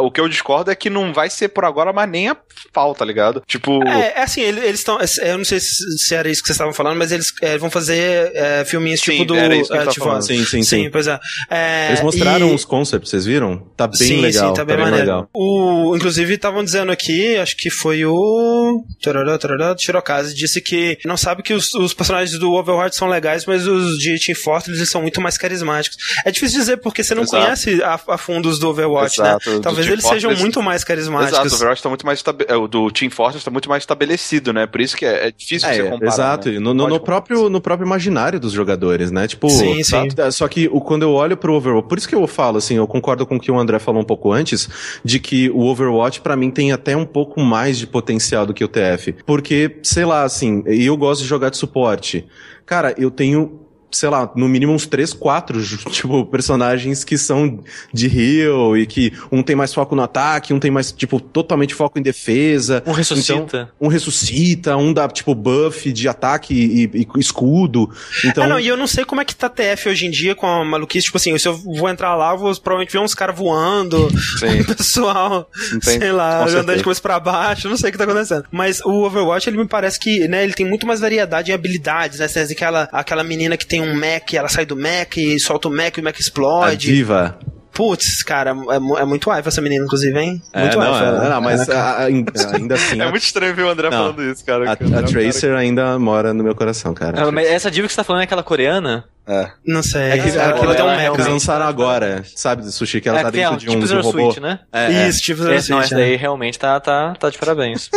o que eu discordo é que não vai ser por agora, mas nem a pau, tá ligado? Tipo. É, é assim, eles estão. É, eu não sei se, era isso que vocês estavam falando, mas eles é, vão fazer é, filminhos tipo do. Era isso que é, tipo, falando. Sim, sim, sim. pois é. é. Eles mostraram e... os concepts, vocês viram? Tá bem sim, legal. Sim, tá bem, tá bem legal. O, inclusive, estavam dizendo aqui, acho que foi o. Tarará, tarará, Shirokaze disse que não sabe que os, os, personagens do Overwatch são legais, mas os de Team Fortress eles são muito mais carismáticos. É difícil dizer porque você não Exato. conhece a, a fundo os do Overwatch, né? Exato. né? Talvez eles Fortress... sejam muito mais carismáticos. Exato, o Overwatch tá muito mais é, o do Team Fortress tá muito mais estabelecido, né? Por isso que é, é difícil é, você comparar. Exato, né? no, no, no próprio, no próprio imaginário dos jogadores, né? Tipo, sim, sim. só que o, quando eu olho pro Overwatch, por isso que eu falo assim, eu concordo com o que o André falou um pouco antes, de que o Overwatch para mim tem até um pouco mais de potencial do que o TF, porque sei lá, assim, eu gosto de jogar de suporte. Cara, eu tenho sei lá, no mínimo uns três, quatro, tipo, personagens que são de heal e que um tem mais foco no ataque, um tem mais, tipo, totalmente foco em defesa. Um ressuscita. Então, um ressuscita, um dá, tipo, buff de ataque e, e escudo. Então... Ah, não, e eu não sei como é que tá TF hoje em dia com a maluquice, tipo assim, se eu vou entrar lá, vou provavelmente ver uns caras voando, Sim. pessoal, Entendi. sei lá, andando de coisa pra baixo, não sei o que tá acontecendo. Mas o Overwatch, ele me parece que, né, ele tem muito mais variedade em habilidades, né, aquela, aquela menina que tem um Mac, ela sai do Mac e solta o Mac e o Mac explode. A diva. Putz, cara, é, é muito wife essa menina, inclusive, hein? É, muito não, wife. É, não, mas a, a, ainda assim. é muito estranho ver o André não, falando isso, cara. A, a Tracer ainda mora no meu coração, cara. Ah, mas essa diva que você tá falando é aquela coreana? É. Não sei. É que, é, aquilo tem um meme. Eles lançaram agora, sabe, do sushi, que ela é, tá dentro de um, tipo de um robô. Switch, né? É, é. Isso, tipo Zero Switch. Não, essa daí realmente tá, tá, tá de parabéns.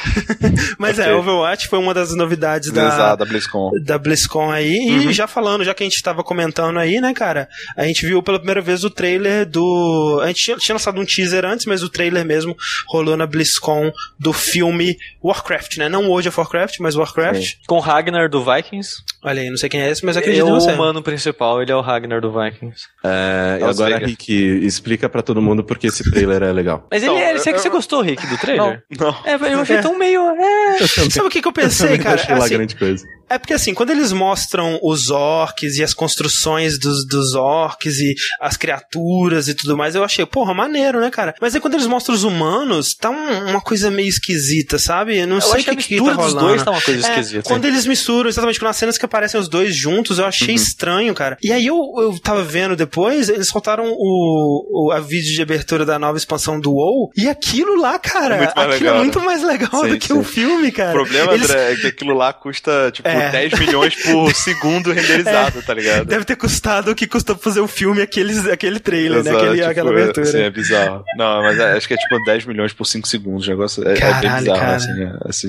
Mas okay. é, Overwatch foi uma das novidades da, Exato, da BlizzCon. Da BlizzCon aí. Uhum. E já falando, já que a gente tava comentando aí, né, cara, a gente viu pela primeira vez o trailer do... A gente tinha, tinha lançado um teaser antes, mas o trailer mesmo rolou na BlizzCon do filme Warcraft, né? Não World of Warcraft, mas Warcraft. Sim. Com Ragnar do Vikings. Olha aí, não sei quem é esse, mas acredito. É o humano principal, ele é o Ragnar do Vikings. É, e agora, Vegas. Rick, explica pra todo mundo porque esse trailer é legal. Mas ele, é, você, você gostou, Rick, do trailer? Não. não. É, eu achei tão meio... É... Sabe o que, que eu pensei, eu cara? Achei lá assim, grande coisa. É porque assim, quando eles mostram os orcs e as construções dos, dos orcs e as criaturas e tudo mais, eu achei, porra, maneiro, né, cara? Mas aí quando eles mostram os humanos, tá um, uma coisa meio esquisita, sabe? Eu não eu sei o que, que, que tá rolando. dois tá uma coisa é, esquisita. Quando eles misturam, exatamente, nas cenas que aparecem os dois juntos, eu achei achei uhum. estranho, cara. E aí eu, eu tava vendo depois, eles soltaram o, o a vídeo de abertura da nova expansão do WoW, e aquilo lá, cara, é aquilo legal, é muito mais legal sim, do que sim. o filme, cara. O problema, eles... André, é que aquilo lá custa, tipo, é. 10 milhões por segundo renderizado, é. tá ligado? Deve ter custado o que custou fazer o filme aqueles, aquele trailer, Exato, né? Aquele, tipo, aquela abertura. Sim, é bizarro. Não, mas é, acho que é tipo 10 milhões por 5 segundos. O negócio é, Caralho, é bem bizarro, cara. assim. É, assim.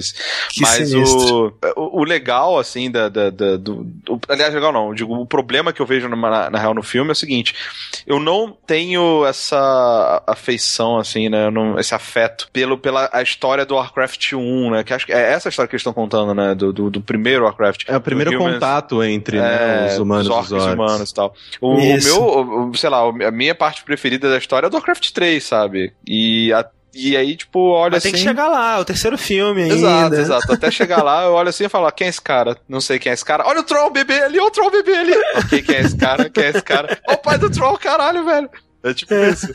Mas o, o, o, legal, assim, da, da, da do, do, Aliás, legal não. Digo, o problema que eu vejo na, na, real no filme é o seguinte: eu não tenho essa afeição, assim, né? Não, esse afeto pelo, pela a história do Warcraft 1, né? Que acho que é essa história que eles estão contando, né? Do, do, do primeiro Warcraft. É o primeiro contato entre né, é, os humanos os orcs, os humanos e tal. O, o meu, o, sei lá, a minha parte preferida da história é do Warcraft 3, sabe? E a e aí, tipo, olha Mas assim. tem que chegar lá, o terceiro filme ainda. Exato, exato. Até chegar lá, eu olho assim e falo, quem é esse cara? Não sei quem é esse cara. Olha o Troll bebê ali, olha o Troll bebê ali. ok, quem é esse cara? Quem é esse cara? Olha o pai do Troll, caralho, velho. É tipo é. isso.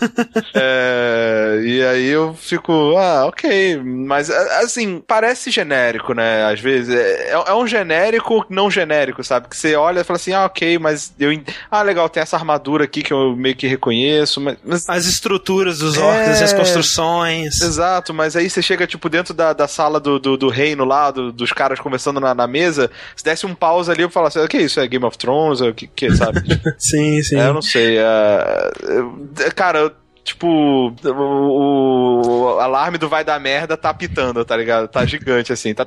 É, e aí eu fico, ah, ok. Mas, assim, parece genérico, né? Às vezes. É, é um genérico não genérico, sabe? Que você olha e fala assim, ah, ok, mas eu. Ah, legal, tem essa armadura aqui que eu meio que reconheço. Mas, mas... As estruturas dos orcs, é... as construções. Exato, mas aí você chega, tipo, dentro da, da sala do, do, do reino lá, do, dos caras conversando na, na mesa, se desse um pause ali, eu falo assim, o que é isso? É Game of Thrones? O que, que sabe? sim, sim. É, eu não sei. É, Cara, tipo, o, o, alarme do vai dar merda tá pitando, tá ligado? Tá gigante assim. Tá.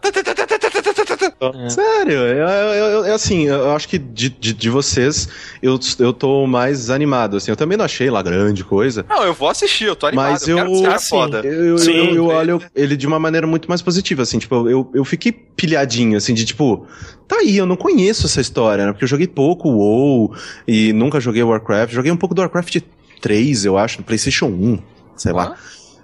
É. Sério, eu, eu, eu, assim, eu acho que de, de, de, vocês eu, eu tô mais animado, assim. Eu também não achei lá grande coisa. Não, eu vou assistir, eu tô animado. Mas eu, eu assim, foda. Eu, Sim, eu, eu, olho ele de uma maneira muito mais positiva, assim. Tipo, eu, eu fiquei pilhadinho, assim, de tipo, tá aí, eu não conheço essa história, né? Porque eu joguei pouco WoW e nunca joguei Warcraft. Joguei um pouco do Warcraft 3, eu acho, no PlayStation 1, sei ah. lá.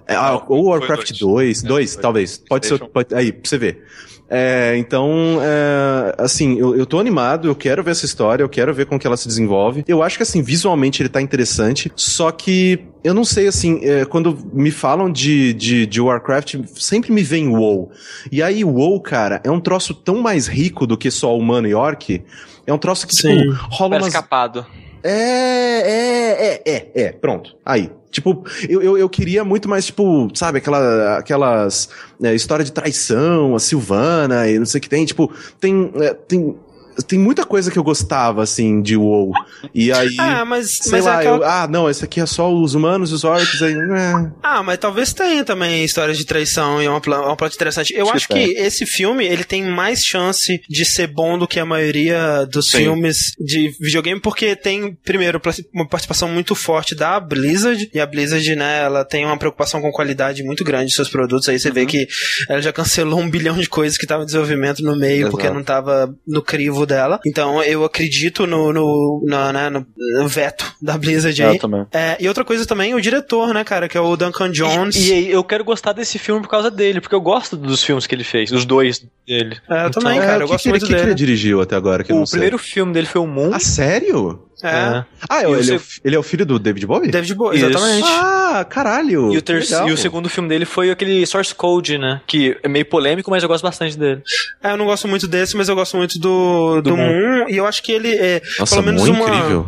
É, ah, ou Warcraft 2, 2, é, talvez. Pode ser. Pode, aí, pra você ver. É, então, é, assim, eu, eu tô animado, eu quero ver essa história, eu quero ver como que ela se desenvolve. Eu acho que, assim, visualmente ele tá interessante, só que eu não sei, assim, é, quando me falam de, de, de, Warcraft, sempre me vem WoW. E aí, WoW, cara, é um troço tão mais rico do que só humano e orc. É um troço que, Sim. tipo, rola umas... escapado. É, é, é, é, é, pronto. Aí. Tipo, eu, eu, eu queria muito mais, tipo, sabe, aquela, aquelas é, história de traição, a Silvana e não sei o que tem. Tipo, tem, é, tem tem muita coisa que eu gostava, assim, de WoW. E aí. Ah, mas. Sei mas é lá, é aquela... eu, ah, não, esse aqui é só os humanos, os orcs, aí. É. Ah, mas talvez tenha também histórias de traição e uma, uma plot interessante. Eu acho, acho que, que esse filme, ele tem mais chance de ser bom do que a maioria dos Sim. filmes de videogame, porque tem, primeiro, uma participação muito forte da Blizzard, e a Blizzard, né, ela tem uma preocupação com qualidade muito grande de seus produtos. Aí você uhum. vê que ela já cancelou um bilhão de coisas que estavam em desenvolvimento no meio, Exato. porque não tava no crivo dela. Então eu acredito no, no, no, né, no, veto da Blizzard aí. Eu também. É, e outra coisa também, o diretor, né, cara, que é o Duncan Jones. E, e, eu quero gostar desse filme por causa dele, porque eu gosto dos filmes que ele fez, os dois dele. É, eu então, também, cara, eu gosto muito que dele. que ele dirigiu até agora? o primeiro filme dele foi o Moon. Ah, sério? É. é. Ah, ele, é o, ele é o filho do David Bowie? David Bowie, exatamente. Ah, caralho. E o, ter e o segundo filme dele foi aquele Source Code, né? Que é meio polêmico, mas eu gosto bastante dele. É, eu não gosto muito desse, mas eu gosto muito do, do, do Moon. Moon. E eu acho que ele é, Nossa, pelo menos uma... incrível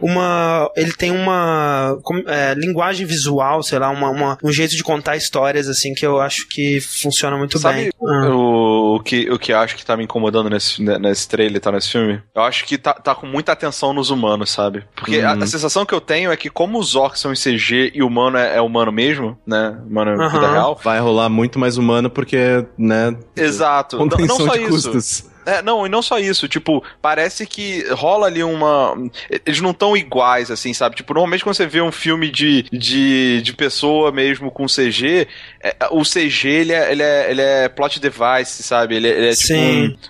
uma. Ele tem uma é, linguagem visual, sei lá, uma, uma, um jeito de contar histórias, assim, que eu acho que funciona muito Sabe bem. O, o, que, o que acho que tá me incomodando nesse, nesse trailer, tá nesse filme? Eu acho que tá, tá com muita atenção nos humanos, sabe? Porque a, a, uhum. sensação que eu tenho é que, como os orcs são em CG e o humano é, é humano mesmo, né? Humano uhum. vida real. Vai rolar muito mais humano porque, né? Exato. Contenção não, não só de isso. custos. É, não, e não só isso, tipo, parece que rola ali uma. Eles não estão iguais, assim, sabe? Tipo, normalmente quando você vê um filme de, de, de pessoa mesmo com CG, é, o CG ele é, ele, é, ele é plot device, sabe? Ele, é, ele é tipo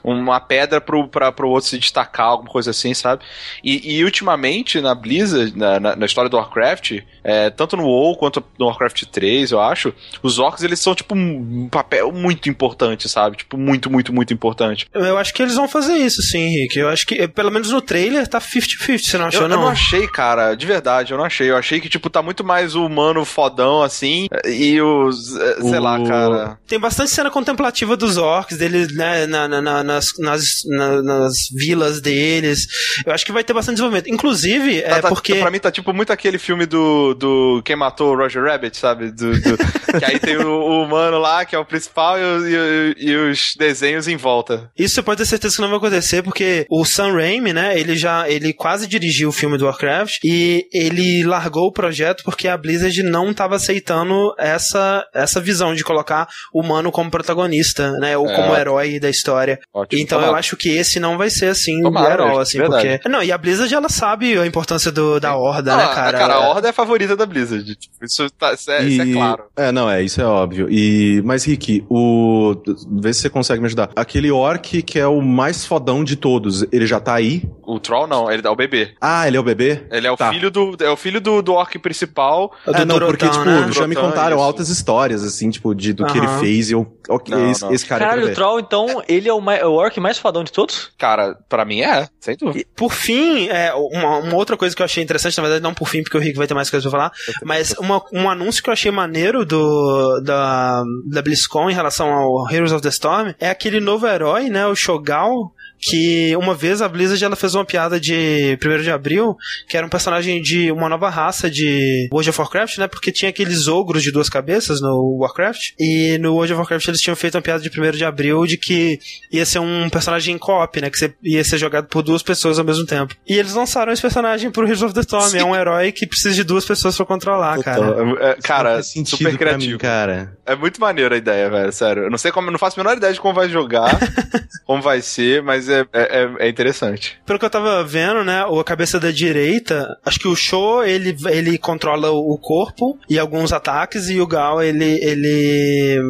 um, uma pedra pro, pra, pro outro se destacar, alguma coisa assim, sabe? E, e ultimamente, na Blizzard, na, na, na história do Warcraft, é, tanto no WoW quanto no Warcraft 3, eu acho, os orcs eles são, tipo, um papel muito importante, sabe? Tipo, muito, muito, muito importante. Eu acho acho que eles vão fazer isso, sim, Rick. Eu acho que, pelo menos no trailer, tá 50-50, você não achou, eu, não? Eu não achei, cara, de verdade, eu não achei. Eu achei que, tipo, tá muito mais o humano fodão, assim, e os. Sei o... lá, cara. Tem bastante cena contemplativa dos orcs, deles, né, na, na, na, nas, nas, nas vilas deles. Eu acho que vai ter bastante desenvolvimento. Inclusive, tá, é tá, porque. Pra mim tá tipo muito aquele filme do. do Quem Matou o Roger Rabbit, sabe? Do, do que aí tem o, o, humano lá, que é o principal, e, e, e, os desenhos em volta. Isso você pode ter certeza que não vai acontecer, porque o Sam Raimi, né, ele já. ele quase dirigiu o filme do Warcraft e ele largou o projeto porque a Blizzard não estava aceitando essa, essa visão de colocar o humano como protagonista, né? Ou é, como herói da história. Ótimo, então tomara. eu acho que esse não vai ser assim tomara, o herói, assim, verdade. porque. Não, e a Blizzard ela sabe a importância do, da Horda, né, cara? Cara, a Horda é a favorita da Blizzard. Tipo, isso, tá, isso, é, e... isso é claro. É, não, é, isso é óbvio. E, mas, Rick, o. Vê se você consegue me ajudar. Aquele orc que é o mais fodão de todos, ele já tá aí? O Troll não, ele é o bebê. Ah, ele é o bebê? Ele é o tá. filho do. É o filho do, do orc principal. É, é não, porque, tipo, né? já me contaram isso. altas histórias, assim, tipo, de, do que ele fez e eu. Ok, não, esse, não. esse cara. Caralho, o Troll, então, ele é o, mais, o orc mais fodão de todos? Cara, pra mim é, sem dúvida. E, por fim, é, uma, uma, outra coisa que eu achei interessante, na verdade, não por fim, porque o Rick vai ter mais coisas pra falar, mas uma, um anúncio que eu achei maneiro do, da, da BlizzCon em relação ao Heroes of the Storm é aquele novo herói, né, o Shogal, que uma vez a Blizzard ela fez uma piada de 1 de abril, que era um personagem de uma nova raça de World of Warcraft, né? Porque tinha aqueles ogros de duas cabeças no Warcraft, e no World of Warcraft eles tinham feito uma piada de 1 de abril de que ia ser um personagem co-op, né? Que você ia ser jogado por duas pessoas ao mesmo tempo. E eles lançaram esse personagem pro Heroes of the Storm, Sim. é um herói que precisa de duas pessoas para controlar, cara. É, cara, super criativo. Mim, cara. É muito maneiro a ideia, velho, sério. Eu não sei como, não faço a menor ideia de como vai jogar, como vai ser, mas é, é, é, interessante. Pelo que eu tava vendo, né, a cabeça da direita, acho que o Show, ele, ele controla o corpo e alguns ataques, e o Gal, ele, ele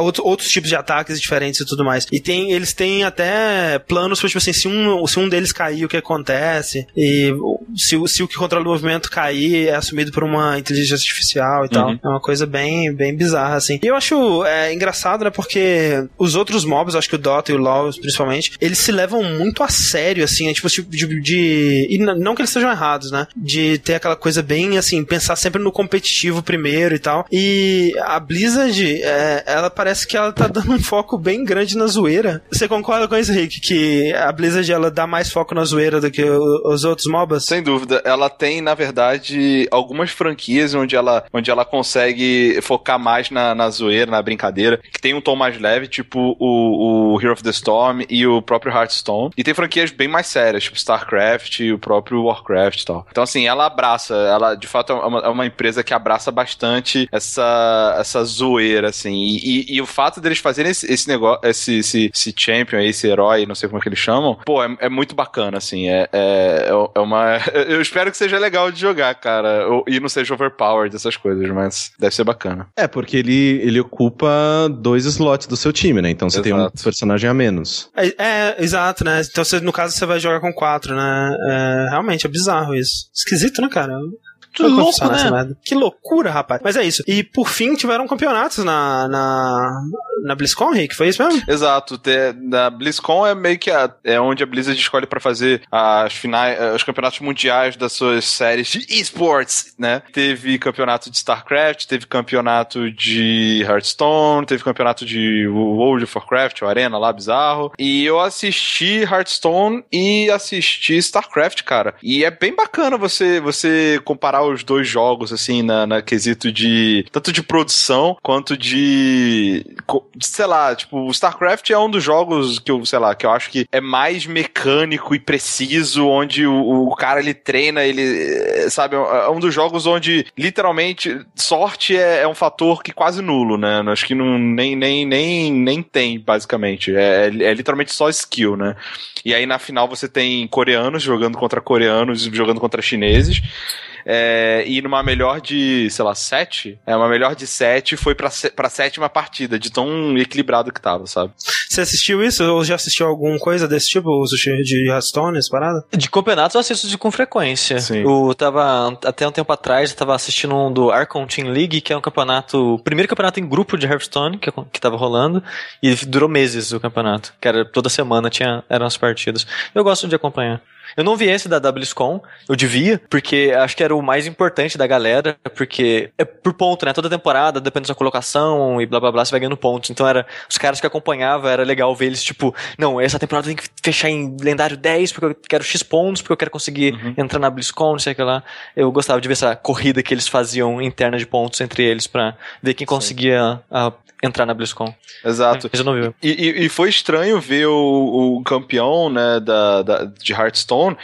outros, outros tipos de ataques diferentes e tudo mais. E tem, eles têm até planos para, tipo assim, se um, se um deles cair, o que acontece? E se, se o que controla o movimento cair, é assumido por uma inteligência artificial e tal. Uhum. É uma coisa bem, bem bizarra, assim. E eu acho é, engraçado, né, porque os outros mobs, acho que o Dota e o LoL, principalmente, eles se levam muito a sério, assim, é, tipo, tipo de, de, E não que eles sejam errados, né? De ter aquela coisa bem, assim, pensar sempre no competitivo primeiro e tal. E a Blizzard, é, ela parece que ela tá dando um foco bem grande na zoeira. Você concorda com isso, Rick? Que a Blizzard ela dá mais foco na zoeira do que os outros MOBAs? Sem dúvida. Ela tem, na verdade, algumas franquias onde ela, onde ela consegue focar mais na, na zoeira, na brincadeira, que tem um tom mais leve, tipo o, o Hero of the Storm e o próprio Hearthstone. E tem franquias bem mais sérias, tipo StarCraft e o próprio Warcraft e tal. Então, assim, ela abraça, ela de fato é uma, é uma empresa que abraça bastante essa, essa zoeira, assim. E, e, e, o fato deles fazerem esse, esse negócio, esse, esse, esse, champion, esse herói, não sei como é que eles chamam, pô, é, é muito bacana, assim. É, é, é uma. Eu espero que seja legal de jogar, cara. E não seja overpowered, essas coisas, mas deve ser bacana. É, porque ele, ele ocupa dois slots do seu time, né? Então você exato. tem um personagem a menos. É, é, exato, né? Então você, no caso você vai jogar com quatro, né? É, realmente é bizarro isso. Esquisito, né, cara? Que louco, né? Que loucura, rapaz. Mas é isso. E por fim tiveram campeonatos na, na, na BlizzCon, Rick? Foi isso mesmo? Exato. Na BlizzCon é meio que a, é onde a Blizzard escolhe para fazer as finais, os campeonatos mundiais das suas séries de esports, né? Teve campeonato de StarCraft, teve campeonato de Hearthstone, teve campeonato de World of Warcraft, o Arena lá, bizarro. E eu assisti Hearthstone e assisti StarCraft, cara. E é bem bacana você, você comparar os dois jogos, assim, na, na quesito de. tanto de produção quanto de. sei lá, tipo, o StarCraft é um dos jogos que eu, sei lá, que eu acho que é mais mecânico e preciso, onde o, o cara ele treina, ele. sabe, é um dos jogos onde literalmente sorte é, é um fator que quase nulo, né? Acho que não, nem, nem, nem, nem tem, basicamente. É, é, é literalmente só skill, né? E aí na final você tem coreanos jogando contra coreanos, jogando contra chineses. É, e numa melhor de, sei lá, 7, é uma melhor de 7 foi pra, pra sétima partida, de tão equilibrado que tava, sabe? Você assistiu isso? Ou já assistiu alguma coisa desse tipo, o sushi de Hearthstone, essa parada? De campeonatos eu assisto de, com frequência. Sim. Eu tava, até um tempo atrás, eu tava assistindo um do Archon Team League, que é um campeonato, o primeiro campeonato em grupo de Hearthstone que, que tava rolando, e durou meses o campeonato, que era toda semana tinha, eram as partidas. Eu gosto de acompanhar. Eu não vi esse da WSCon, eu devia, porque acho que era o mais importante da galera, porque é por ponto, né? Toda temporada, depende da sua colocação e blá blá blá, você vai ganhando pontos. Então era, os caras que acompanhavam, era legal ver eles, tipo, não, essa temporada tem que fechar em lendário 10, porque eu quero X pontos, porque eu quero conseguir Uhum. entrar na BlizzCon, não sei o que lá. Eu gostava de ver essa corrida que eles faziam interna de pontos entre eles pra ver quem conseguia a- entrar na BlizzCon. Exato. Mas eu não vi. E, e- e foi estranho ver o, o campeão, né, da, da- de Hearthstone,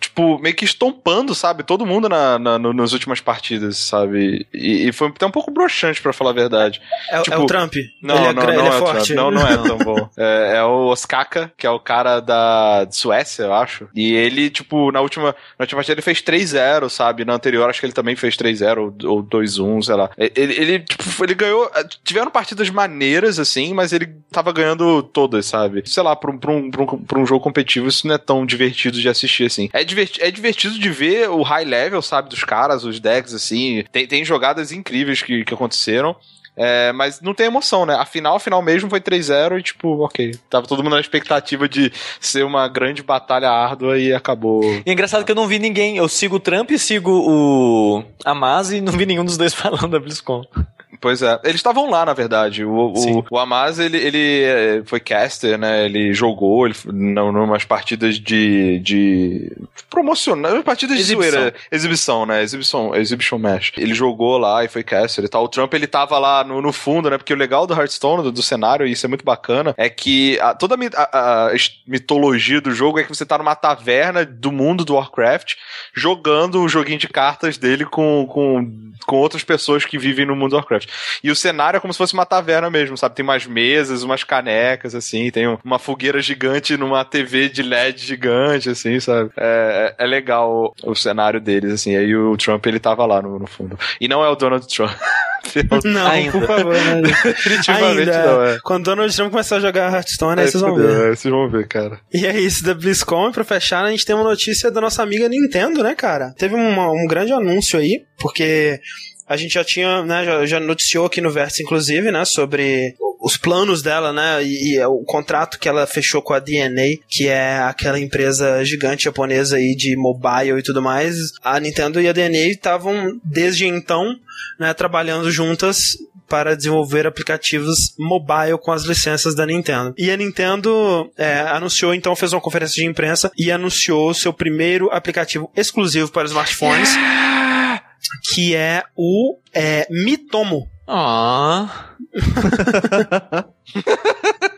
tipo, meio que estompando, sabe? Todo mundo na, na- no- nas últimas partidas, sabe? E, e foi até um pouco broxante, pra falar a verdade. É, Tipo, é o Trump? Não, ele é, não, gra- não é é, o forte? Não, não é tão bom. É, é o Osaka, que é o cara da Suécia, eu acho. E ele, tipo, na última, na última partida ele fez 3-0, sabe? Na anterior acho que ele também fez 3-0 ou, ou 2-1, sei lá. Ele, ele, tipo, ele ganhou. Tiveram partidas maneiras, assim, mas ele tava ganhando todas, sabe? Sei lá, pra um, pra um, pra um, pra um jogo competitivo isso não é tão divertido de assistir, assim. É, diverti é divertido de ver o high level, sabe, dos caras, os decks, assim. Tem, tem jogadas incríveis que, que aconteceram. É, mas não tem emoção, né? A final, a final mesmo foi 3-0 e, tipo, ok. Tava todo mundo na expectativa de ser uma grande batalha árdua e acabou. E é engraçado que eu não vi ninguém. Eu sigo o Trump e sigo o Amaz e não vi nenhum dos dois falando da BlizzCon. Pois é. Eles estavam lá, na verdade. O, o, o Amaz, ele, ele eh, foi caster, né? Ele jogou ele, não, numas partidas de. de promocional. Partidas Exibição. de zoeira. Exibição, né? Exibição, exhibition match. Ele jogou lá e foi caster e tal. O Trump, ele tava lá no, no fundo, né? Porque o legal do Hearthstone, do, do cenário, e isso é muito bacana, é que a- toda a, a- mitologia do jogo é que você tá numa taverna do mundo do Warcraft jogando o joguinho de cartas dele com, com, com outras pessoas que vivem no mundo do Warcraft. E o cenário é como se fosse uma taverna mesmo, sabe? Tem umas mesas, umas canecas, assim, tem um- uma fogueira gigante numa TV de LED gigante, assim, sabe? É, é- é legal o, o cenário deles, assim. Aí o Trump, ele tava lá no, no fundo. E não é o Donald Trump. Não, Ainda. por favor. Né? Definitivamente Ainda. não, é. Quando Donald Trump começar a jogar Hearthstone, aí vocês vão ver. é, vocês vão ver, cara. E é isso da BlizzCon. E pra fechar, a gente tem uma notícia da nossa amiga Nintendo, né, cara? Teve uma- um grande anúncio aí, porque a gente já tinha, né, já, já noticiou aqui no Verso, inclusive, né, sobre os planos dela, né, e, e o contrato que ela fechou com a DNA, que é aquela empresa gigante japonesa aí de mobile e tudo mais. A Nintendo e a DNA estavam, desde então, né, trabalhando juntas para desenvolver aplicativos mobile com as licenças da Nintendo. E a Nintendo é, anunciou, então, fez uma conferência de imprensa e anunciou seu primeiro aplicativo exclusivo para smartphones, que é o é, Mitomo. Ah.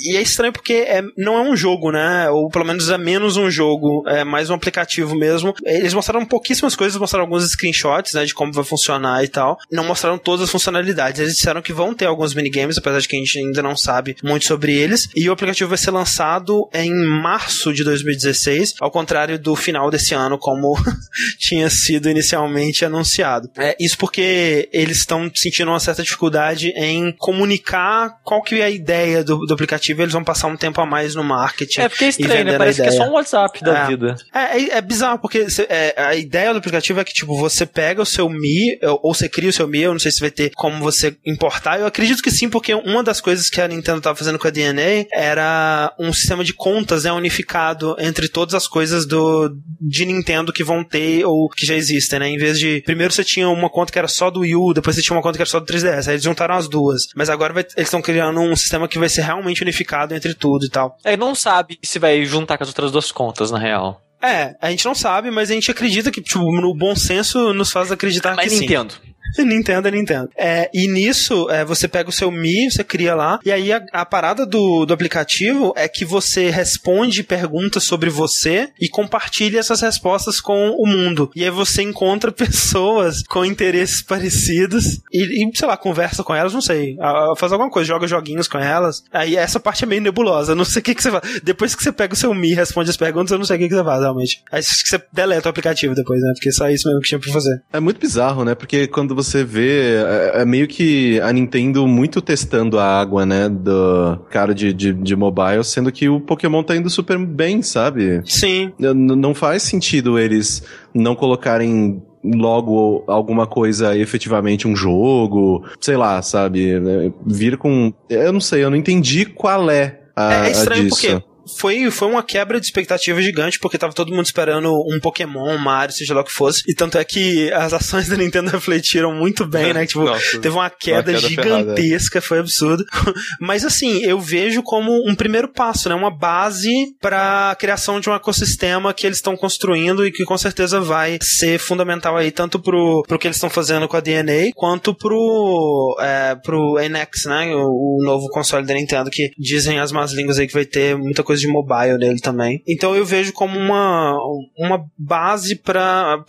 E é estranho porque é, não é um jogo, né? Ou pelo menos é menos um jogo, é mais um aplicativo mesmo. Eles mostraram pouquíssimas coisas, mostraram alguns screenshots, né, de como vai funcionar e tal. Não mostraram todas as funcionalidades. Eles disseram que vão ter alguns minigames, apesar de que a gente ainda não sabe muito sobre eles. E o aplicativo vai ser lançado em março de 2016, ao contrário do final desse ano, como tinha sido inicialmente anunciado. É, isso porque eles estão sentindo uma certa dificuldade em comunicar qual que é a ideia do, do aplicativo. Eles vão passar um tempo a mais no marketing. É porque é estranho, né? Parece que é só um WhatsApp da É. vida. É, é, é bizarro, porque cê- é, a ideia do aplicativo é que, tipo, você pega o seu Mi, ou você cria o seu Mi, eu não sei se vai ter como você importar. Eu acredito que sim, porque uma das coisas que a Nintendo tava fazendo com a DNA era um sistema de contas, né, unificado entre todas as coisas do de Nintendo que vão ter ou que já existem, né? Em vez de. Primeiro você tinha uma conta que era só do Wii U, depois você tinha uma conta que era só do 3DS. Aí eles juntaram as duas. Mas agora vai- eles estão criando um sistema que vai ser realmente unificado entre tudo e tal. É, não sabe se vai juntar com as outras duas contas, na real. É, a gente não sabe, mas a gente acredita que, tipo, no bom senso nos faz acreditar Mas que sim. Nintendo. Nintendo é Nintendo. É, e nisso, é, você pega o seu Mi, você cria lá, e aí a, a parada do, do aplicativo é que você responde perguntas sobre você e compartilha essas respostas com o mundo. E aí você encontra pessoas com interesses parecidos e, e sei lá, conversa com elas, não sei, faz alguma coisa, joga joguinhos com elas. Aí essa parte é meio nebulosa, não sei o que, que você faz. Depois que você pega o seu Mi e responde as perguntas, eu não sei o que, que você faz, realmente. Aí você deleta o aplicativo depois, né? Porque só isso mesmo que tinha pra fazer. É muito bizarro, né? Porque quando você vê, é, é meio que a Nintendo muito testando a água, né? Do cara de, de, de mobile, sendo que o Pokémon tá indo super bem, sabe? Sim. N não faz sentido eles não colocarem logo alguma coisa efetivamente um jogo, sei lá, sabe? Vir com. Eu não sei, eu não entendi qual é a. É estranho a porque foi, foi uma quebra de expectativa gigante, porque tava todo mundo esperando um Pokémon, um Mario, seja lá o que fosse. E tanto é que as ações da Nintendo refletiram muito bem, né? Tipo, Nossa, teve uma queda, uma queda gigantesca, ferrada. foi absurdo. Mas assim, eu vejo como um primeiro passo, né? Uma base para a criação de um ecossistema que eles estão construindo e que com certeza vai ser fundamental aí, tanto pro, pro que eles estão fazendo com a DNA, quanto pro, é, pro NX, né? O, o novo console da Nintendo, que dizem as más línguas aí que vai ter muita coisa coisa de mobile nele também. Então eu vejo como uma, uma base para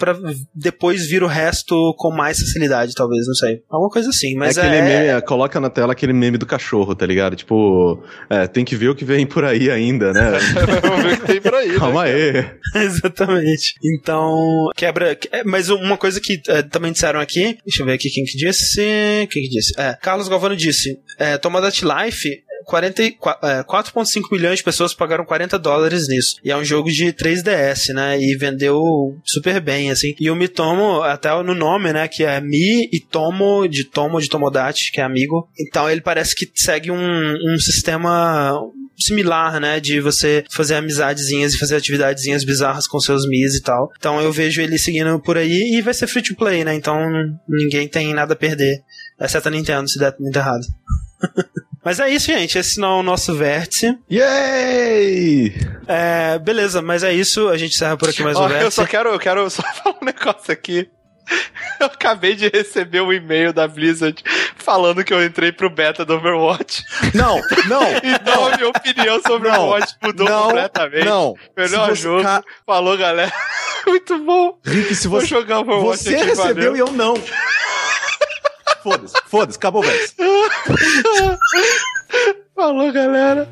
depois vir o resto com mais facilidade, talvez, não sei. Alguma coisa assim, mas é... Aquele é... Meme, é, coloca na tela aquele meme do cachorro, tá ligado? Tipo, é, tem que ver o que vem por aí ainda, né? Vamos ver o que tem por aí. Né, Calma né, aí. Exatamente. Então, quebra... É, mas uma coisa que é, também disseram aqui, deixa eu ver aqui quem que disse, quem que disse? É, Carlos Galvano disse, é, Tomodachi Life 4,5 é, milhões de pessoas pagaram 40 dólares nisso. E é um jogo de 3DS, né? E vendeu super bem, assim. E o Mitomo, até no nome, né? Que é Mi e Tomo, de Tomo, de Tomodachi, que é amigo. Então ele parece que segue um, um sistema similar, né? De você fazer amizadezinhas e fazer atividadezinhas bizarras com seus Mis e tal. Então eu vejo ele seguindo por aí e vai ser free to play, né? Então ninguém tem nada a perder. Exceto a Nintendo, se der muito errado. Mas é isso, gente. Esse não é o nosso vértice. Yay! É, beleza, mas é isso. A gente encerra por aqui mais um vértice. Eu só quero, eu quero só falar um negócio aqui. Eu acabei de receber um e-mail da Blizzard falando que eu entrei pro beta do Overwatch. Não, não. então não. a minha opinião sobre o Overwatch mudou não, completamente. Não. Melhor jogo. Ca... Falou, galera. Muito bom. Rick, se você. Vou jogar Overwatch você aqui, recebeu valeu. e eu não. Foda-se, foda-se, acabou o verso. Falou, galera.